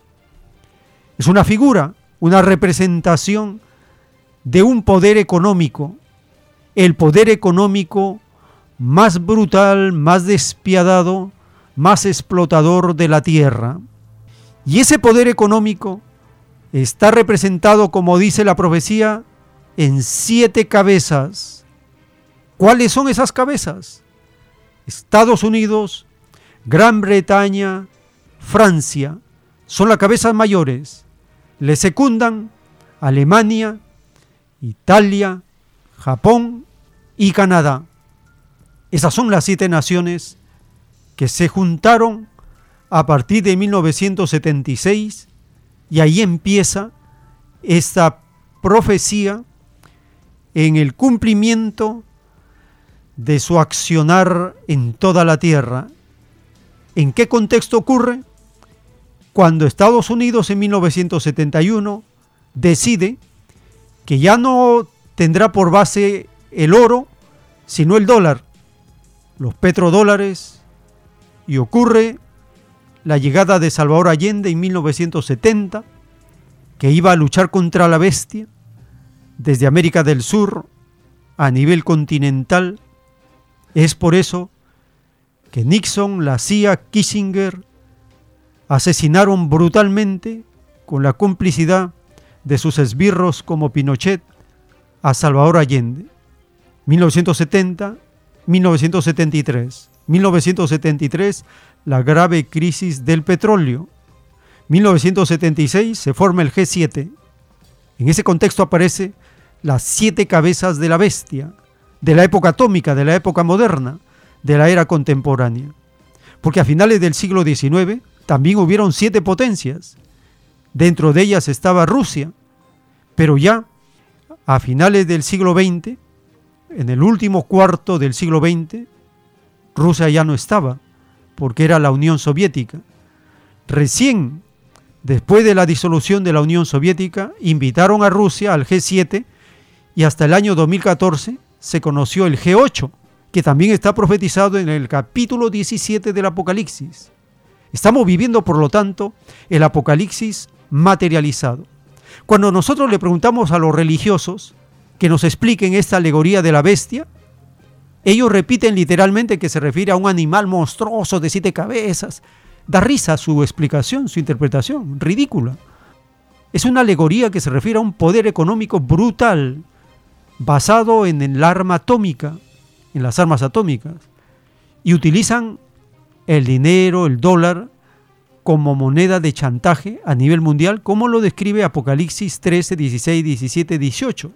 es una figura, una representación de un poder económico, el poder económico más brutal, más despiadado, más explotador de la tierra. Y ese poder económico está representado, como dice la profecía, en siete cabezas. ¿Cuáles son esas cabezas? Estados Unidos, Gran Bretaña, Francia son las cabezas mayores. Le secundan Alemania, Italia, Japón y Canadá. Esas son las siete naciones que se juntaron a partir de 1976 y ahí empieza esta profecía en el cumplimiento de su accionar en toda la tierra. ¿En qué contexto ocurre? Cuando Estados Unidos en 1971 decide que ya no tendrá por base el oro, sino el dólar, los petrodólares, y ocurre la llegada de Salvador Allende en 1970, que iba a luchar contra la bestia desde América del Sur a nivel continental. Es por eso que Nixon, la CIA, Kissinger asesinaron brutalmente con la complicidad de sus esbirros como Pinochet a Salvador Allende. 1970, 1973. 1973, la grave crisis del petróleo. 1976 se forma el G7. En ese contexto aparece las siete cabezas de la bestia, de la época atómica, de la época moderna, de la era contemporánea. Porque a finales del siglo XIX también hubieron siete potencias. Dentro de ellas estaba Rusia, pero ya a finales del siglo XX, en el último cuarto del siglo XX, Rusia ya no estaba, porque era la Unión Soviética. Recién, después de la disolución de la Unión Soviética, invitaron a Rusia al G7 y hasta el año 2014 se conoció el G8, que también está profetizado en el capítulo 17 del Apocalipsis. Estamos viviendo, por lo tanto, el Apocalipsis materializado. Cuando nosotros le preguntamos a los religiosos que nos expliquen esta alegoría de la bestia, ellos repiten literalmente que se refiere a un animal monstruoso de siete cabezas. Da risa su explicación, su interpretación, ridícula. Es una alegoría que se refiere a un poder económico brutal, basado en el arma atómica, en las armas atómicas. Y utilizan el dinero, el dólar, como moneda de chantaje a nivel mundial, como lo describe Apocalipsis 13, 16, 17, 18.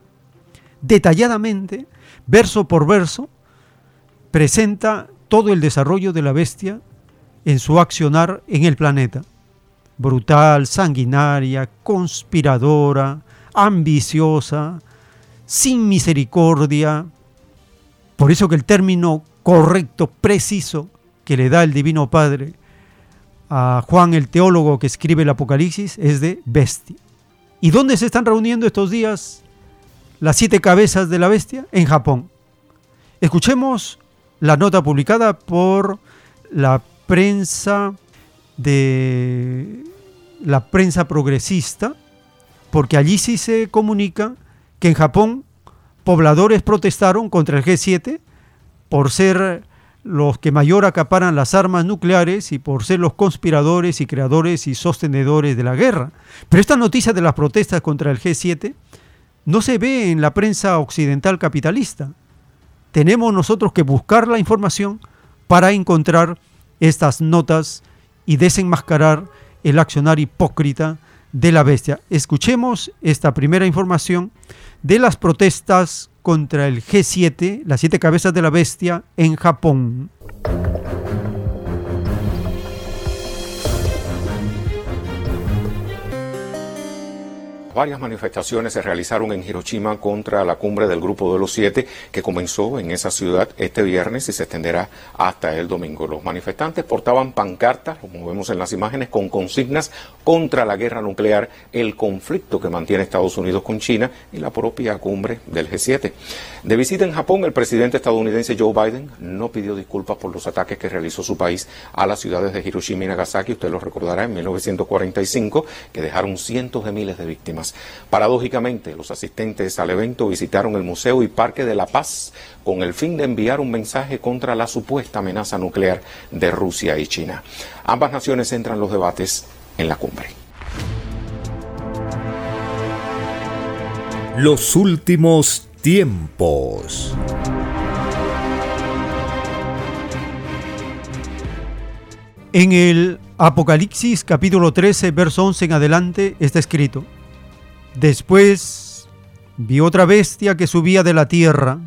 Detalladamente, verso por verso, presenta todo el desarrollo de la bestia en su accionar en el planeta. Brutal, sanguinaria, conspiradora, ambiciosa, sin misericordia. Por eso que el término correcto, preciso, que le da el Divino Padre a Juan el teólogo que escribe el Apocalipsis es de bestia. ¿Y dónde se están reuniendo estos días las siete cabezas de la bestia? En Japón. Escuchemos la nota publicada por la prensa de la prensa progresista, porque allí sí se comunica que en Japón pobladores protestaron contra el G7 por ser los que mayor acaparan las armas nucleares y por ser los conspiradores y creadores y sostenedores de la guerra. Pero esta noticia de las protestas contra el G7 no se ve en la prensa occidental capitalista tenemos nosotros que buscar la información para encontrar estas notas y desenmascarar el accionar hipócrita de la bestia. Escuchemos esta primera información de las protestas contra el G7, las siete cabezas de la bestia, en Japón. Varias manifestaciones se realizaron en Hiroshima contra la cumbre del Grupo de los Siete que comenzó en esa ciudad este viernes y se extenderá hasta el domingo. Los manifestantes portaban pancartas, como vemos en las imágenes, con consignas contra la guerra nuclear, el conflicto que mantiene Estados Unidos con China y la propia cumbre del G7. De visita en Japón, el presidente estadounidense Joe Biden no pidió disculpas por los ataques que realizó su país a las ciudades de Hiroshima y Nagasaki, usted lo recordará, en 1945, que dejaron cientos de miles de víctimas. Paradójicamente, los asistentes al evento visitaron el Museo y Parque de la Paz con el fin de enviar un mensaje contra la supuesta amenaza nuclear de Rusia y China. Ambas naciones entran los debates en la cumbre. Los últimos tiempos. En el Apocalipsis capítulo 13, verso 11 en adelante está escrito, Después vi otra bestia que subía de la tierra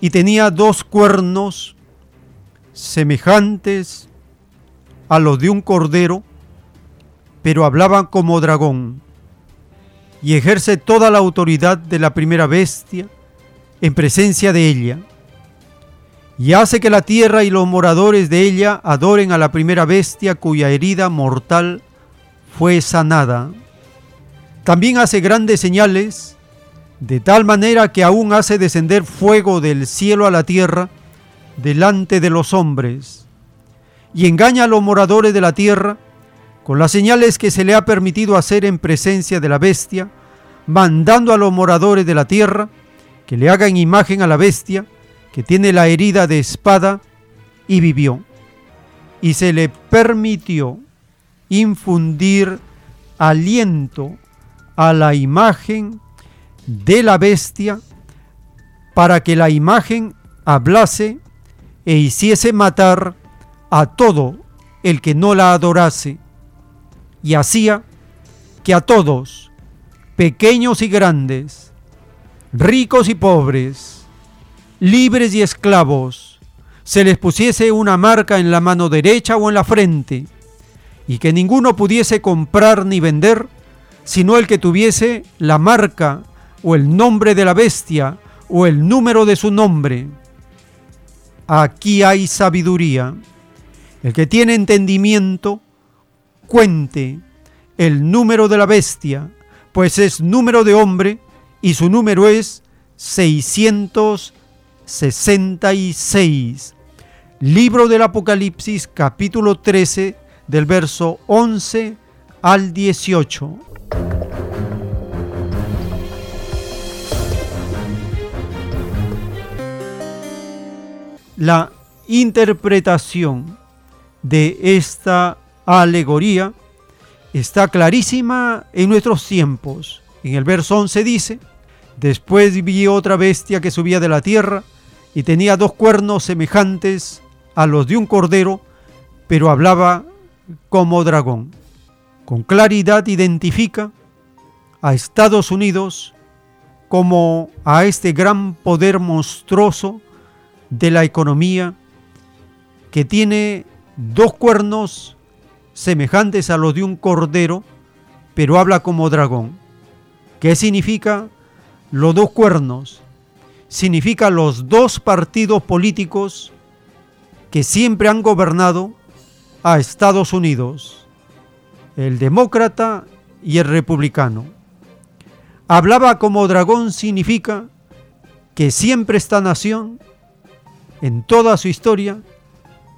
y tenía dos cuernos semejantes a los de un cordero, pero hablaba como dragón, y ejerce toda la autoridad de la primera bestia en presencia de ella, y hace que la tierra y los moradores de ella adoren a la primera bestia cuya herida mortal fue sanada. También hace grandes señales, de tal manera que aún hace descender fuego del cielo a la tierra delante de los hombres, y engaña a los moradores de la tierra con las señales que se le ha permitido hacer en presencia de la bestia, mandando a los moradores de la tierra que le hagan imagen a la bestia que tiene la herida de espada y vivió. Y se le permitió infundir aliento a la imagen de la bestia para que la imagen hablase e hiciese matar a todo el que no la adorase, y hacía que a todos, pequeños y grandes, ricos y pobres, libres y esclavos, se les pusiese una marca en la mano derecha o en la frente, y que ninguno pudiese comprar ni vender sino el que tuviese la marca o el nombre de la bestia o el número de su nombre. Aquí hay sabiduría. El que tiene entendimiento, cuente el número de la bestia, pues es número de hombre y su número es 666. Libro del Apocalipsis capítulo 13 del verso 11 al 18. La interpretación de esta alegoría está clarísima en nuestros tiempos. En el verso 11 dice, después vi otra bestia que subía de la tierra y tenía dos cuernos semejantes a los de un cordero, pero hablaba como dragón con claridad identifica a Estados Unidos como a este gran poder monstruoso de la economía que tiene dos cuernos semejantes a los de un cordero, pero habla como dragón. ¿Qué significa los dos cuernos? Significa los dos partidos políticos que siempre han gobernado a Estados Unidos el demócrata y el republicano. Hablaba como dragón significa que siempre esta nación, en toda su historia,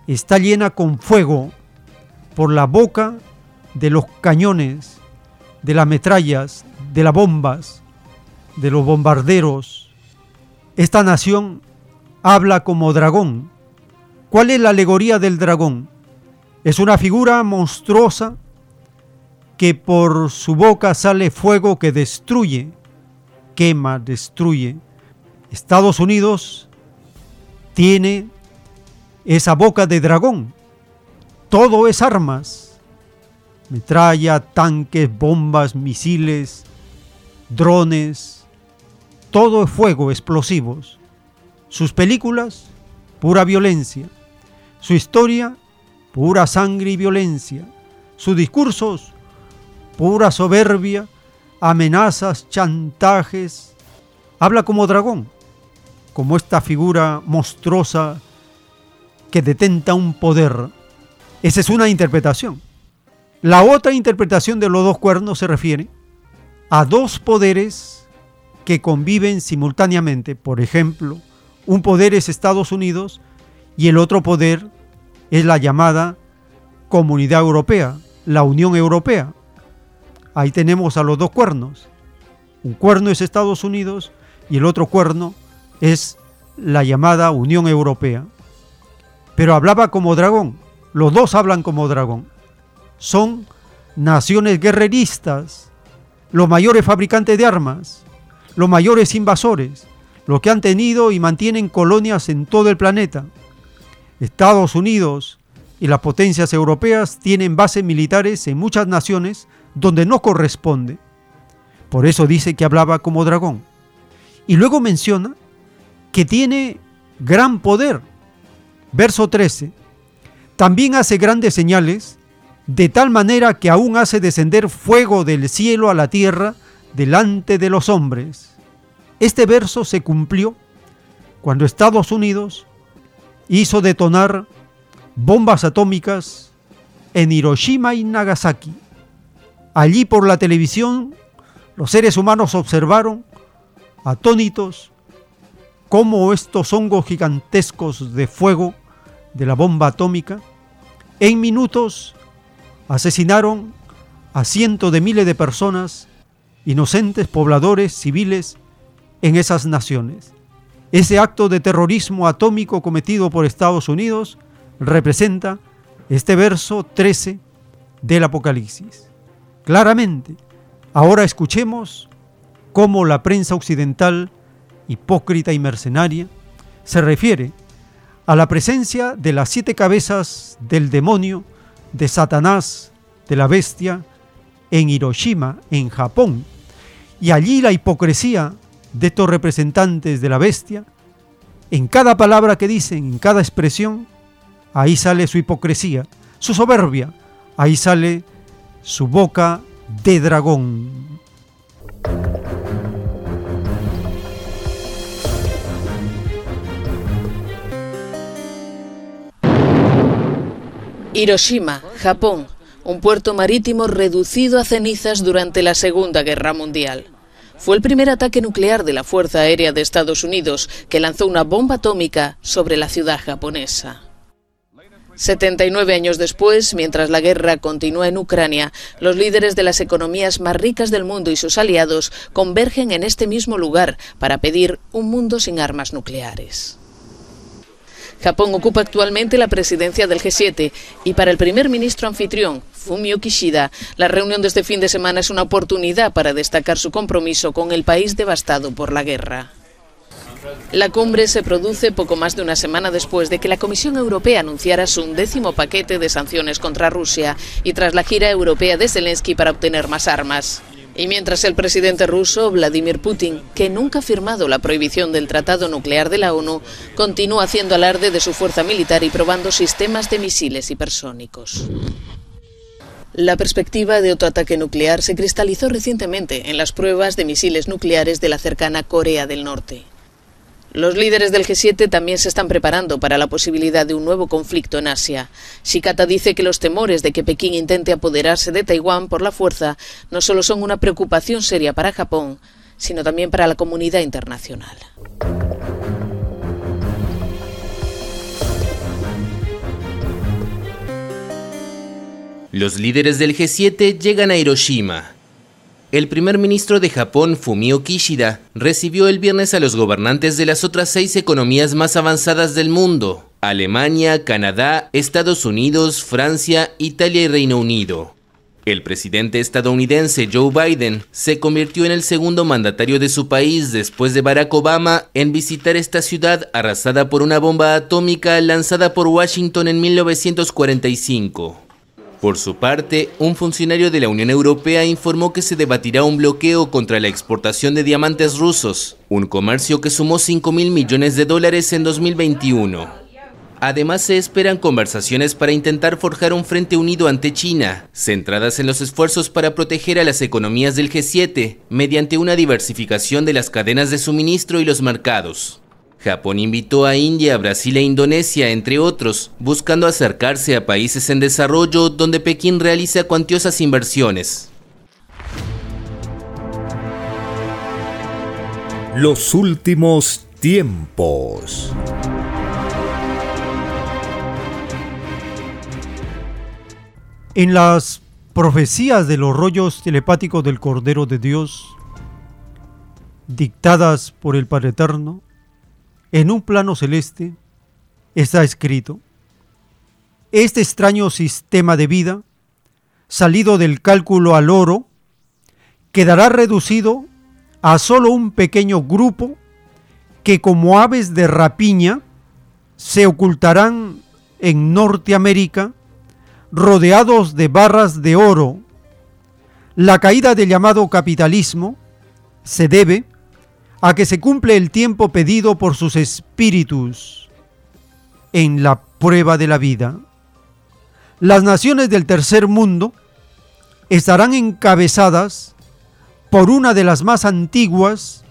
está llena con fuego por la boca de los cañones, de las metrallas, de las bombas, de los bombarderos. Esta nación habla como dragón. ¿Cuál es la alegoría del dragón? Es una figura monstruosa que por su boca sale fuego que destruye, quema, destruye. Estados Unidos tiene esa boca de dragón. Todo es armas. Metralla, tanques, bombas, misiles, drones. Todo es fuego, explosivos. Sus películas, pura violencia. Su historia, pura sangre y violencia. Sus discursos, pura soberbia, amenazas, chantajes. Habla como dragón, como esta figura monstruosa que detenta un poder. Esa es una interpretación. La otra interpretación de los dos cuernos se refiere a dos poderes que conviven simultáneamente. Por ejemplo, un poder es Estados Unidos y el otro poder es la llamada Comunidad Europea, la Unión Europea. Ahí tenemos a los dos cuernos. Un cuerno es Estados Unidos y el otro cuerno es la llamada Unión Europea. Pero hablaba como dragón. Los dos hablan como dragón. Son naciones guerreristas, los mayores fabricantes de armas, los mayores invasores, los que han tenido y mantienen colonias en todo el planeta. Estados Unidos y las potencias europeas tienen bases militares en muchas naciones donde no corresponde. Por eso dice que hablaba como dragón. Y luego menciona que tiene gran poder. Verso 13. También hace grandes señales, de tal manera que aún hace descender fuego del cielo a la tierra delante de los hombres. Este verso se cumplió cuando Estados Unidos hizo detonar bombas atómicas en Hiroshima y Nagasaki. Allí por la televisión los seres humanos observaron, atónitos, cómo estos hongos gigantescos de fuego de la bomba atómica en minutos asesinaron a cientos de miles de personas, inocentes pobladores civiles en esas naciones. Ese acto de terrorismo atómico cometido por Estados Unidos representa este verso 13 del Apocalipsis. Claramente, ahora escuchemos cómo la prensa occidental, hipócrita y mercenaria, se refiere a la presencia de las siete cabezas del demonio, de Satanás, de la bestia, en Hiroshima, en Japón. Y allí la hipocresía de estos representantes de la bestia, en cada palabra que dicen, en cada expresión, ahí sale su hipocresía, su soberbia, ahí sale su boca de dragón. Hiroshima, Japón, un puerto marítimo reducido a cenizas durante la Segunda Guerra Mundial. Fue el primer ataque nuclear de la Fuerza Aérea de Estados Unidos que lanzó una bomba atómica sobre la ciudad japonesa. 79 años después, mientras la guerra continúa en Ucrania, los líderes de las economías más ricas del mundo y sus aliados convergen en este mismo lugar para pedir un mundo sin armas nucleares. Japón ocupa actualmente la presidencia del G7 y para el primer ministro anfitrión, Fumio Kishida, la reunión de este fin de semana es una oportunidad para destacar su compromiso con el país devastado por la guerra. La cumbre se produce poco más de una semana después de que la Comisión Europea anunciara su undécimo paquete de sanciones contra Rusia y tras la gira europea de Zelensky para obtener más armas. Y mientras el presidente ruso, Vladimir Putin, que nunca ha firmado la prohibición del Tratado Nuclear de la ONU, continúa haciendo alarde de su fuerza militar y probando sistemas de misiles hipersónicos. La perspectiva de otro ataque nuclear se cristalizó recientemente en las pruebas de misiles nucleares de la cercana Corea del Norte. Los líderes del G7 también se están preparando para la posibilidad de un nuevo conflicto en Asia. Shikata dice que los temores de que Pekín intente apoderarse de Taiwán por la fuerza no solo son una preocupación seria para Japón, sino también para la comunidad internacional. Los líderes del G7 llegan a Hiroshima, el primer ministro de Japón, Fumio Kishida, recibió el viernes a los gobernantes de las otras seis economías más avanzadas del mundo, Alemania, Canadá, Estados Unidos, Francia, Italia y Reino Unido. El presidente estadounidense Joe Biden se convirtió en el segundo mandatario de su país después de Barack Obama en visitar esta ciudad arrasada por una bomba atómica lanzada por Washington en 1945. Por su parte, un funcionario de la Unión Europea informó que se debatirá un bloqueo contra la exportación de diamantes rusos, un comercio que sumó 5 mil millones de dólares en 2021. Además, se esperan conversaciones para intentar forjar un frente unido ante China, centradas en los esfuerzos para proteger a las economías del G7 mediante una diversificación de las cadenas de suministro y los mercados. Japón invitó a India, Brasil e Indonesia, entre otros, buscando acercarse a países en desarrollo donde Pekín realiza cuantiosas inversiones. Los últimos tiempos. En las profecías de los rollos telepáticos del Cordero de Dios, dictadas por el Padre Eterno, en un plano celeste está escrito, este extraño sistema de vida, salido del cálculo al oro, quedará reducido a solo un pequeño grupo que como aves de rapiña se ocultarán en Norteamérica rodeados de barras de oro. La caída del llamado capitalismo se debe a que se cumple el tiempo pedido por sus espíritus en la prueba de la vida. las naciones del tercer mundo estarán encabezadas por una de las más antiguas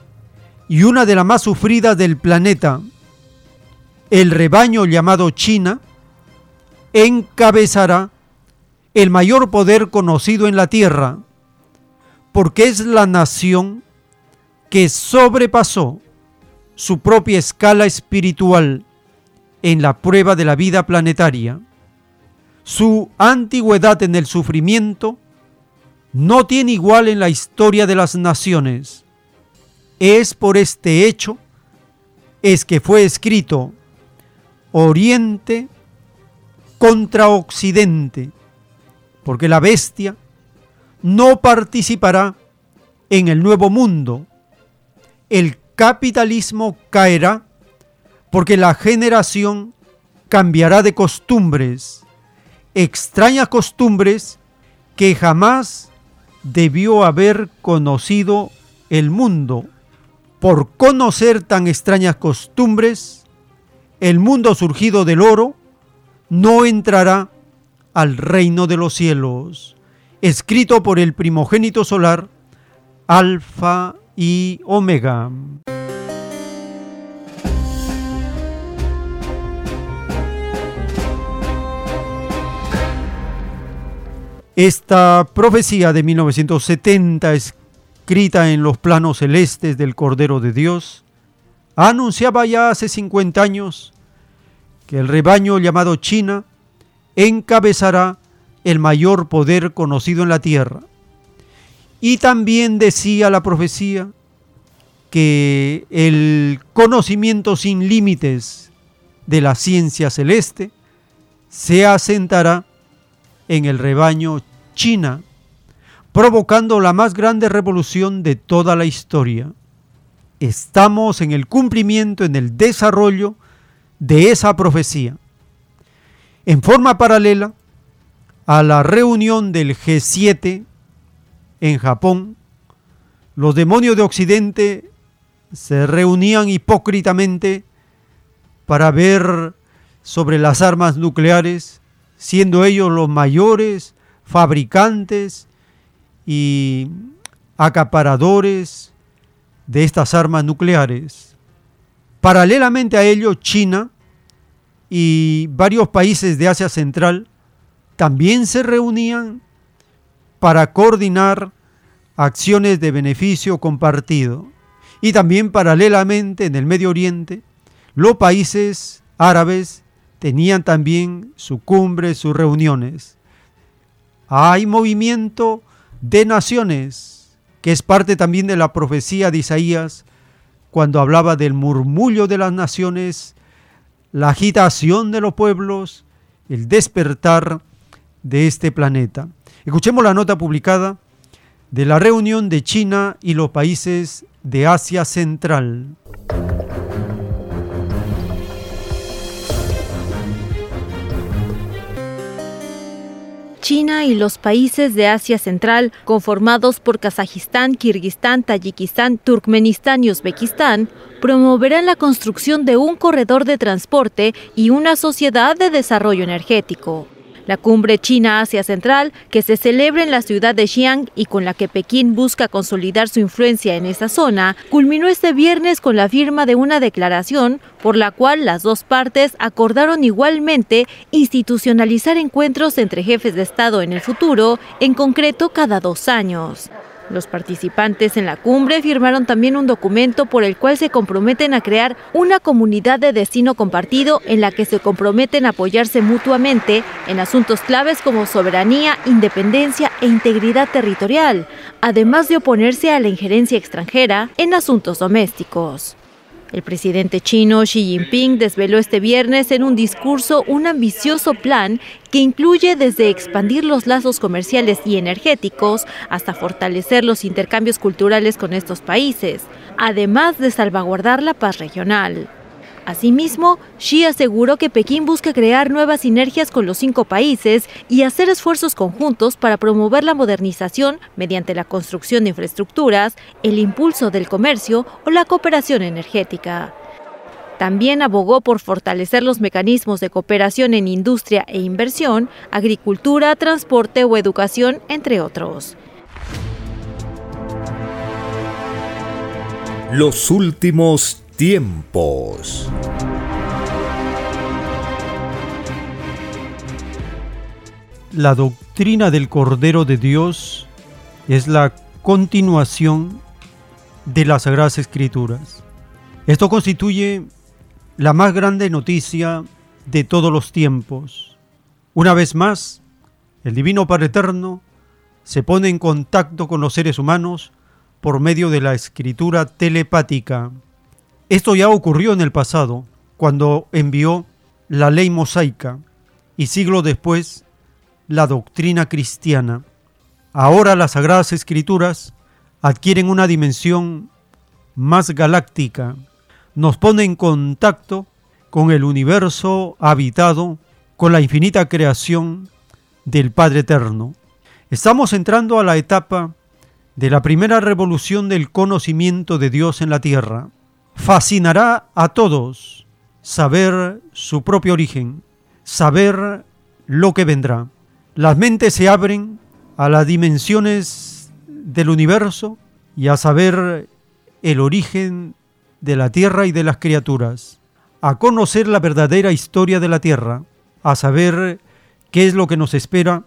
y una de las más sufridas del planeta, el rebaño llamado China, encabezará el mayor poder conocido en la tierra, porque es la nación que sobrepasó su propia escala espiritual en la prueba de la vida planetaria. Su antigüedad en el sufrimiento no tiene igual en la historia de las naciones. Es por este hecho es que fue escrito Oriente contra Occidente, porque la bestia no participará en el nuevo mundo. El capitalismo caerá porque la generación cambiará de costumbres, extrañas costumbres que jamás debió haber conocido el mundo. Por conocer tan extrañas costumbres, el mundo surgido del oro no entrará al reino de los cielos. Escrito por el primogénito solar, Alfa y Omega. Esta profecía de 1970, escrita en los planos celestes del Cordero de Dios, anunciaba ya hace 50 años que el rebaño llamado China encabezará el mayor poder conocido en la tierra. Y también decía la profecía que el conocimiento sin límites de la ciencia celeste se asentará en el rebaño China, provocando la más grande revolución de toda la historia. Estamos en el cumplimiento, en el desarrollo de esa profecía. En forma paralela a la reunión del G7 en Japón, los demonios de Occidente se reunían hipócritamente para ver sobre las armas nucleares, siendo ellos los mayores fabricantes y acaparadores de estas armas nucleares. Paralelamente a ello, China y varios países de Asia Central también se reunían para coordinar acciones de beneficio compartido. Y también paralelamente en el Medio Oriente, los países árabes tenían también su cumbre, sus reuniones. Hay movimiento de naciones, que es parte también de la profecía de Isaías, cuando hablaba del murmullo de las naciones, la agitación de los pueblos, el despertar de este planeta. Escuchemos la nota publicada de la reunión de China y los países de Asia Central. China y los países de Asia Central, conformados por Kazajistán, Kirguistán, Tayikistán, Turkmenistán y Uzbekistán, promoverán la construcción de un corredor de transporte y una sociedad de desarrollo energético. La cumbre China-Asia Central, que se celebra en la ciudad de Xi'an y con la que Pekín busca consolidar su influencia en esa zona, culminó este viernes con la firma de una declaración por la cual las dos partes acordaron igualmente institucionalizar encuentros entre jefes de Estado en el futuro, en concreto cada dos años. Los participantes en la cumbre firmaron también un documento por el cual se comprometen a crear una comunidad de destino compartido en la que se comprometen a apoyarse mutuamente en asuntos claves como soberanía, independencia e integridad territorial, además de oponerse a la injerencia extranjera en asuntos domésticos. El presidente chino Xi Jinping desveló este viernes en un discurso un ambicioso plan que incluye desde expandir los lazos comerciales y energéticos hasta fortalecer los intercambios culturales con estos países, además de salvaguardar la paz regional. Asimismo, Xi aseguró que Pekín busca crear nuevas sinergias con los cinco países y hacer esfuerzos conjuntos para promover la modernización mediante la construcción de infraestructuras, el impulso del comercio o la cooperación energética. También abogó por fortalecer los mecanismos de cooperación en industria e inversión, agricultura, transporte o educación, entre otros. Los últimos tiempos. La doctrina del Cordero de Dios es la continuación de las Sagradas Escrituras. Esto constituye la más grande noticia de todos los tiempos. Una vez más, el Divino Padre Eterno se pone en contacto con los seres humanos por medio de la escritura telepática. Esto ya ocurrió en el pasado, cuando envió la ley mosaica y siglos después la doctrina cristiana. Ahora las sagradas escrituras adquieren una dimensión más galáctica, nos pone en contacto con el universo habitado, con la infinita creación del Padre Eterno. Estamos entrando a la etapa de la primera revolución del conocimiento de Dios en la tierra. Fascinará a todos saber su propio origen, saber lo que vendrá. Las mentes se abren a las dimensiones del universo y a saber el origen de la tierra y de las criaturas, a conocer la verdadera historia de la tierra, a saber qué es lo que nos espera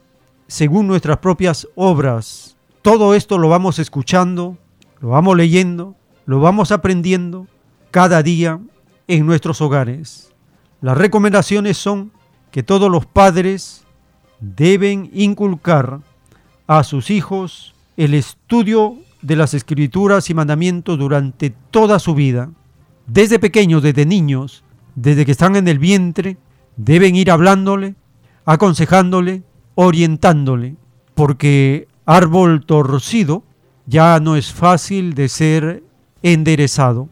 según nuestras propias obras. Todo esto lo vamos escuchando, lo vamos leyendo, lo vamos aprendiendo cada día en nuestros hogares. Las recomendaciones son que todos los padres deben inculcar a sus hijos el estudio de las escrituras y mandamientos durante toda su vida. Desde pequeños, desde niños, desde que están en el vientre, deben ir hablándole, aconsejándole, orientándole, porque árbol torcido ya no es fácil de ser enderezado.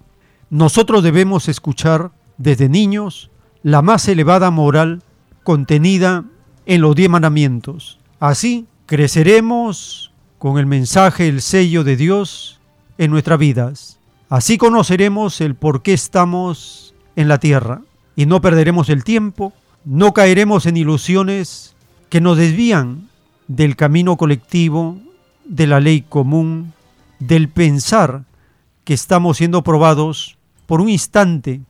Nosotros debemos escuchar desde niños la más elevada moral contenida en los diez mandamientos. Así creceremos con el mensaje, el sello de Dios en nuestras vidas. Así conoceremos el por qué estamos en la tierra y no perderemos el tiempo, no caeremos en ilusiones que nos desvían del camino colectivo, de la ley común, del pensar que estamos siendo probados por un instante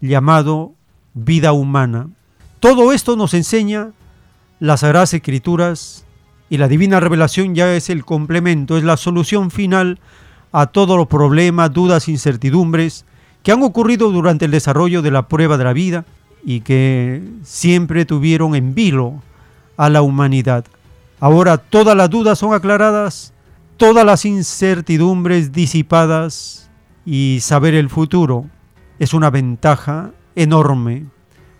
llamado vida humana. Todo esto nos enseña las Sagradas Escrituras y la Divina Revelación ya es el complemento, es la solución final a todos los problemas, dudas, incertidumbres que han ocurrido durante el desarrollo de la prueba de la vida y que siempre tuvieron en vilo a la humanidad. Ahora todas las dudas son aclaradas, todas las incertidumbres disipadas y saber el futuro es una ventaja enorme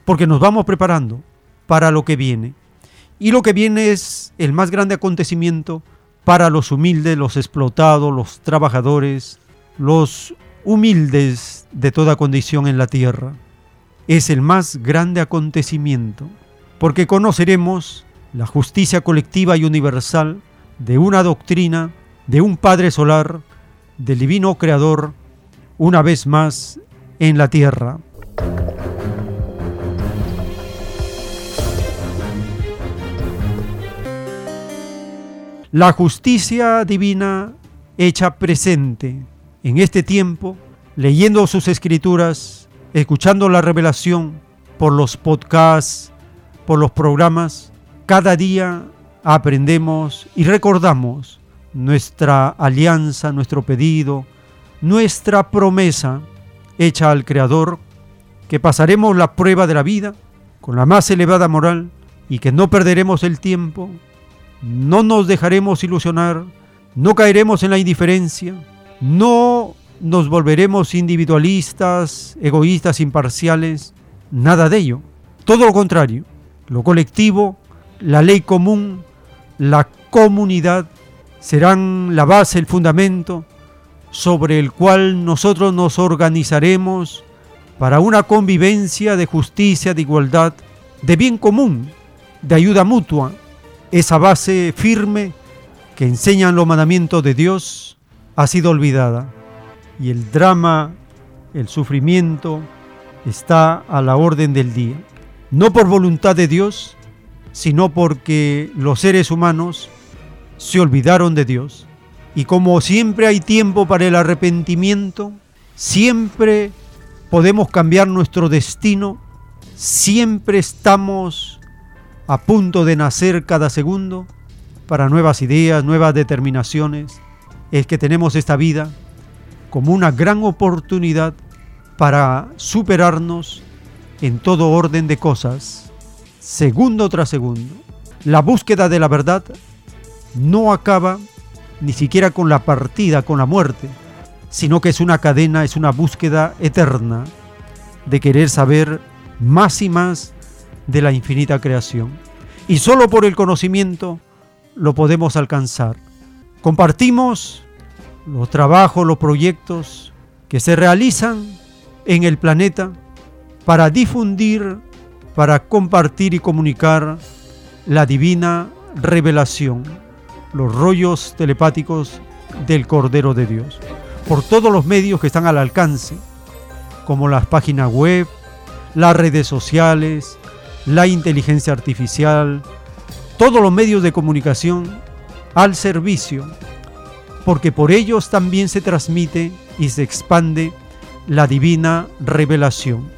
porque nos vamos preparando para lo que viene. Y lo que viene es el más grande acontecimiento para los humildes, los explotados, los trabajadores, los humildes de toda condición en la tierra. Es el más grande acontecimiento, porque conoceremos la justicia colectiva y universal de una doctrina, de un Padre Solar, del Divino Creador, una vez más en la tierra. la justicia divina hecha presente en este tiempo, leyendo sus escrituras, escuchando la revelación por los podcasts, por los programas, cada día aprendemos y recordamos nuestra alianza, nuestro pedido, nuestra promesa hecha al Creador, que pasaremos la prueba de la vida con la más elevada moral y que no perderemos el tiempo no nos dejaremos ilusionar, no caeremos en la indiferencia, no nos volveremos individualistas, egoístas, imparciales, nada de ello. Todo lo contrario, lo colectivo, la ley común, la comunidad serán la base, el fundamento sobre el cual nosotros nos organizaremos para una convivencia de justicia, de igualdad, de bien común, de ayuda mutua, esa base firme que enseñan los mandamientos de Dios ha sido olvidada y el drama, el sufrimiento, está a la orden del día. No por voluntad de Dios, sino porque los seres humanos se olvidaron de Dios. Y como siempre hay tiempo para el arrepentimiento, siempre podemos cambiar nuestro destino, siempre estamos a punto de nacer cada segundo para nuevas ideas, nuevas determinaciones. Es que tenemos esta vida como una gran oportunidad para superarnos en todo orden de cosas, segundo tras segundo. La búsqueda de la verdad no acaba ni siquiera con la partida, con la muerte, sino que es una cadena, es una búsqueda eterna de querer saber más y más de la infinita creación. Y solo por el conocimiento lo podemos alcanzar. Compartimos los trabajos, los proyectos que se realizan en el planeta para difundir, para compartir y comunicar la divina revelación, los rollos telepáticos del Cordero de Dios, por todos los medios que están al alcance, como las páginas web, las redes sociales, la inteligencia artificial, todos los medios de comunicación al servicio, porque por ellos también se transmite y se expande la divina revelación.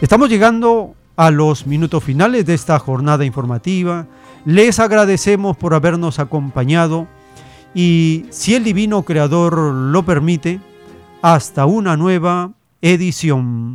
Estamos llegando a los minutos finales de esta jornada informativa. Les agradecemos por habernos acompañado y si el Divino Creador lo permite, hasta una nueva edición.